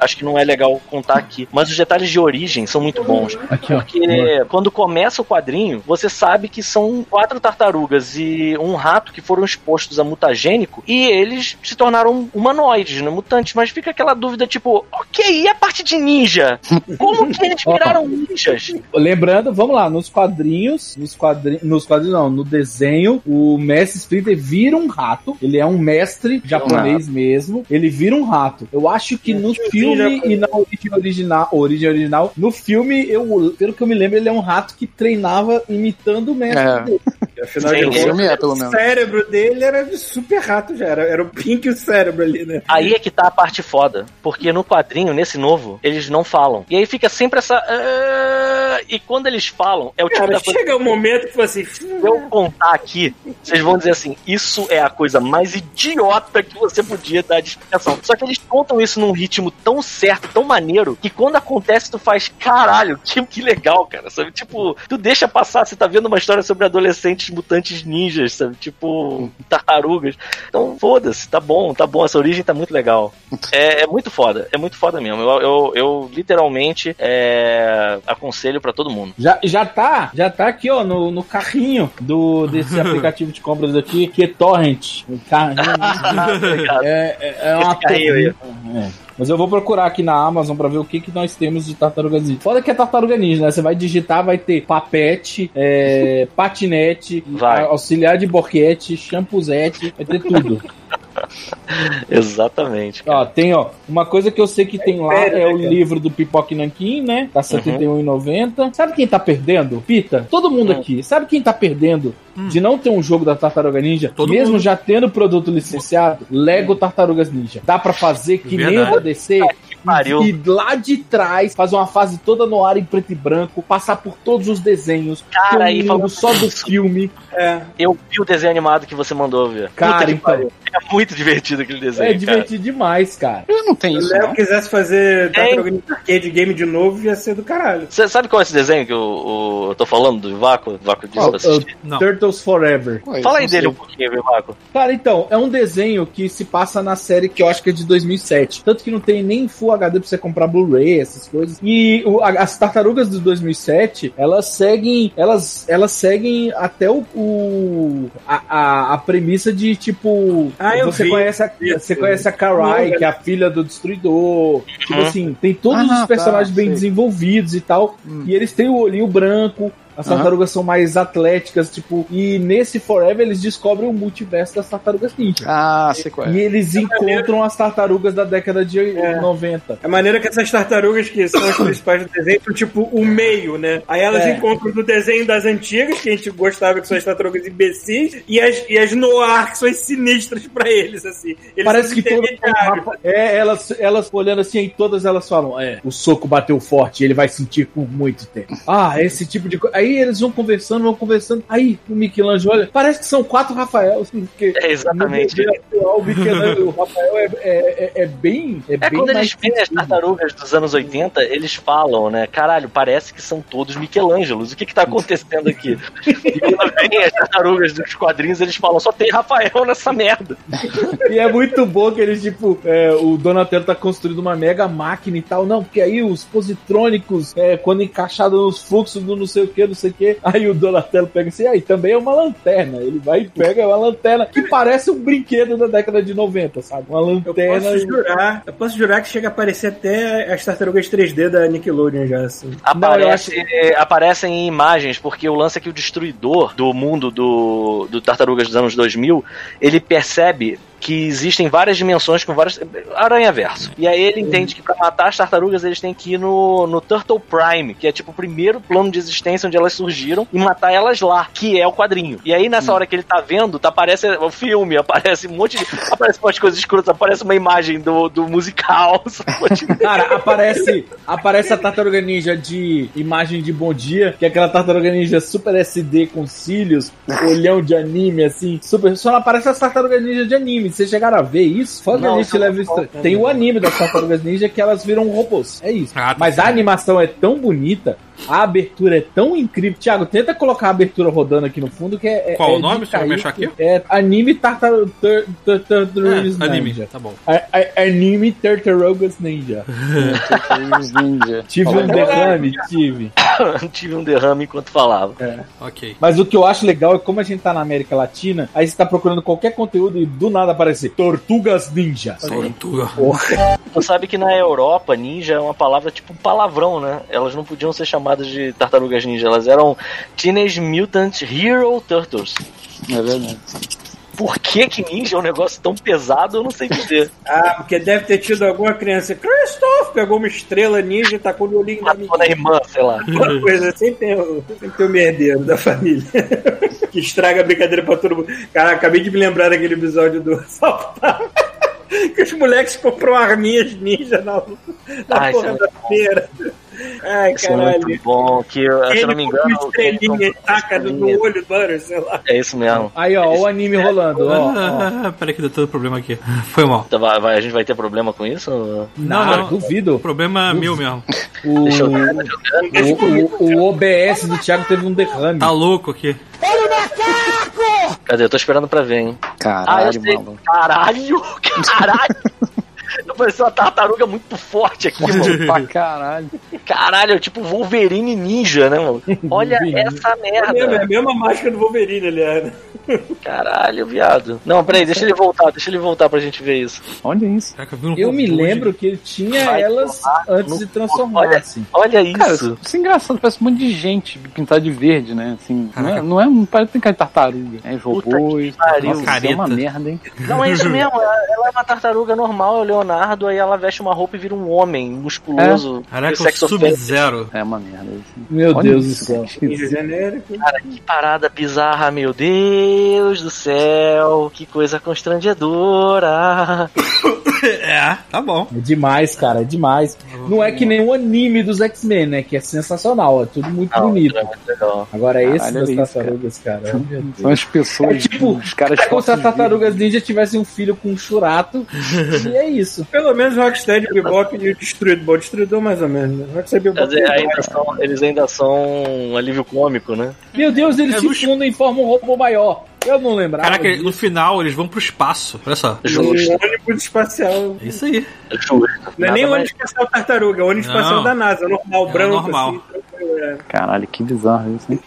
Acho que não é legal contar aqui. Mas os detalhes de origem são muito bons. Aqui, ó. Porque quando começa o quadrinho, você sabe que são quatro tartarugas e um rato que foram expostos a mutagênico e eles se tornaram humanoides, né? Mutantes. Mas fica aquela dúvida, tipo, ok, e a parte de ninja? Como que eles viraram ninjas? Lembrando, vamos lá, nos quadrinhos, nos quadrinhos, nos quadrinhos não, no desenho, o mestre Splinter vira um rato. Ele é um mestre japonês mesmo. Ele vira um rato. Eu acho que no filme e na origem original, origem original, no filme, eu, pelo que eu me lembro, ele é um rato que treinava imitando o mestre É. dele. Afinal Sim, de O contas, é, o cérebro dele era de super rato já. Era, era o Pink e o cérebro ali, né? Aí é que tá a parte foda. Porque no quadrinho, nesse novo, eles não falam. E aí fica sempre essa. "Ah", E quando eles falam, é o tipo Cara, da coisa. chega um momento que foi assim. Se eu contar aqui, vocês vão dizer assim: isso é a coisa mais idiota que você podia dar de explicação. Só que eles contam isso num ritmo tão certo, tão maneiro, que quando acontece, tu faz caralho, que, que legal, cara. Sabe? Tipo, tu deixa passar, você tá vendo uma história sobre adolescentes mutantes ninjas, sabe? Tipo, tartarugas. Então, foda-se, tá bom, tá bom. Essa origem tá muito legal. É, é muito foda, é muito foda mesmo. Eu, eu, eu literalmente é, aconselho pra todo mundo. Já, já tá, já tá aqui, ó, no, no carrinho do, desse aplicativo de compras aqui, que é Torrent. O carrinho. é, é, é uma Esse carrinho aí. É. Mas eu vou procurar aqui na Amazon pra ver o que, que nós temos de tartaruga ninja. Foda que é tartaruga ninja, né? Você vai digitar, vai ter papete, é, patinete, Vai. auxiliar de boquete, champuzete, vai ter tudo. Exatamente. cara. ó, tem, ó, uma coisa que eu sei que tem lá sério, é né, o cara? livro do Pipoque Nankin, né? Tá R$ 71,90. Sabe quem tá perdendo? Pita, todo mundo Hum. aqui. Sabe quem tá perdendo de não ter um jogo da Tartaruga Ninja? Todo mesmo mundo. já tendo produto licenciado? Lego Tartarugas Ninja. Dá pra fazer que nem o Verdade. DC pariu. e lá de trás fazer uma fase toda no ar em preto e branco, passar por todos os desenhos, Cara, um falando só do filme. É. Eu vi o desenho animado que você mandou ver. Cara, então. É muito divertido aquele desenho. É cara. divertido demais, cara. Eu não tenho Se isso, o Léo quisesse fazer. Tartaruga Ninja Arcade Game de novo, ia ser do caralho. Você sabe qual é esse desenho que eu, o- eu tô falando do Vaco? Vaco disse Ó, pra assistir. Não. Turtles Forever. Ué, Fala aí dele sei. um pouquinho, viu, Vaco? Cara, então, é um desenho que se passa na série que eu acho que é de 2007. Tanto que não tem nem Full HD pra você comprar Blu-ray, essas coisas. E o- a- as tartarugas de 2007, elas seguem, elas, elas seguem até o, o- a, a, a premissa de tipo, Ah, você vi. conhece a, você conhece a Karai, que é a filha do destruidor. Tipo Uhum. assim, tem todos Ah, os personagens tá, bem sei. desenvolvidos e tal. E eles têm o olhinho branco. As tartarugas são mais atléticas, tipo, e nesse Forever eles descobrem o multiverso das tartarugas ninja. Ah, sei qual E é. eles encontram as tartarugas da década de 90. A maneira que essas tartarugas, que são as principais do desenho, são tipo o meio, né? Aí elas É. encontram do desenho das antigas, que a gente gostava que são as tartarugas imbecis, e as, e as noir, que são as sinistras pra eles, assim. Eles Parece que todo intermediários. é, elas, elas olhando assim, e todas elas falam: é, o soco bateu forte, ele vai sentir por muito tempo. Ah, esse tipo de coisa. Aí eles vão conversando, vão conversando. Aí o Michelangelo olha, parece que são quatro Rafael. Assim, porque É, exatamente. desenho atual, o Michelangelo, o Rafael é, é, é, é bem. É, É bem quando eles veem as tartarugas dos anos 80, eles falam, né? Caralho, parece que são todos Michelangelos. O que que tá acontecendo aqui? e quando vem as tartarugas dos quadrinhos, eles falam, só tem Rafael nessa merda. E é muito bom que eles, tipo, é, o Donatello tá construindo uma mega máquina e tal. Não, porque aí os positrônicos, é, quando encaixado nos fluxos do não sei o que, sei o que, aí o Donatello pega assim, aí também é uma lanterna. Ele vai e pega uma lanterna que parece um brinquedo da década de 90, sabe? Uma Eu lanterna. posso jurar, eu posso jurar que chega a aparecer até as tartarugas 3D da Nickelodeon já, assim. Aparece, Aparecem em imagens, porque o lance é que o destruidor do mundo do, do Tartarugas dos anos 2000, ele percebe que existem várias dimensões com várias. Aranha-verso. E aí ele entende que pra matar as tartarugas eles têm que ir no, no Turtle Prime, que é tipo o primeiro plano de existência onde elas surgiram, e matar elas lá, que é o quadrinho. E aí nessa hora que ele tá vendo, tá, aparece o filme, aparece um monte de. aparece umas coisas escrotas, aparece uma imagem do, do musical. Cara, aparece, aparece a tartaruga ninja de imagem de bom dia, que é aquela tartaruga ninja super SD com cílios, olhão de anime, assim, super. Só aparece as tartarugas ninja de anime. Vocês chegaram a ver isso? Não isso. conta, Tem o anime das tartarugas ninja que elas viram robôs. É isso. Ah, tá Mas a animação é tão bonita. A abertura é tão incrível. Thiago, tenta colocar a abertura rodando aqui no fundo que é. é- Qual é o nome? Deixa eu mexer aqui. É anime Tartarugas É, anime, Ninja. tá bom. Anime Tartarugas Ninja. Ninja. Tive um derrame, tive. tive um derrame enquanto falava. Ok. Mas o que eu acho legal é como a gente tá na América Latina, aí você tá procurando qualquer conteúdo e do nada aparece Tortugas Ninja. Tortuga. Tu sabe que na Europa, ninja é uma palavra tipo um palavrão, né? Elas não podiam ser chamadas de tartarugas ninja, elas eram Teenage Mutant Hero Turtles. É verdade. Por que que ninja é um negócio tão pesado, eu não sei dizer. Ah, porque deve ter tido alguma criança. Christoph pegou uma estrela ninja e tacou no olhinho da Matou na irmã, sei lá. Uma coisa, sempre tem, o- sempre tem o merdeiro da família. que estraga a brincadeira pra todo mundo. Cara, acabei de me lembrar daquele episódio do South. Que os moleques compram arminhas ninja na, na Ah, porra isso da feira. Ai, Isso é muito caralho. bom, que se eu não me engano... estrelinha taca no olho do Butter, sei lá. É isso mesmo. Aí, ó, o anime rolando, ó. ó. Ah, peraí que deu todo problema aqui. Foi mal. Então vai, vai- a gente vai ter problema com isso? Não, Nada, não. duvido. O problema é meu mesmo. O, Deixa eu ver, deixa eu ver. o, o, o OBS do Thiago teve um derrame. Tá louco aqui. Cadê? Eu tô esperando pra ver, hein? Ah, Caralho, mano. Caralho! Caralho! Pareceu uma tartaruga muito forte aqui, mano. pra caralho. Caralho, é tipo Wolverine Ninja, né, mano? Olha essa É, mesmo, é merda. a mesma máscara do Wolverine, aliás. Caralho, viado. Não, peraí, deixa ele voltar, deixa ele voltar pra gente ver isso. Olha isso. Caraca, Eu me lembro que ele tinha Vai elas tomar antes de transformar, Olha, assim. olha Cara, isso. isso é engraçado, parece um monte de gente pintada de verde, né? Assim, não é, não é, não parece que tem cara de tartaruga. É robôs. Nossa, isso é uma merda, hein? Não, é isso mesmo. Ela é uma tartaruga normal, é o Leonardo, aí ela veste uma roupa e vira um homem musculoso. Caraca, o sexo ofensivo. Sub-Zero. É uma merda. Assim. Meu Olha Deus do céu. genérico. Cara, que parada bizarra, meu Deus do céu. Que coisa constrangedora. É, tá bom. É demais, cara, é demais. Não é que nem o anime dos X-Men, né? Que é sensacional, é tudo muito bonito. é. Agora esse Caralho, das tartarugas, cara. São as pessoas. É tipo, os caras É como se as tartarugas ninja tivessem um filho com um churato. e é isso. Pelo menos Rocksteady, Bebop e o Destruído. Bom, Destruidor mais ou menos, né? Rocksteady, Bebop... dizer, ainda são- eles ainda são um alívio cômico, né? Meu Deus, eles É, se fundem e formam um robô maior. Eu não lembrava. Caraca, disso. no final eles vão pro espaço. Olha só. Um Justo, ônibus espacial. É isso aí. justo. Não é Nada nem o mais- ônibus espacial tartaruga, é o ônibus Não. espacial da NASA, normal, É branco, normal. assim. É. Caralho, que bizarro isso, hein?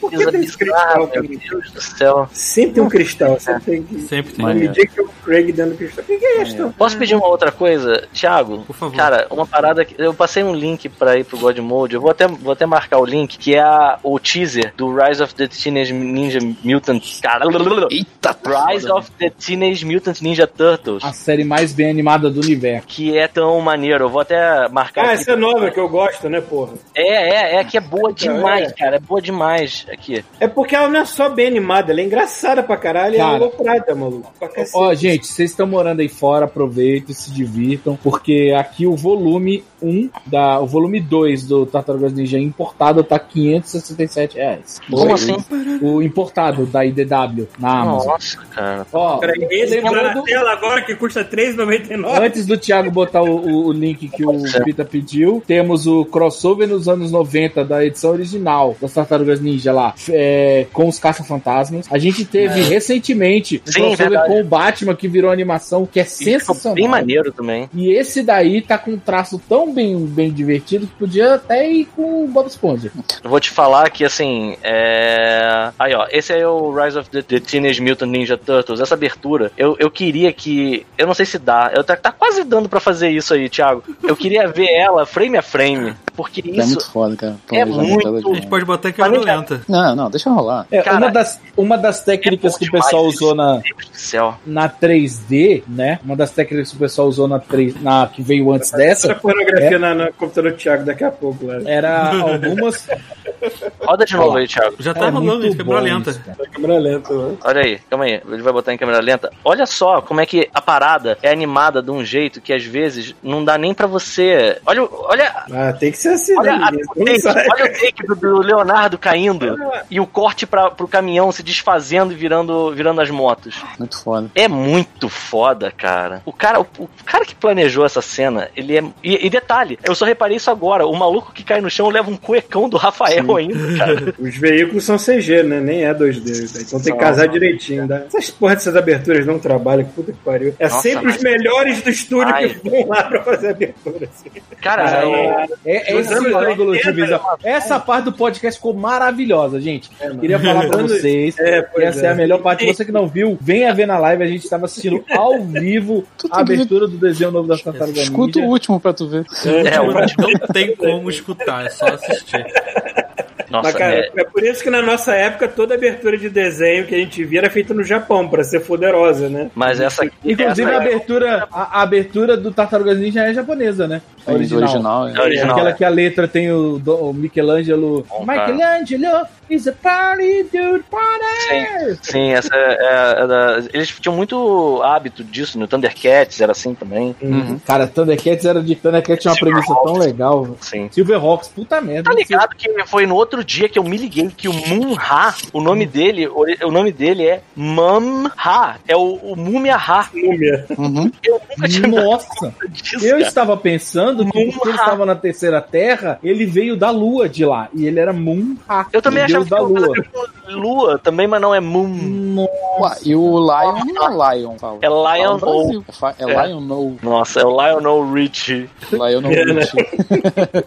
coisa tem bizarra, cristal, meu Deus do céu. Sempre tem um cristal, sempre tem que... Sempre tem. Me diga que é o Craig dando cristal. Que que é isso? Posso pedir uma outra coisa? Thiago, Por favor. cara, uma parada que. Eu passei um link pra ir pro God Mode. Eu vou até, vou até marcar o link, que é a- o teaser do Rise of the Teenage Ninja Mutant. Cara, Eita, Rise of the Teenage Mutant Ninja Turtles. A série mais bem animada do universo. Que é tão maneiro. Eu vou até marcar Ah, aqui. essa é nova que eu gosto, né, porra? É, é, é que é boa demais, é. cara. É boa demais aqui. É porque ela não é só bem animada, ela é engraçada pra caralho e Cara. ela é aloprada, maluco. Ó, gente, vocês estão morando aí fora, aproveitem, se divirtam, porque aqui o volume 1, da, o volume 2 do Tartarugas Ninja importado tá 567 reais. Como O- assim? O importado da IDW na Amazon. Nossa, cara. Ó, Peraí, esse tá na tela agora que custa R$3,99. antes do Thiago botar o, o- o link que o. Pita pediu, temos o crossover nos anos 90 da edição original das Tartarugas Ninja lá, é, com os caça-fantasmas. A gente teve recentemente um Sim, crossover verdade. com o Batman que virou animação, que é ficou sensacional. bem maneiro também. E esse daí tá com um traço tão bem, bem divertido que podia até ir com o Bob Esponja. Vou te falar que, assim, é... Aí, ó, esse é o Rise of the, the Teenage Mutant Ninja Turtles. Essa abertura, eu, eu queria que... Eu não sei se dá. Eu tá, tá quase dando pra fazer isso aí, Thiago. Eu queria ver ela frame a frame. Porque É isso... muito foda, cara. é muito- A gente pode botar em câmera. Não, não, deixa rolar. É, Cara, uma, das, uma das técnicas é que o pessoal demais usou na, na 3D, né? Uma das técnicas que o pessoal usou na 3 na que veio antes Essa dessa, pornografia na, no computador do Thiago daqui a pouco, né? era algumas. Roda de novo aí, Thiago. Já tá É rolando em câmera bom lenta. isso. Na câmera lenta, mano. Olha aí, calma aí. Ele vai botar em câmera lenta. Olha só como é que a parada é animada de um jeito que às vezes não dá nem pra você. Olha, olha, Ah, tem que assim, Olha, né? a- o não take, olha o take do, do Leonardo caindo e o corte pra, pro caminhão se desfazendo e virando, virando as motos. Muito foda. É muito foda, cara. O cara, o, o cara que planejou essa cena, ele é. E, e detalhe, eu só reparei isso agora. O maluco que cai no chão leva um cuecão do Rafael ainda, cara. Os veículos são CG, né? Nem é 2D. Então tem que casar direitinho. Né? Essas porra dessas aberturas não trabalham, que puta que pariu. É Nossa, sempre mas- os melhores do estúdio Ai. que vão lá pra fazer a abertura. Assim. Cara, Ah, é- É, é Esse anos ângulo de 80, visão. Essa parte do podcast ficou maravilhosa, gente. Queria falar pra vocês. É, essa é. a melhor parte. Você que não viu, venha ver na live. A gente estava assistindo ao vivo a abertura do desenho novo da Tartaruga Escuta o último pra tu ver. é, o- Não tem como escutar, é só assistir. Nossa, Mas, cara, é- é por isso que na nossa época toda abertura de desenho que a gente via era feita no Japão, pra ser poderosa, né? mas essa aqui. Inclusive, essa a abertura, a, a abertura do Tartarugas Ninja é japonesa, né? A É original. original É é. original. Aquela é. que a letra tem o, do- o Michelangelo. Michelangelo is a party dude party! Sim, sim, essa é, é Eles tinham muito hábito disso, no Thundercats era assim também. Uhum. Cara, Thundercats era de Thundercats tinha uma premissa tão legal. Sim. Silverhawks, puta merda. Tá ligado que foi no outro dia que eu me liguei que o Moon-Ha, o nome dele, o, o nome dele é Mam-Ha, é o, o Múmia Ha. Múmia. Uhum. Eu nunca tinha Nossa! disso, Eu estava pensando que porque ele estava na terceira terra, ele veio da lua de lá. E ele era Moon-Ha. Eu também achava que da eu lua. Lua também, mas não é Moon. Ué, E o Lion não é Lion, fala. É Lion ou. É, é. Lion no. Nossa, é o Lionel Richie. Lion no. É, né?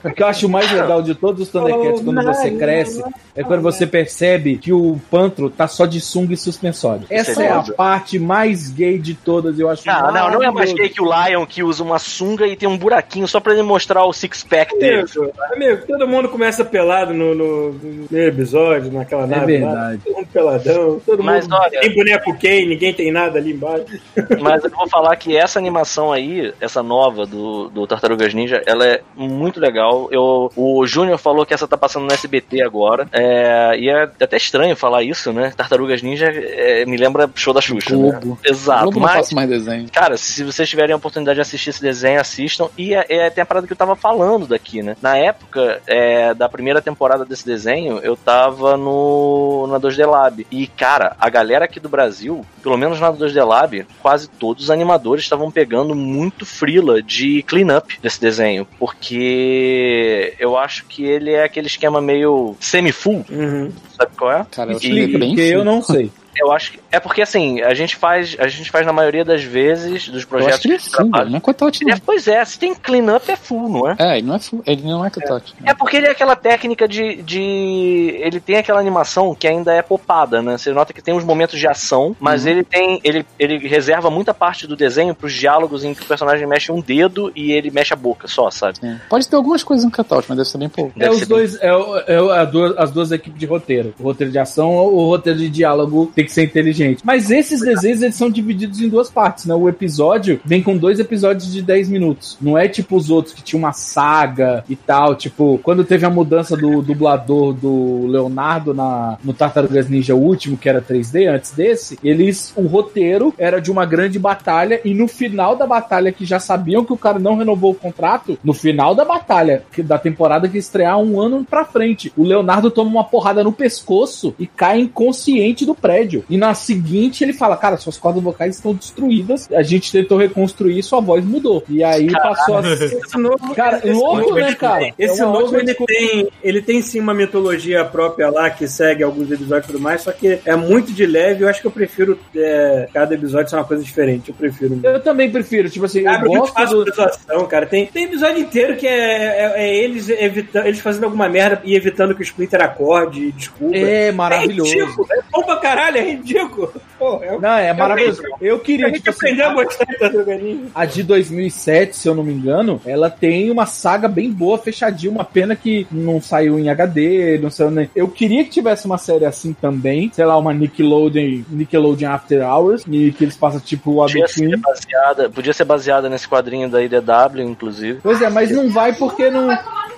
O que eu acho mais legal de todos os Thundercats Oh, quando você cresce é quando você percebe que o Pantro tá só de sunga e suspensório. Essa é a parte mais gay de todas, eu acho. Não, não, não é mais gay que o Lion que usa uma sunga e tem um buraquinho só pra ele mostrar o six-pack dele. Amigo, todo mundo começa pelado no, no, no primeiro episódio, naquela É nave lá. verdade. todo mundo peladão, todo Mas, mundo olha- tem boneco Ken, ninguém tem nada ali embaixo. Mas eu vou falar que essa animação aí, essa nova do, do Tartarugas Ninja, ela é muito legal. Eu, o Júnior falou que essa tá passando no SBT agora. É, e é até estranho falar isso, né? Tartarugas Ninja é, me lembra show da Xuxa. Né? Globo. Exato. Globo não mas, faço mais desenho. Cara, se vocês tiverem a oportunidade de assistir esse desenho, assistam. E é, é até a parada que eu tava falando daqui, né? Na época é, da primeira temporada desse desenho, eu tava no na 2D Lab. E, cara, a galera aqui do Brasil, pelo menos na 2D Lab, quase todos os animadores estavam pegando muito frila de cleanup desse desenho. Porque eu acho que ele é aquele esquema meio semi-full, Uhum. sabe qual é? Cara, eu ele é bem porque eu não sei. Eu acho que. É porque assim, a gente faz. A gente faz na maioria das vezes dos Eu projetos acho que ele é full, trabalha. ele não é cutout, não. É, pois é, se tem cleanup é full, não é? É, ele não é full, ele não é cutout. É porque ele é aquela técnica de, de. Ele tem aquela animação que ainda é popada, né? Você nota que tem uns momentos de ação, mas Uhum. ele tem. Ele, ele reserva muita parte do desenho pros diálogos em que o personagem mexe um dedo e ele mexe a boca só, sabe? É. Pode ter algumas coisas no cutout, mas deve ser bem pouco. É os dois, é, o- é o- a duas- as duas equipes de roteiro. O roteiro de ação ou o roteiro de diálogo tem que ser inteligente. Mas esses desenhos eles são divididos em duas partes, né? O episódio vem com dois episódios de 10 minutos. Não é tipo os outros que tinha uma saga e tal. Tipo, quando teve a mudança do dublador do Leonardo na, no Tartarugas Ninja último, que era 3D, antes desse, eles. O roteiro era de uma grande batalha e no final da batalha, que já sabiam que o cara não renovou o contrato, no final da batalha, que, da temporada que estrear um ano pra frente, o Leonardo toma uma porrada no pescoço e cai inconsciente do prédio. E na seguinte ele fala: Cara, suas cordas vocais estão destruídas. A gente tentou reconstruir e sua voz mudou. E aí passou a ser. Esse novo, Cara, esse louco, novo, né, ele cara? tem- Esse É novo ele desculpa. tem, ele tem sim uma mitologia própria lá que segue alguns episódios e tudo mais, só que é muito de leve. Eu acho que eu prefiro é, cada episódio ser uma coisa diferente. Eu prefiro. Eu também prefiro, tipo assim, eu Abre muito gosto fácil do. situação, cara. Tem, tem episódio inteiro que é, é- é eles evitando, eles fazendo alguma merda e evitando que o Splinter acorde, desculpa. É É maravilhoso. ridículo, é bom pra caralho, é ridículo. Pô, é, Não, é maravilhoso. Eu a queria, gente tipo assim, aprendeu a gostar de Tartaruga Ninja. A de 2007, se eu não me engano, ela tem uma saga bem boa, fechadinha. Uma pena que não saiu em HD, não saiu nem. Eu queria que tivesse uma série assim também, sei lá, uma Nickelodeon, Nickelodeon After Hours, e que eles passam tipo o Podia Adult ser Swim. baseada, podia ser baseada nesse quadrinho da IDW, inclusive. Pois é, mas não vai porque não.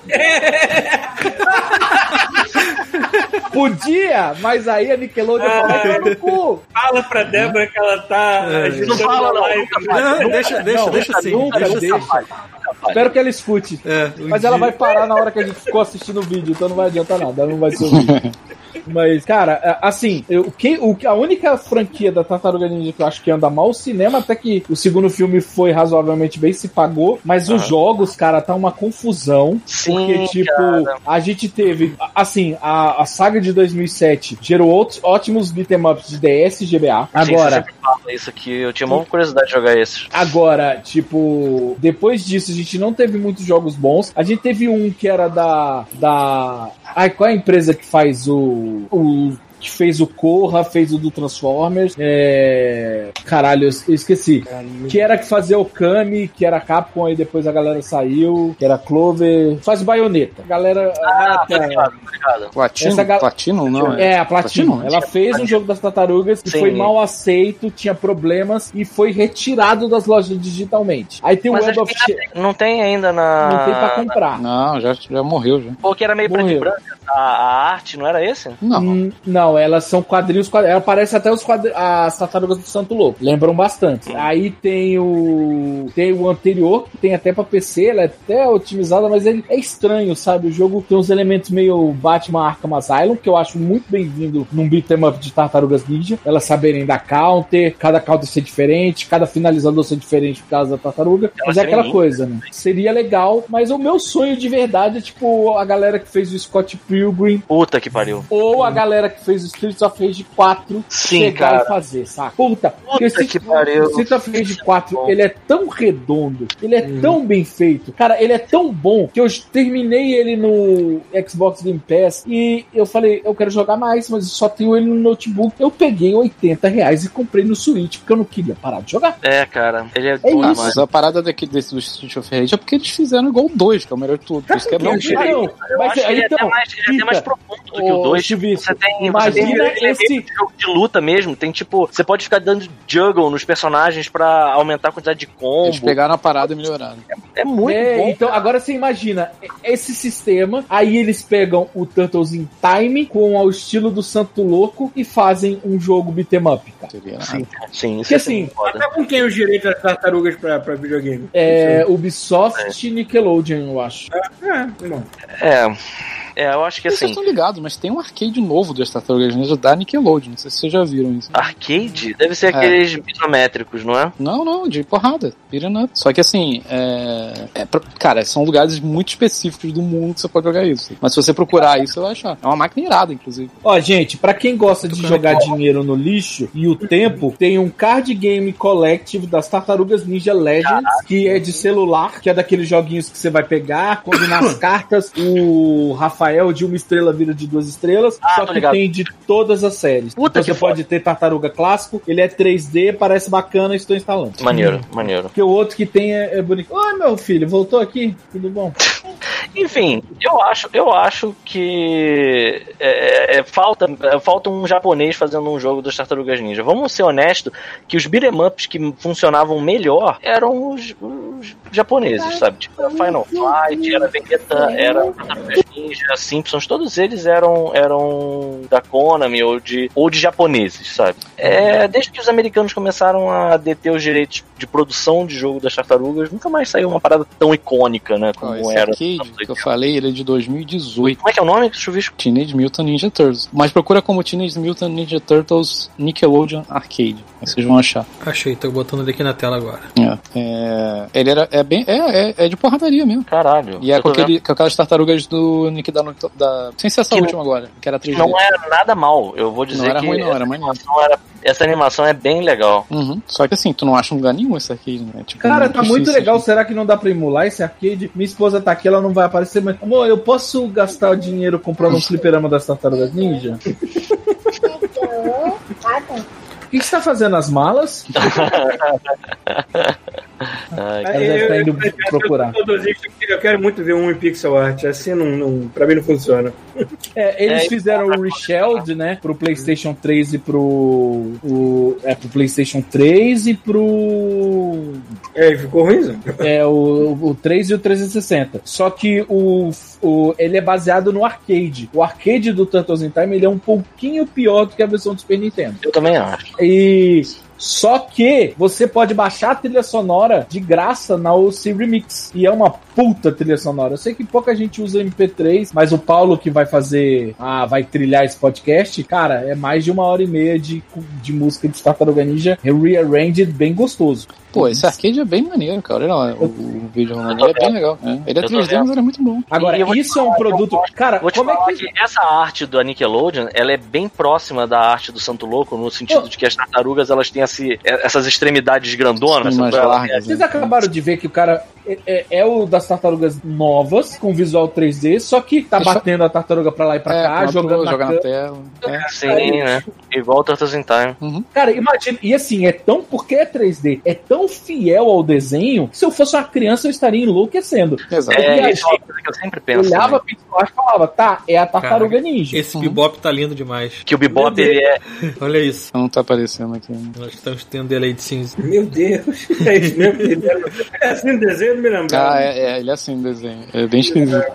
Podia, mas aí a Nickelodeon fala que é no cu. Fala pra Débora que ela tá agitando Não fala, não, nunca deixa, deixa, Não, deixa assim. nunca deixa deixa. assim. Espero que ela escute. É, um Mas dia- ela vai parar na hora que a gente ficou assistindo o vídeo, então não vai adiantar nada, ela não vai ser ouvir. Mas, cara, é, assim, eu, quem, o, a única franquia da Tartaruga Ninja que eu acho que anda mal, o cinema, até que o segundo filme foi razoavelmente bem, se pagou, mas os jogos, cara, tá uma confusão. Sim, porque, tipo, cara. a gente teve, assim, a, a saga de 2007 gerou outros, ótimos beat'em ups de DS e GBA. Sim, Agora, fala isso aqui. Eu tinha uma curiosidade de jogar esse. Agora, tipo, depois disso a gente não teve muitos jogos bons. A gente teve um que era da. da. Ai, qual é a empresa que faz o. o que fez o Corra, fez o do Transformers. É. Caralho, eu eu esqueci. Que era que fazia o Kami, que era Capcom, aí depois a galera saiu, que era Clover. Faz o Baioneta. A galera. Ah, a- tá ligado, tá ligado. Platino? Essa gal- Platino não, é, a Platinum. Platinum? Ela fez um jogo das tartarugas que Sim. foi mal aceito, tinha problemas e foi retirado das lojas digitalmente. Aí tem o Mas Web acho of. Não tem ainda na. Não tem pra comprar. Não, já, já morreu já. Porque era meio preto e Morreu. branco. A, a arte, não era esse? Não. Hum, não, elas são quadrinhos, quadrinhos. Ela parece até os quadri- as tartarugas do Santo Louco. Lembram bastante. Aí tem o. Tem o anterior, que tem até pra PC, ela é até otimizada, mas ele é estranho, sabe? O jogo tem uns elementos meio Batman Arkham Asylum, que eu acho muito bem-vindo num beat'em up de tartarugas ninja. Elas saberem dar counter, cada counter ser diferente, cada finalizador ser diferente por causa da tartaruga. Elas Mas é aquela coisa, né? Seria legal, mas o meu sonho de verdade é tipo a galera que fez o Scott Pilgrim Puta que pariu. ou a galera que fez o Streets of Rage 4 Sim, chegar cara. e fazer, saca? Puta, o Street- que pariu. o Streets of Rage 4, bom. ele é tão redondo, ele é Uhum. tão bem feito, cara, ele é tão bom que eu terminei ele no Xbox Game Pass e eu falei, eu quero jogar mais, mas só tenho ele no notebook. Eu peguei 80 reais e comprei no Switch, porque eu não queria parar de jogar. É, cara. Ele é, É bom isso. mas a parada daqui desse do Street of Rage é porque eles fizeram igual o 2, que é o melhor de tudo. Isso que é bom. Não, eu não, Eu mas acho que ele é então, até mais, ele é até mais profundo do que o Ô, 2. Chuvisco, Você tem, você imagina esse- de jogo de luta mesmo. Tem tipo, você pode ficar dando juggle nos personagens pra aumentar a quantidade de Eles combo. pegaram a parada e melhoraram. É muito é, bom. então agora você imagina esse sistema, aí eles pegam o Turtles in Time com ao estilo do Santo Louco e fazem um jogo beat'em up, cara. Seria Sim, sim, isso Porque é assim. Tá com quem os direitos das tartarugas pra, pra videogame? É Ubisoft e Nickelodeon, eu acho. É, não. É. É, eu acho que Vocês assim. estão ligados, mas tem um arcade novo das Tartarugas Ninja da Nickelodeon. Não sei se vocês já viram isso. Arcade? Deve ser É. aqueles isométricos, não é? Não, não, de porrada. Up. Só que assim, é... é pra- cara, são lugares muito específicos do mundo que você pode jogar isso. Mas se você procurar isso, você vai achar. É uma máquina irada, inclusive. Ó, gente, pra quem gosta de jogar dinheiro no lixo e o tempo, tem um card game collective das Tartarugas Ninja Legends, que é de celular, que é daqueles joguinhos que você vai pegar, quando nas cartas o Rafael de uma estrela vira de duas estrelas, Ah, só que ligado. tem de todas as séries. Puta então que você pode ter Tartaruga Clássico, ele é 3D, parece bacana, estou instalando. Maneiro, maneiro. Porque o outro que tem é, é bonito. Oi, meu filho, voltou aqui? Tudo bom? Enfim, eu acho, eu acho que é, é, falta, é, falta um japonês fazendo um jogo das Tartarugas Ninja. Vamos ser honestos que os beat'em ups que funcionavam melhor eram os, os japoneses, sabe? Tipo, era Final Fight, era Vegeta, era Tartarugas Ninja, Simpsons, todos eles eram, eram da Konami ou de, ou de japoneses, sabe? É, desde que os americanos começaram a deter os direitos de produção de jogo das tartarugas, nunca mais saiu uma parada tão icônica, né? Como esse era. arcade que eu 80. falei, ele é de 2018. Como é que é o nome, Chuvisco? Teenage Mutant Ninja Turtles. Mas procura como Teenage Mutant Ninja Turtles Nickelodeon Arcade. Vocês vão achar. Achei, tô botando ele aqui na tela agora. É. É, ele era, é bem. É, é, é de porradaria mesmo. Caralho. E é com, vendo. aquele, com aquelas tartarugas do Nick da, da. Sem ser essa Que última agora, que era 3D. Não era nada mal. Eu vou dizer Não era que ruim, não, era maneiro. animação era- essa animação é bem legal. Uhum. Só que assim, tu não acha em lugar nenhum esse arcade, né? Tipo, Cara, tá muito legal. assim. Será que não dá pra emular esse arcade? Minha esposa tá aqui, ela não vai aparecer, mas. Amor, eu posso gastar o dinheiro comprando um fliperama das tartarugas ninja? O que que você tá fazendo as malas? Ai, Ela deve estar indo procurar. Eu, eu quero muito ver um em pixel art, assim não, não, pra mim não funciona. É, eles É, fizeram o Reshelled, né? Pro PlayStation 3 e pro. O, é, pro PlayStation 3 e pro. É, ficou ruim, Zé? É, o, o 3 e o 360. Só que o, o, ele é baseado no arcade. O arcade do Turtles in Time ele é um pouquinho pior do que a versão do Super Nintendo. eu também acho. E só que você pode baixar a trilha sonora de graça na OC Remix. E é uma puta trilha sonora. Eu sei que pouca gente usa MP3, mas o Paulo que vai fazer, ah, vai trilhar esse podcast, cara, é mais de uma hora e meia de, de música de Tartaruga Ninja rearranged bem gostoso. Pô, esse arcade é bem maneiro, cara. Olha lá, o, o vídeo rolando é bem legal. É. Ele é Eu tô 3D, vendo. mas ele é muito bom. Agora, vou isso é um falar, produto. gosto- Cara, Vou te como é falar que. que... essa arte da Nickelodeon, ela é bem próxima da arte do Santo Louco, no sentido Pô. de que as tartarugas elas têm esse, essas extremidades grandonas. Sim, mais largas, Vocês né? acabaram de ver que o cara é, é- é o das tartarugas novas, com visual 3D, só que tá Deixa eu- batendo a tartaruga pra lá e pra É, cá, jogando na joga na tela. É. Sim, né? Igual o Turtles in Time. Cara, imagina, e assim, é tão, porque é 3D, é tão fiel ao desenho, que se eu fosse uma criança eu estaria enlouquecendo. Exato. Eu É, isso é viajei, uma coisa que eu sempre penso. olhava né? a e falava, tá, é a tartaruga Caraca, ninja. Esse Uhum. bebop tá lindo demais. Que o Bebop, ele é... Olha isso. Não tá aparecendo aqui. né? Nós estamos tendo delay de cinza. Meu Deus, é isso mesmo. É assim o desenho, me lembrava. Ah, é, é, ele é assim o desenho. É bem esquisito.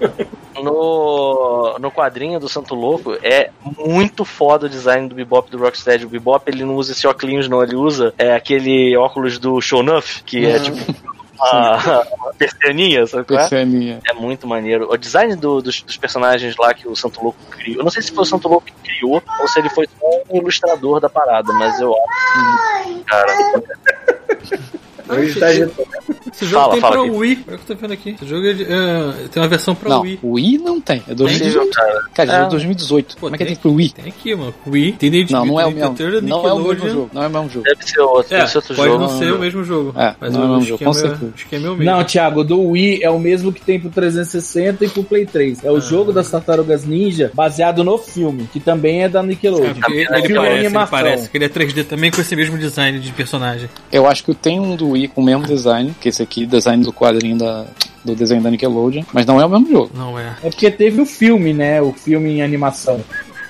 no, no quadrinho do Santo Louco é muito foda o design do Bebop do Rocksteady. O Bebop ele não usa esse óculos não, ele usa é, aquele óculos do Shonuff, que é tipo uma, uma persianinha, sabe qual é? Persianinha. É muito maneiro. O design do- dos, dos personagens lá que o Santo Louco criou. Eu não sei se foi o Santo Louco que criou ou se ele foi só um ilustrador da parada, mas eu acho. Cara, Hoje tá agitado. Esse jogo Fala, tem fala pra aqui. Wii. Olha o que eu tô vendo aqui. Esse jogo é de- é, tem uma versão pra Não, Wii. Wii não tem. É 2018. cara. É. é 2018. Pô, Como é que tem- tem pro Wii? Tem aqui, mano. Wii. Teenage Não, não é o mesmo. Não é o mesmo jogo. Não é o mesmo jogo. Deve ser outro, É, deve ser outro pode jogo. não ser o mesmo jogo. É, mas não é o mesmo jogo, esquema, com certeza. o esquema é o mesmo. Não, Thiago, do Wii é o mesmo que tem pro 360 e pro Play 3. Ah. É o jogo das tartarugas ninja baseado no filme, que também é da É, Nickelodeon. porque ele, ele Filme parece, ele animação. parece que ele é 3D também com esse mesmo design de personagem. Eu acho que tem um do Wii com o mesmo design, que esse aqui, design do quadrinho da, do desenho da Nickelodeon, mas não é o mesmo jogo. Não é. É porque teve o filme, né? O filme em animação.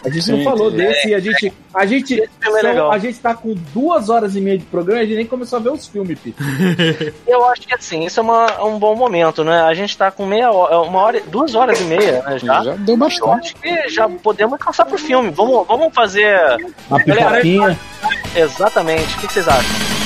A gente não Sim, falou desse e a gente. A gente, é legal. a gente tá com duas horas e meia de programa e a gente nem começou a ver os filmes, Pito. Eu acho que assim, isso é uma- é um bom momento, né? A gente tá com meia hora, uma hora, duas horas e meia, né? Já. Já deu Eu bastante. acho que já podemos passar pro filme. Vamos, vamos fazer. Uma Galera, pipoquinha. Exatamente. O que vocês acham?